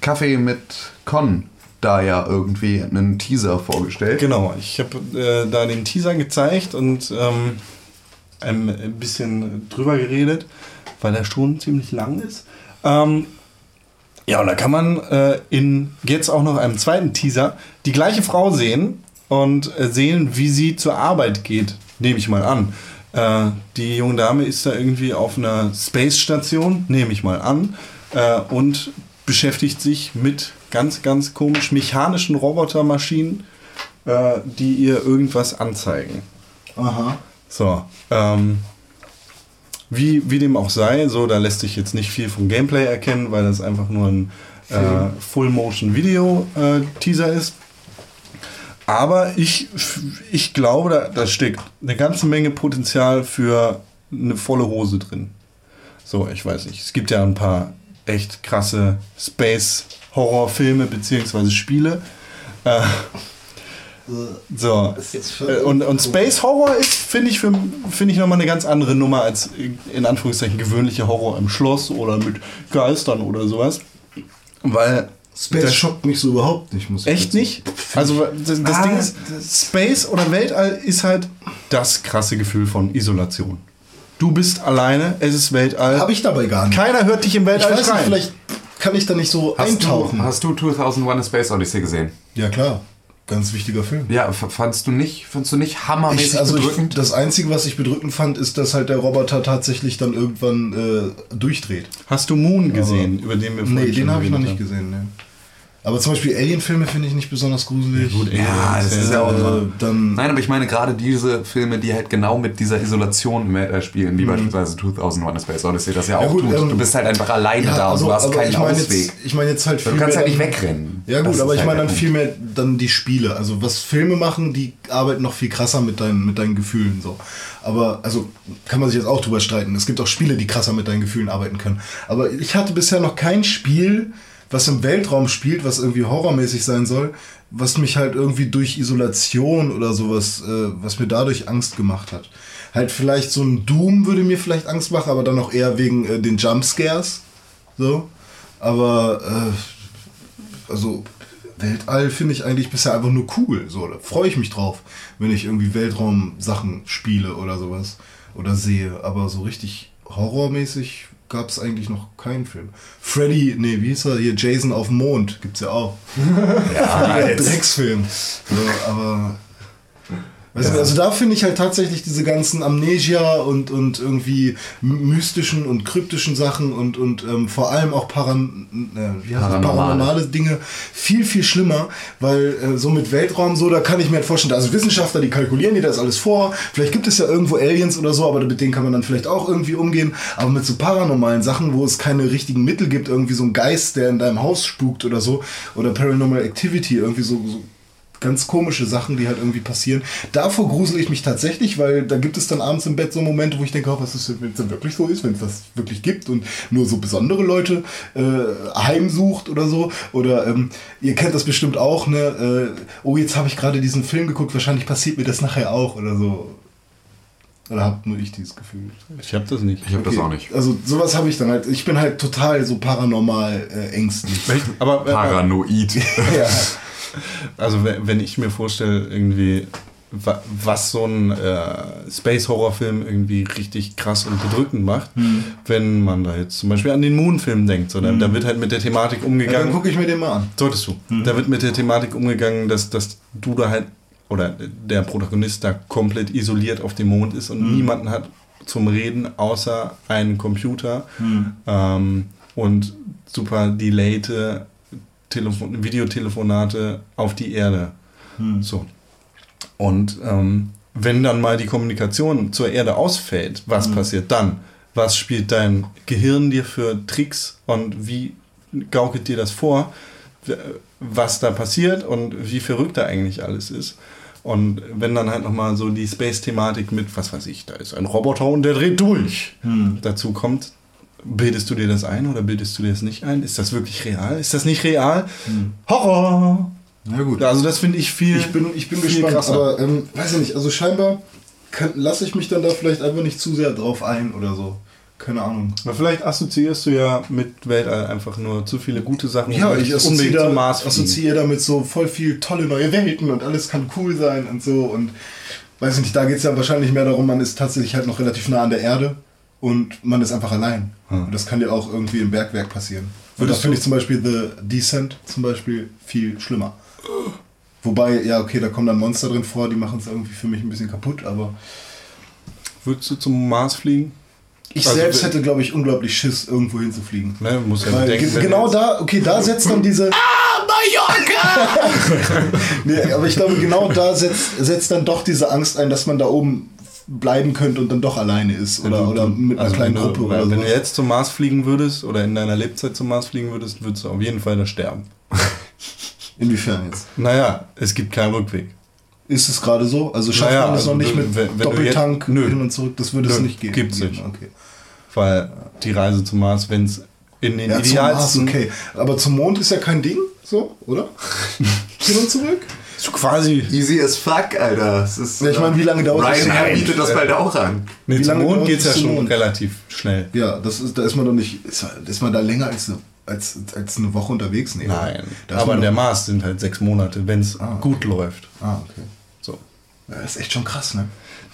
Kaffee mit Con da ja irgendwie einen Teaser vorgestellt. Genau, ich habe äh, da den Teaser gezeigt und ähm, ein, bisschen drüber geredet, weil der schon ziemlich lang ist. Ähm, ja, und da kann man äh, in jetzt auch noch einem zweiten Teaser die gleiche Frau sehen und äh, sehen, wie sie zur Arbeit geht, nehme ich mal an. Äh, die junge Dame ist da irgendwie auf einer Space-Station, nehme ich mal an, äh, und beschäftigt sich mit ganz, ganz komisch mechanischen Robotermaschinen, äh, die ihr irgendwas anzeigen. Aha. So, ähm, wie, wie dem auch sei, so, da lässt sich jetzt nicht viel vom Gameplay erkennen, weil das einfach nur ein äh, Full-Motion-Video-Teaser ist. Aber ich, ich glaube, da, da steckt eine ganze Menge Potenzial für eine volle Hose drin. So, ich weiß nicht. Es gibt ja ein paar echt krasse Space-Horror-Filme bzw. Spiele. Äh, so. Äh, Und, und Space Horror ist, finde ich, finde ich nochmal eine ganz andere Nummer als in Anführungszeichen gewöhnliche Horror im Schloss oder mit Geistern oder sowas. Weil. Space das- schockt mich so überhaupt nicht, muss ich Echt dazu- nicht? Also das, das Ah, Ding ist, Space oder Weltall ist halt das krasse Gefühl von Isolation. Du bist alleine, es ist Weltall. Habe ich dabei gar nicht. Keiner hört dich im Ich Weltall weiß nicht, vielleicht kann ich da nicht so Hast eintauchen. du, hast du 2001 A Space Odyssey gesehen? ja, klar. Ganz wichtiger Film. Ja, fandst du nicht, fandst du nicht hammermäßig Ich, also ich, bedrückend? das Einzige, was ich bedrückend fand, ist, dass halt der Roboter tatsächlich dann irgendwann äh, durchdreht. Hast du Moon gesehen, über den wir Nee, vorhin den schon habe ich noch nicht gesehen. Nee. Aber zum Beispiel Alien-Filme finde ich nicht besonders gruselig. gut, Alien. ja, das ist ja auch immer. äh, dann Nein, aber ich meine gerade diese Filme, die halt genau mit dieser Isolation spielen, wie beispielsweise 2001 A Space Odyssey, das ja auch gut, tut. ähm, du bist halt einfach alleine da und also, du hast keinen ich mein Ausweg. Jetzt, ich meine jetzt halt du viel kannst mehr halt nicht wegrennen. Ja Das gut, ist aber ich halt meine der dann viel mehr dann die Spiele. Also was Filme machen, die arbeiten noch viel krasser mit deinen, mit deinen Gefühlen so. Aber also kann man sich jetzt auch drüber streiten. Es gibt auch Spiele, die krasser mit deinen Gefühlen arbeiten können. Aber ich hatte bisher noch kein Spiel, was im Weltraum spielt, was irgendwie horrormäßig sein soll, was mich halt irgendwie durch Isolation oder sowas, äh, was mir dadurch Angst gemacht hat. Halt vielleicht so ein Doom würde mir vielleicht Angst machen, aber dann auch eher wegen äh, den Jumpscares. So. Aber äh, also Weltall finde ich eigentlich bisher einfach nur cool. So, da freue ich mich drauf, wenn ich irgendwie Weltraum-Sachen spiele oder sowas oder sehe. Aber so richtig horrormäßig gab es eigentlich noch keinen Film. Freddy, nee, wie hieß er hier? Jason auf dem Mond gibt's ja auch. Ja, Drecksfilm. So, aber Weißt du, also da finde ich halt tatsächlich diese ganzen Amnesia und, und irgendwie mystischen und kryptischen Sachen und, und ähm, vor allem auch Paran äh? Paranormale. paranormale Dinge viel, viel schlimmer, weil äh, so mit Weltraum so, da kann ich mir halt vorstellen, also Wissenschaftler, die kalkulieren dir das alles vor, vielleicht gibt es ja irgendwo Aliens oder so, aber mit denen kann man dann vielleicht auch irgendwie umgehen, aber mit so paranormalen Sachen, wo es keine richtigen Mittel gibt, irgendwie so ein Geist, der in deinem Haus spukt oder so, oder Paranormal Activity, irgendwie so, so ganz komische Sachen, die halt irgendwie passieren. Davor grusel ich mich tatsächlich, weil da gibt es dann abends im Bett so Momente, wo ich denke, oh, was ist, wenn es dann wirklich so ist, wenn es das wirklich gibt und nur so besondere Leute äh, heimsucht oder so. Oder ähm, ihr kennt das bestimmt auch, ne? Äh, oh, jetzt habe ich gerade diesen Film geguckt, wahrscheinlich passiert mir das nachher auch oder so. Oder habt nur ich dieses Gefühl? Ich habe das nicht. Ich habe das auch nicht. Also sowas habe ich dann halt. Ich bin halt total so paranormal äh, ängstlich. Aber äh, Paranoid. ja. Also wenn ich mir vorstelle, irgendwie, wa- was so ein äh, Space-Horror-Film irgendwie richtig krass und bedrückend macht, wenn man da jetzt zum Beispiel an den Moon-Film denkt, so, dann, da wird halt mit der Thematik ja dann umgegangen. gucke ich mir den mal an. Solltest du. Da wird mit der Thematik umgegangen, dass, dass du da halt, oder der Protagonist da komplett isoliert auf dem Mond ist und niemanden hat zum Reden außer einen Computer ähm, und super delayte Telefon Videotelefonate auf die Erde. So. Und ähm, wenn dann mal die Kommunikation zur Erde ausfällt, was passiert dann? Was spielt dein Gehirn dir für Tricks und wie gaukelt dir das vor, was da passiert und wie verrückt da eigentlich alles ist? Und wenn dann halt nochmal so die Space-Thematik mit, was weiß ich, da ist ein Roboter und der dreht durch, dazu kommt, bildest du dir das ein oder bildest du dir das nicht ein? Ist das wirklich real? Ist das nicht real? Horror! Na gut. Also das finde ich viel. Ich bin, ich bin viel gespannt, krasser. aber ähm, weiß ich nicht, also scheinbar lasse ich mich dann da vielleicht einfach nicht zu sehr drauf ein oder so. Keine Ahnung. Aber vielleicht assoziierst du ja mit Weltall einfach nur zu viele gute Sachen. Ja, ich assoziiere da, Mars assoziiere damit so voll viel tolle neue Welten und alles kann cool sein und so und weiß ich nicht, da geht es ja wahrscheinlich mehr darum, man ist tatsächlich halt noch relativ nah an der Erde und man ist einfach allein. Und das kann ja auch irgendwie im Bergwerk passieren. Und da Würdest finde ich zum Beispiel The Descent zum Beispiel viel schlimmer. Wobei, ja, okay, da kommen dann Monster drin vor, die machen es irgendwie für mich ein bisschen kaputt, aber Würdest du zum Mars fliegen? ich Also, selbst hätte, glaube ich, unglaublich Schiss, irgendwo hinzufliegen. Ne, muss ja wenn genau da, okay, da setzt dann diese. nee, aber ich glaube, genau da setzt, setzt dann doch diese Angst ein, dass man da oben bleiben könnte und dann doch alleine ist. Oder, oder mit einer also kleinen wenn du, Gruppe oder Wenn so. du jetzt zum Mars fliegen würdest oder in deiner Lebzeit zum Mars fliegen würdest, würdest du auf jeden Fall da sterben. Inwiefern jetzt? Naja, es gibt keinen Rückweg. Ist es gerade so? Also schafft Naja, man es also noch nicht wenn- mit wenn du Doppeltank jetzt- nö. hin und zurück? Das würde es Nö, nicht geben. gibt's geben. nicht. Okay. Weil die Reise zum Mars, wenn es in den Ja, zum Mars, idealsten... okay. Aber zum Mond ist ja kein Ding, so, oder? hin und zurück? So quasi... Easy as fuck, Alter. Das ist, Ja, ich meine, wie lange dauert das? Ryanair bietet das bald auch an. Nee, Wie zum Mond geht es ja schon Mond? relativ schnell. Ja, das ist, da ist man doch nicht. Ist, ist man da länger als eine, als, als eine Woche unterwegs? Nee, Nein, aber man der Mars sind halt sechs Monate, wenn es Ah. gut läuft. Ah, okay. So. Ja, das ist echt schon krass, ne?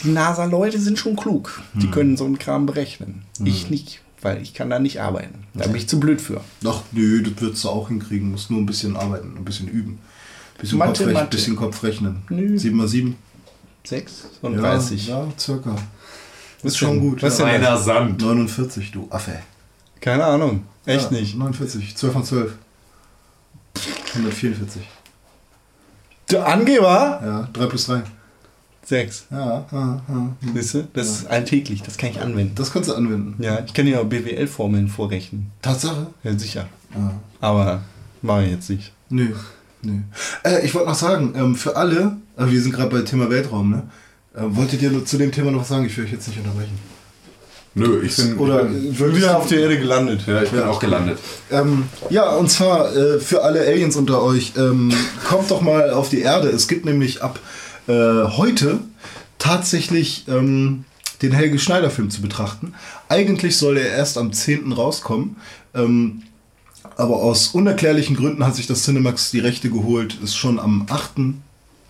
Die NASA-Leute sind schon klug. Hm. Die können so einen Kram berechnen. Ich nicht, weil ich kann da nicht arbeiten. Da bin ich zu blöd für. Doch, nö, das würdest du auch hinkriegen. Musst nur ein bisschen arbeiten, ein bisschen üben. Bisschen, Mathe, Kopf, Mathe. bisschen Kopf rechnen. Nö. 7 mal 7. Sechs und 30. Ja, circa. Was ist schon gut. Was ja. denn das? Sand. 49, du Affe. Keine Ahnung. Echt ja, nicht. 49, 12 von 12. 144. Der Angeber? Ja, 3 plus 3. Sechs. Ja, ja, ja. Siehst du? Das ist alltäglich. Das kann ich anwenden. Das kannst du anwenden. Ja, ich kann ja auch BWL-Formeln vorrechnen. Tatsache? Ja, sicher. Ja. Aber mache ich jetzt nicht. Nö. Nö. Äh, ich wollte noch sagen, ähm, für alle, äh, wir sind gerade bei Thema Weltraum, ne? Äh, wolltet ihr zu dem Thema noch was sagen? Ich will euch jetzt nicht unterbrechen. Nö, ich bin, Oder ich bin, Wieder auf der Erde gelandet. ja, ich bin auch gelandet. Ähm, ja, und zwar äh, für alle Aliens unter euch, ähm, kommt doch mal auf die Erde. Es gibt nämlich ab äh, heute tatsächlich ähm, den Helge Schneider-Film zu betrachten. Eigentlich soll er erst am 10. rauskommen. Aber aus unerklärlichen Gründen hat sich das Cinemax die Rechte geholt, es schon am 8.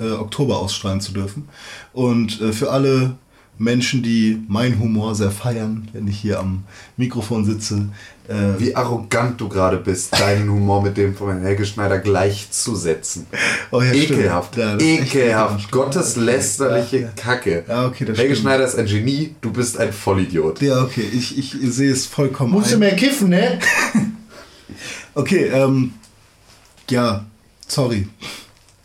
Äh, Oktober ausstrahlen zu dürfen. Und äh, für alle Menschen, die meinen Humor sehr feiern, wenn ich hier am Mikrofon sitze. Äh, Wie arrogant du gerade bist, deinen Humor mit dem von Helge Schneider gleichzusetzen. Oh ja, ekelhaft, Ja, ekelhaft, gotteslästerliche Ja. Kacke. Ja, okay, das Helge stimmt. Schneider ist ein Genie, du bist ein Vollidiot. ja, okay, ich, ich sehe es vollkommen Musst du ein. mehr kiffen, ne? Okay, ähm, ja, sorry,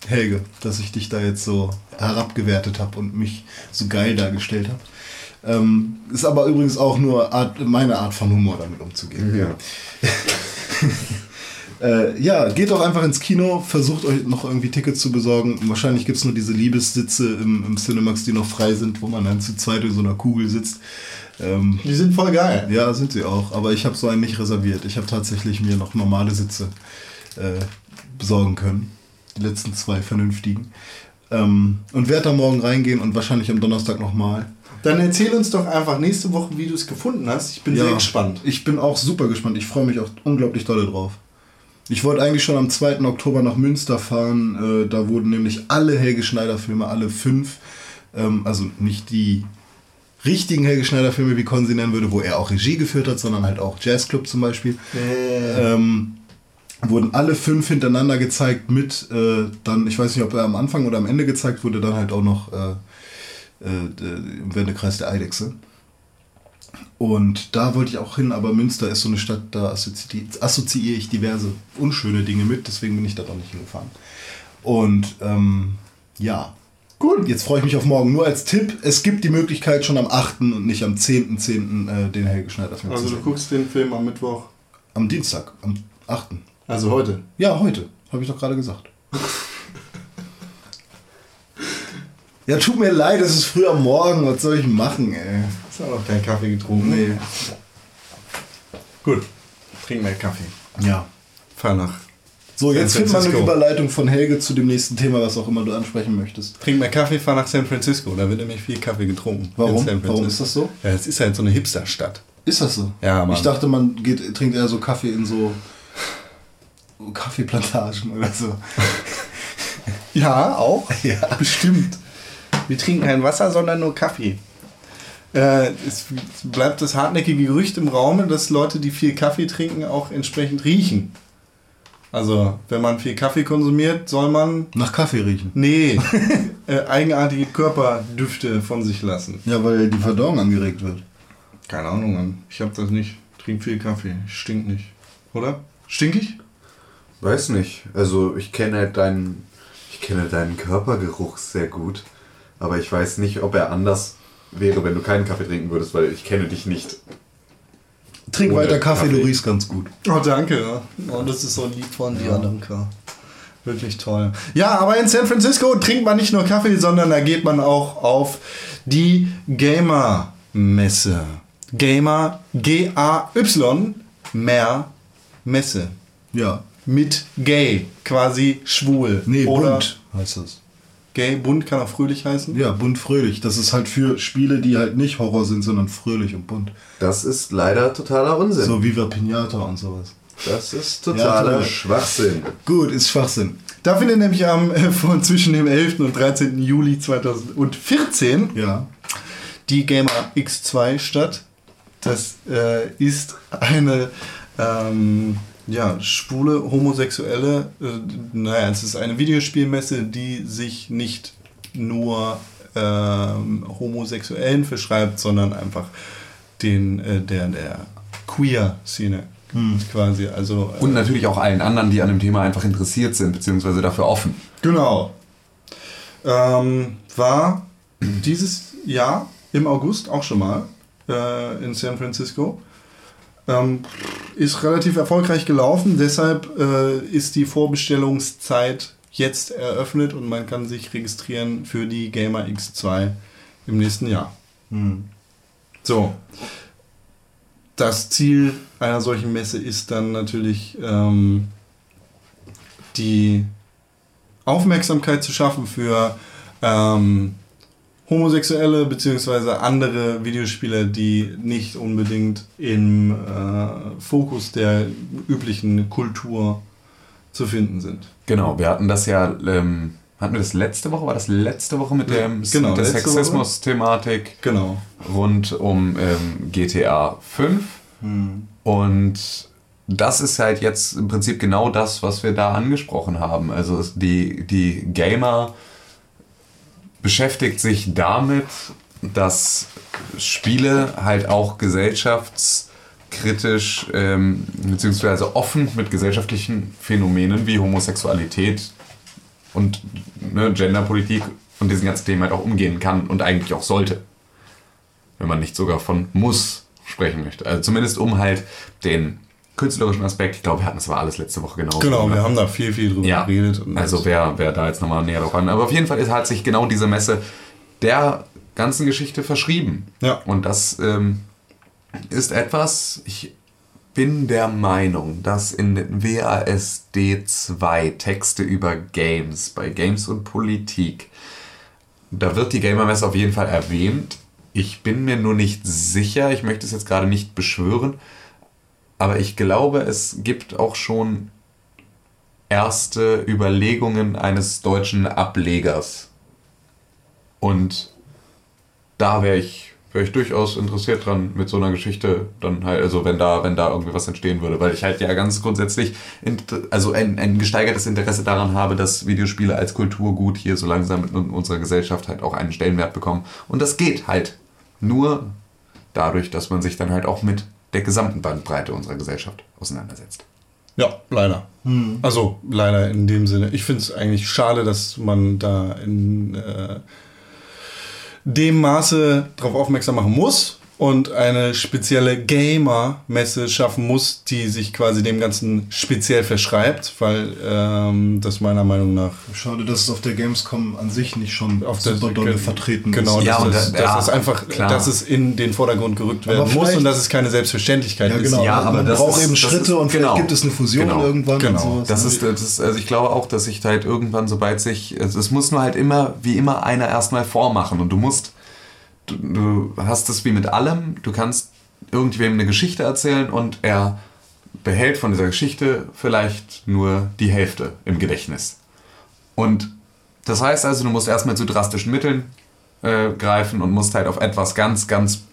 Helge, dass ich dich da jetzt so herabgewertet habe und mich so geil dargestellt habe. Ähm, ist aber übrigens auch nur Art, meine Art von Humor, damit umzugehen. Ja. Äh, ja, geht doch einfach ins Kino, versucht euch noch irgendwie Tickets zu besorgen. Wahrscheinlich gibt es nur diese Liebessitze im, im Cinemax, die noch frei sind, wo man dann zu zweit in so einer Kugel sitzt. Ähm, Die sind voll geil. ja, sind sie auch, aber ich habe so einen nicht reserviert. Ich habe tatsächlich mir noch normale Sitze äh, besorgen können. Die letzten zwei vernünftigen. Ähm, und werde da morgen reingehen und wahrscheinlich am Donnerstag nochmal. Dann erzähl uns doch einfach nächste Woche, wie du es gefunden hast. Ich bin sehr gespannt. Ich bin auch super gespannt. Ich freue mich auch unglaublich dolle drauf. Ich wollte eigentlich schon am 2. Oktober nach Münster fahren. Äh, da wurden nämlich alle Helge Schneider-Filme, alle fünf, ähm, also nicht die richtigen Helge Schneider-Filme, wie Con sie nennen würde, wo er auch Regie geführt hat, sondern halt auch Jazzclub zum Beispiel. Ähm, wurden alle fünf hintereinander gezeigt mit, äh, dann, ich weiß nicht, ob er am Anfang oder am Ende gezeigt wurde, dann halt auch noch äh, äh, im Wendekreis der Eidechse. Und da wollte ich auch hin, aber Münster ist so eine Stadt, da assozi assoziiere ich diverse unschöne Dinge mit, deswegen bin ich da doch nicht hingefahren. Und ähm, ja, gut, jetzt freue ich mich auf morgen. Nur als Tipp, es gibt die Möglichkeit schon am 8. und nicht am 10.10. äh, den Helge Schneider Film Also zu du sehen. guckst den Film am Mittwoch. Am Dienstag, am 8. Also heute. Ja, heute, habe ich doch gerade gesagt. ja, tut mir leid, es ist früh am Morgen, was soll ich machen, ey? Hast auch noch keinen Kaffee getrunken? Nee. Gut. Trink mehr Kaffee. Ja. Fahr nach. So, jetzt finden wir eine. Überleitung von Helge zu dem nächsten Thema, was auch immer du ansprechen möchtest. Trink mehr Kaffee, fahr nach San Francisco. Da wird nämlich viel Kaffee getrunken. Warum? In San Warum Francisco. ist das so? Ja, es ist halt so eine Hipsterstadt. Ist das so? Ja, Mann. Ich dachte, man geht, trinkt eher so Kaffee in so Kaffeeplantagen oder so. Ja, auch. Ja. Bestimmt. Wir trinken kein Wasser, sondern nur Kaffee. Äh, es bleibt das hartnäckige Gerücht im Raum, dass Leute, die viel Kaffee trinken, auch entsprechend riechen. Also, wenn man viel Kaffee konsumiert, soll man, Nach Kaffee riechen. nee, äh, eigenartige Körperdüfte von sich lassen. Ja, weil die Verdauung angeregt wird. Keine Ahnung, Mann. Ich hab das nicht. Trink viel Kaffee. Stink nicht. Oder? Stink ich? Weiß nicht. Also ich kenne deinen, ich kenne deinen Körpergeruch sehr gut, aber ich weiß nicht, ob er anders wäre, wenn du keinen Kaffee trinken würdest, weil ich kenne dich nicht. Trink Ohne weiter Kaffee, du Kaffee. riechst ganz gut. Oh, danke. ja. Oh, das ist so lieb von dir, danke. Wirklich toll. Ja, aber in San Francisco trinkt man nicht nur Kaffee, sondern da geht man auch auf die Gamer-Messe. Gamer, G-A-Y, mehr Messe. Ja. Mit gay, quasi schwul. Nee, Oder bunt heißt das. Gay, bunt kann auch fröhlich heißen. Ja, bunt fröhlich. Das ist halt für Spiele, die halt nicht Horror sind, sondern fröhlich und bunt. Das ist leider totaler Unsinn. So Viva Pinata und sowas. Das ist Ja, totaler toll. Schwachsinn. Gut, ist Schwachsinn. Da findet nämlich am, äh, von zwischen dem 11. und 13. Juli 2014 Ja. die Gamer X2 statt. Das äh, ist eine ähm, ja, schwule, homosexuelle, äh, naja, es ist eine Videospielmesse, die sich nicht nur ähm, Homosexuellen verschreibt, sondern einfach den, äh, der, der Queer-Szene quasi. Also, äh, Und natürlich auch allen anderen, die an dem Thema einfach interessiert sind, beziehungsweise dafür offen. Genau. Ähm, war dieses Jahr im August auch schon mal äh, in San Francisco. Ähm, ist relativ erfolgreich gelaufen, deshalb äh, ist die Vorbestellungszeit jetzt eröffnet und man kann sich registrieren für die Gamer X2 im nächsten Jahr. So. Das Ziel einer solchen Messe ist dann natürlich ähm, die Aufmerksamkeit zu schaffen für ähm, Homosexuelle bzw. andere Videospieler, die nicht unbedingt im äh, Fokus der üblichen Kultur zu finden sind. Genau, wir hatten das ja ähm, hatten wir das letzte Woche? War das letzte Woche mit, dem, genau, mit der. Sexismus-Thematik Genau. rund um ähm, GTA 5? Und das ist halt jetzt im Prinzip genau das, was wir da angesprochen haben. Also die, die Gamer beschäftigt sich damit, dass Spiele halt auch gesellschaftskritisch ähm, beziehungsweise offen mit gesellschaftlichen Phänomenen wie Homosexualität und ne, Genderpolitik und diesen ganzen Themen halt auch umgehen kann und eigentlich auch sollte. Wenn man nicht sogar von muss sprechen möchte. Also zumindest um halt den künstlerischen Aspekt, ich glaube, wir hatten das war alles letzte Woche genau. Genau, wir haben da viel, viel drüber Ja, geredet. Also wer, wer da jetzt nochmal näher drauf an. Aber auf jeden Fall ist, hat sich genau diese Messe der ganzen Geschichte verschrieben. Ja. Und das ähm, ist etwas, ich bin der Meinung, dass in WASD 2 Texte über Games, bei Games und Politik, da wird die Gamer-Messe auf jeden Fall erwähnt. Ich bin mir nur nicht sicher, ich möchte es jetzt gerade nicht beschwören, aber ich glaube, es gibt auch schon erste Überlegungen eines deutschen Ablegers. Und da wäre ich, wär ich durchaus interessiert dran, mit so einer Geschichte dann halt, also wenn da, wenn da irgendwie was entstehen würde, weil ich halt ja ganz grundsätzlich also ein, ein gesteigertes Interesse daran habe, dass Videospiele als Kulturgut hier so langsam in unserer Gesellschaft halt auch einen Stellenwert bekommen. Und das geht halt nur dadurch, dass man sich dann halt auch mit der gesamten Bandbreite unserer Gesellschaft auseinandersetzt. Ja, leider. Also leider in dem Sinne. Ich finde es eigentlich schade, dass man da in äh, dem Maße darauf aufmerksam machen muss und eine spezielle Gamer-Messe schaffen muss, die sich quasi dem Ganzen speziell verschreibt, weil ähm, das meiner Meinung nach Schade, dass es auf der Gamescom an sich nicht schon auf der super dolle vertreten genau, ist. Ja, dass, und das, da- dass ja, das einfach, klar. dass es in den Vordergrund gerückt Aber werden muss und dass es keine Selbstverständlichkeit Ja, ist. genau. Ja, aber man das braucht ist- eben das Schritte ist- und vielleicht genau. gibt es eine Fusion Genau. irgendwann Genau. und sowas. Das ist, das ist, also ich glaube auch, dass sich da halt irgendwann, sobald sich, also es muss nur halt immer, wie immer, einer erstmal vormachen und du musst, du, du hast es wie mit allem, du kannst irgendwem eine Geschichte erzählen und er behält von dieser Geschichte vielleicht nur die Hälfte im Gedächtnis. Und das heißt also, du musst erstmal zu drastischen Mitteln äh, greifen und musst halt auf etwas ganz, ganz,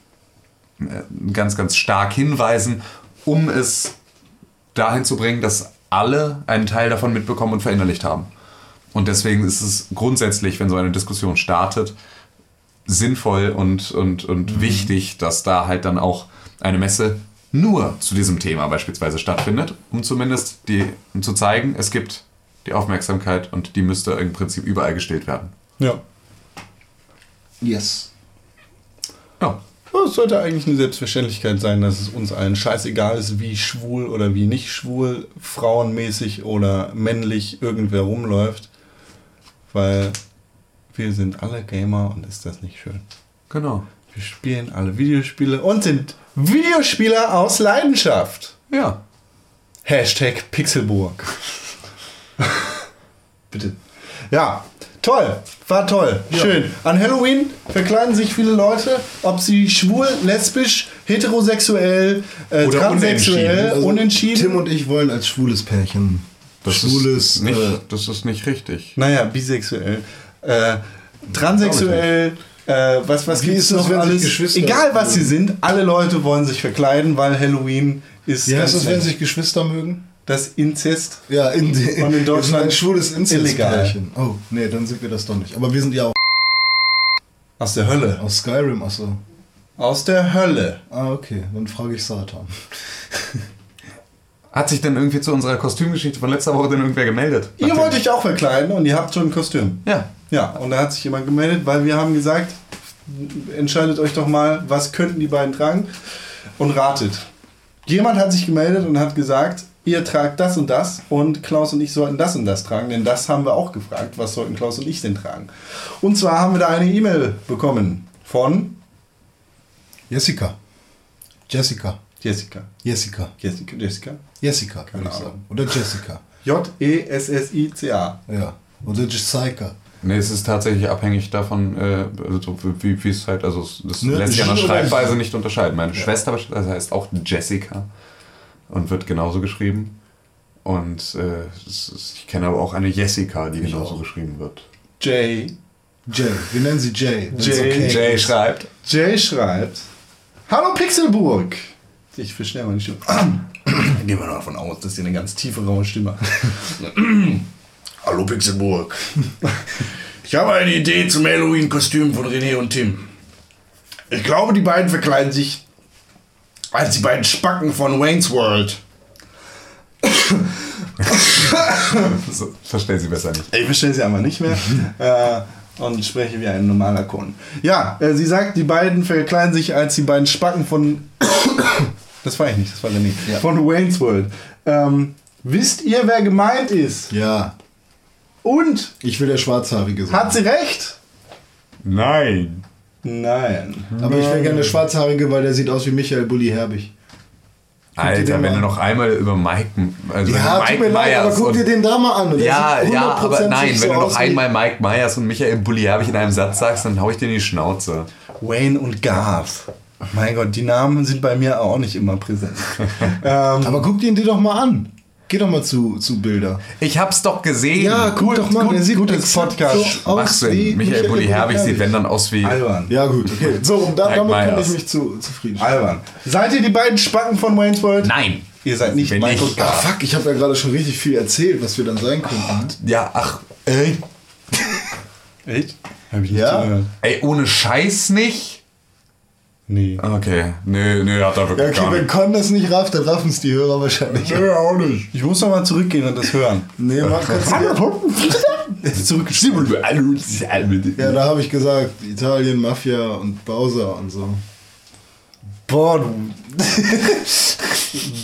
äh, ganz, ganz stark hinweisen, um es dahin zu bringen, dass alle einen Teil davon mitbekommen und verinnerlicht haben. Und deswegen ist es grundsätzlich, wenn so eine Diskussion startet, sinnvoll und, und, und wichtig, dass da halt dann auch eine Messe nur zu diesem Thema beispielsweise stattfindet, um zumindest die, um zu zeigen, es gibt die Aufmerksamkeit und die müsste im Prinzip überall gestillt werden. Ja. Yes. Ja. Ja, Es sollte eigentlich eine Selbstverständlichkeit sein, dass es uns allen scheißegal ist, wie schwul oder wie nicht schwul, frauenmäßig oder männlich irgendwer rumläuft. Weil wir sind alle Gamer und ist das nicht schön. Genau. Wir spielen alle Videospiele und sind Videospieler aus Leidenschaft. Ja. Hashtag Pixelburg. Bitte. Ja, toll. War toll. Schön. An Halloween verkleiden sich viele Leute, ob sie schwul, lesbisch, heterosexuell, äh, Oder transsexuell, unentschieden. unentschieden. Tim und ich wollen als schwules Pärchen. Das schwules. ist nicht, äh, das ist nicht richtig. naja, bisexuell, äh, transsexuell, äh, was, was ist das, noch alles? Geschwister- Egal was sie sind, alle Leute wollen sich verkleiden, weil Halloween ist wie heißt ganz das, wenn sich Geschwister mögen? das Inzest. Ja, in, in, Und in Deutschland ein schwules illegal. Inzestpärchen. Oh, nee, dann sind wir das doch nicht. Aber wir sind ja auch Aus der Hölle. aus Skyrim, achso. Aus der Hölle. Ah, okay, dann frage ich Satan. Hat sich denn irgendwie zu unserer Kostümgeschichte von letzter Woche denn irgendwer gemeldet? Ihr wollt euch auch verkleiden und ihr habt schon ein Kostüm. Ja. Ja, und da hat sich jemand gemeldet, weil wir haben gesagt, entscheidet euch doch mal, was könnten die beiden tragen und ratet. Jemand hat sich gemeldet und hat gesagt, ihr tragt das und das und Klaus und ich sollten das und das tragen, denn das haben wir auch gefragt, was sollten Klaus und ich denn tragen. Und zwar haben wir da eine E-Mail bekommen von Jessica. Jessica. Jessica. Jessica. Jessica, Jessica. Jessica, kann ich sagen. Oder Jessica. J-E-S-S-I-C-A. Ja. Oder Jessica. Nee, es ist tatsächlich abhängig davon, äh, also wie, wie es halt, also es- das Ne, lässt sich an der Schreibweise nicht unterscheiden. Meine Schwester beispielsweise heißt auch Jessica und wird genauso geschrieben. Und äh, ist, ich kenne aber auch eine Jessica, die genauso auch. geschrieben wird. Jay. Jay. Wir nennen sie Jay. Jay. okay Jay schreibt. Jay schreibt: Hallo Pixelburg. Ich verstehe mal die Stimme. Gehen wir davon aus, dass sie eine ganz tiefe, raue Stimme hat. Hallo Pixelburg. Ich habe eine Idee zum Halloween-Kostüm von René und Tim. Ich glaube, die beiden verkleiden sich als die beiden Spacken von Wayne's World. So, verstehen Sie besser nicht. Ich verstehe sie aber nicht mehr. äh, und spreche wie ein normaler Kun. Ja, äh, sie sagt, die beiden verkleiden sich als die beiden Spacken von. das war ich nicht, das war René. Von Wayne's World. Ähm, wisst ihr, wer gemeint ist? Ja. Und Ich will der Schwarzhaarige sein. hat sie recht? Nein. Nein. Aber ich wäre gerne der Schwarzhaarige, weil der sieht aus wie Michael Bulli Herbig. Alter, den wenn du noch einmal über Mike, also Ja, tut Mike mir leid, aber Myers guck und dir den da mal an. Ja, ja, aber 100% nein, so wenn du aus noch einmal Mike Myers und Michael Bulli Herbig in einem Satz sagst, dann hau ich dir in die Schnauze. Wayne und Garth. Mein Gott, die Namen sind bei mir auch nicht immer präsent. ähm, Aber guck dir den doch mal an. Geh doch mal zu, zu Bilder. Ich hab's doch gesehen. Ja, guck gut, doch mal. gut, der sieht gutes Podcast. So aus Machst du wie denn? Michael Bulli Herbig sieht, wenn dann aus wie. albern. Ja, gut, okay. So, und da, damit kann ich mich zu, zufrieden stellen. Albern. Seid ihr die beiden Spacken von Wayne's World? Nein. Ihr seid nicht Bin Mike ich. Ach, fuck, ich habe ja gerade schon richtig viel erzählt, was wir dann sein könnten. Ja, ach, ey. Echt? Hab ich nicht Ja? zugehört. Ey, ohne Scheiß nicht? Nee. Okay. Nö, nö, hat er Ja, wirklich okay, gar wenn nicht. Con das nicht rafft, dann raffen es die Hörer wahrscheinlich. Ja, auch nicht. Ich muss noch mal zurückgehen und das hören. Nee, mach kannst du Zurückgeschrieben. Ja, da habe ich gesagt, Italien, Mafia und Bowser und so. Boah, du.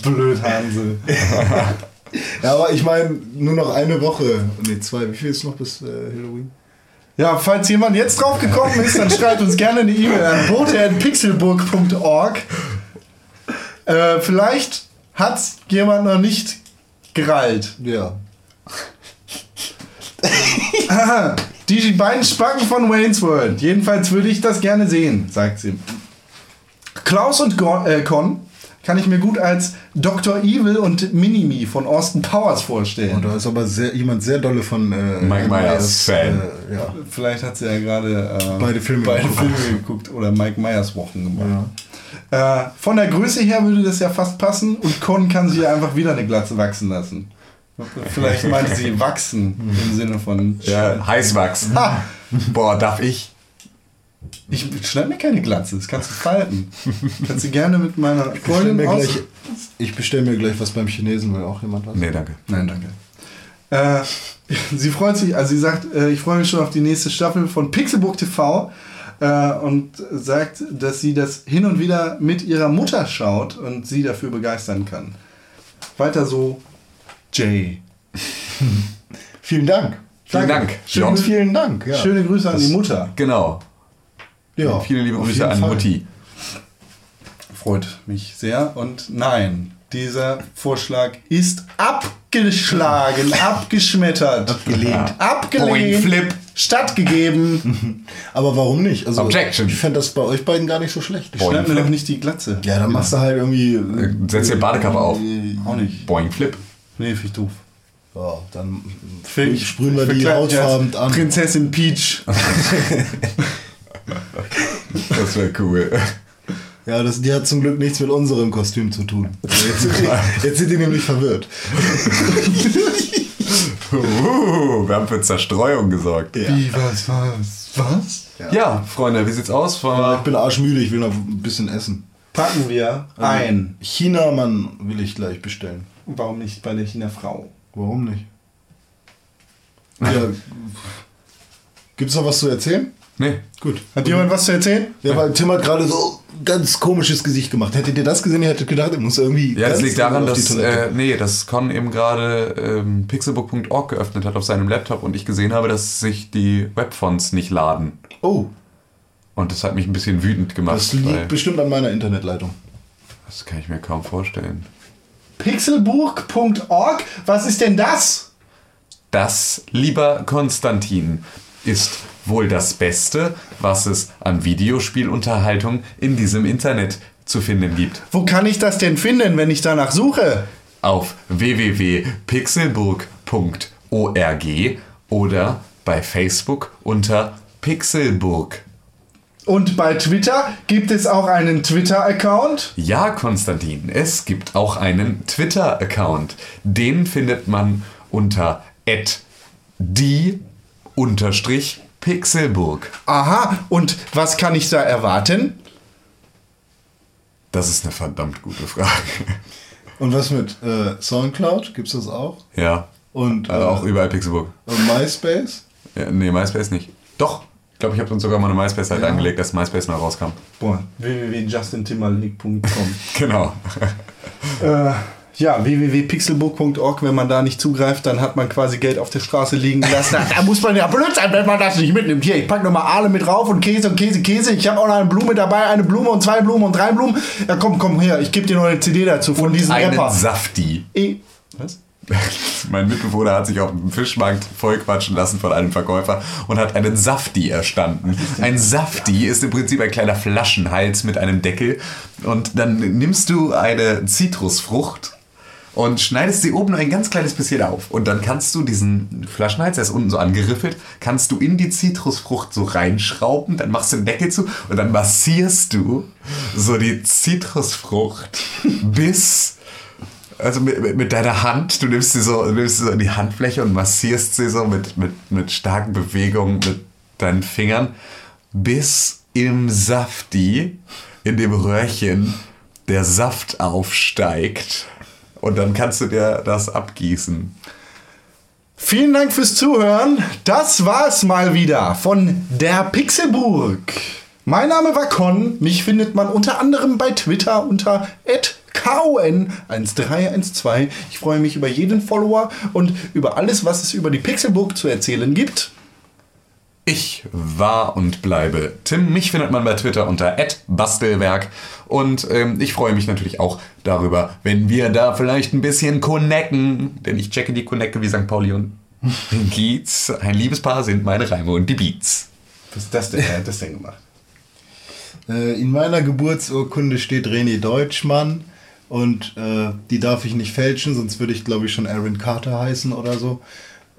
Blöd, Hansel. Ja, aber ich meine, nur noch eine Woche. Nee, zwei. Wie viel ist noch bis äh, Halloween? Ja, falls jemand jetzt drauf gekommen ist, dann schreibt uns gerne eine E-Mail an bote.pixelburg.org. Äh, vielleicht hat jemand noch nicht gerallt. Ja. Die beiden Spacken von Wayne's World. Jedenfalls würde ich das gerne sehen, sagt sie. Klaus und Gon, äh, Con kann ich mir gut als Dr. Evil und Minimi von Austin Powers vorstellen. Und da ist aber sehr, jemand sehr dolle von äh, Mike Myers Fan. Äh, ja. Vielleicht hat sie ja gerade äh, Beide Filme beide geguckt. Filme geguckt oder Mike Myers Wochen gemacht. Äh, von der Größe her würde das ja fast passen und Con kann sie ja einfach wieder eine Glatze wachsen lassen. Vielleicht meinte sie wachsen im Sinne von. Ja, Heißwachs. Ah, Boah, darf ich? Ich schneide mir keine Glatze, das kannst du falten. Kannst du gerne mit meiner Freundin mir aus. gleich, ich bestelle mir gleich was beim Chinesen, weil auch jemand was. Nee, danke. Nein, danke. Äh, sie freut sich, also sie sagt, äh, ich freue mich schon auf die nächste Staffel von Pixelbook TV äh, und sagt, dass sie das hin und wieder mit ihrer Mutter schaut und sie dafür begeistern kann. Weiter so, Jay. Vielen Dank. Vielen. Dank. Schön, Jon. Vielen Dank. Ja. Schöne Grüße an die Mutter. Genau. Ja, Viele liebe Grüße an Fall. Mutti. Freut mich sehr. Und nein, dieser Vorschlag ist abgeschlagen, abgeschmettert, abgelehnt, abgelehnt, Point Flip. stattgegeben. Aber warum nicht? Also, Objection. Ich fände das bei euch beiden gar nicht so schlecht. Boing. Schneid mir doch nicht die Glatze. Ja, dann machst du halt irgendwie. Äh, Setz dir Badekappe auf. Auch nicht. Boing Flip. Nee, finde ich doof. Ja, dann Ich sprühen wir die hautfarben an. Prinzessin Peach. Das wäre cool. Ja, das, die hat zum Glück nichts mit unserem Kostüm zu tun. Jetzt sind die, jetzt sind die nämlich verwirrt. Uh, wir haben für Zerstreuung gesorgt. Ja, Wie, was, was, was? Freunde, wie sieht's aus? Ich Wollen bin arschmüde, ich will noch ein bisschen essen. Packen wir ein. China-Mann will ich gleich bestellen. Warum nicht bei der China-Frau? Warum nicht? Ja, gibt's noch was zu erzählen? Nee. Gut. Hat jemand was zu erzählen? Ja, weil Tim hat gerade so ein ganz komisches Gesicht gemacht. Hättet ihr das gesehen, ihr hättet gedacht, er muss irgendwie. Ja, das liegt daran, auf die dass, äh, nee, dass Con eben gerade ähm, pixelbook.org geöffnet hat auf seinem Laptop und ich gesehen habe, dass sich die Webfonts nicht laden. oh, Und das hat mich ein bisschen wütend gemacht. das liegt bestimmt an meiner Internetleitung. das kann ich mir kaum vorstellen. Pixelburg.org? Was ist denn das? Das, lieber Konstantin, ist wohl das Beste, was es an Videospielunterhaltung in diesem Internet zu finden gibt. Wo kann ich das denn finden, wenn ich danach suche? Auf www.pixelburg.org oder bei Facebook unter Pixelburg. Und bei Twitter gibt es auch einen Twitter-Account. Ja, Konstantin, es gibt auch einen Twitter-Account. Den findet man unter die-pixelburg. Aha, und was kann ich da erwarten? Das ist eine verdammt gute Frage. Und was mit äh, Soundcloud? Gibt's das auch? Ja. Und Also äh, auch überall Pixelburg. und MySpace? Ja, nee, MySpace nicht. Doch. Ich glaube, ich habe uns sogar mal eine MySpace-Seite angelegt, dass MySpace neu rauskam. Boah, www.justintimberlake.com. Genau. äh, ja, www.pixelbook.org, wenn man da nicht zugreift, dann hat man quasi Geld auf der Straße liegen lassen. da muss man ja blöd sein, wenn man das nicht mitnimmt. Hier, ich packe nochmal Aale mit drauf und Käse und Käse, Käse. Ich habe auch noch eine Blume dabei, eine Blume und zwei Blumen und drei Blumen. Ja, komm, komm her, ich gebe dir noch eine CD dazu von diesem Einen Rapper. Safti. Eh, was? Mein Mitbewohner hat sich auf dem Fischmarkt vollquatschen lassen von einem Verkäufer und hat einen Safti erstanden. Ein Safti ist im Prinzip ein kleiner Flaschenhals mit einem Deckel. Und dann nimmst du eine Zitrusfrucht und schneidest sie oben ein ganz kleines bisschen auf. Und dann kannst du diesen Flaschenhals, der ist unten so angeriffelt, kannst du in die Zitrusfrucht so reinschrauben, dann machst du den Deckel zu und dann massierst du so die Zitrusfrucht bis also mit, mit, deiner Hand, du nimmst sie so, nimmst sie so in die Handfläche und massierst sie so mit, mit, mit starken Bewegungen mit deinen Fingern, bis im Safti, in dem Röhrchen, der Saft aufsteigt. Und dann kannst du dir das abgießen. Vielen Dank fürs Zuhören. Das war's mal wieder von der Pixelburg. Mein Name war Con. Mich findet man unter anderem bei Twitter unter KON1312. Ich freue mich über jeden Follower und über alles, was es über die Pixelburg zu erzählen gibt. Ich war und bleibe Tim. Mich findet man bei Twitter unter @bastelwerk und ähm, ich freue mich natürlich auch darüber, wenn wir da vielleicht ein bisschen connecten, denn ich checke die Connecte wie St. Pauli und Kiez. Ein Liebespaar sind meine Reime und die Beats. Was ist das denn? Wer hat das denn gemacht? Äh, in meiner Geburtsurkunde steht René Deutschmann und äh, die darf ich nicht fälschen, sonst würde ich glaube ich schon Aaron Carter heißen oder so.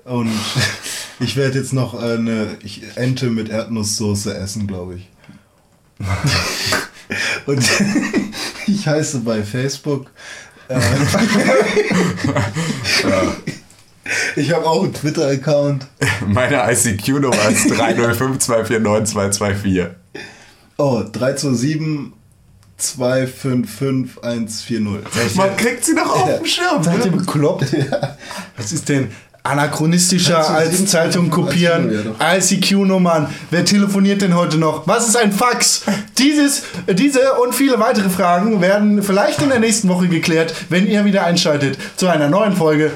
Und ich werde jetzt noch eine Ente mit Erdnusssoße essen, glaube ich. Und ich heiße bei Facebook. Äh, ich habe auch einen Twitter-Account. Meine ICQ-Nummer ist 305249224. Oh, 327 255 140. Man kriegt sie doch auf dem Schirm. Seid ihr Ne? bekloppt? Was ist denn anachronistischer als Zeitung kopieren? ICQ-Nummern. Wer telefoniert denn heute noch? Was ist ein Fax? Dieses, diese und viele weitere Fragen werden vielleicht in der nächsten Woche geklärt, wenn ihr wieder einschaltet zu einer neuen Folge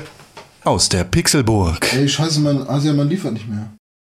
aus der Pixelburg. Ey, scheiße, mein Asiamann liefert nicht mehr.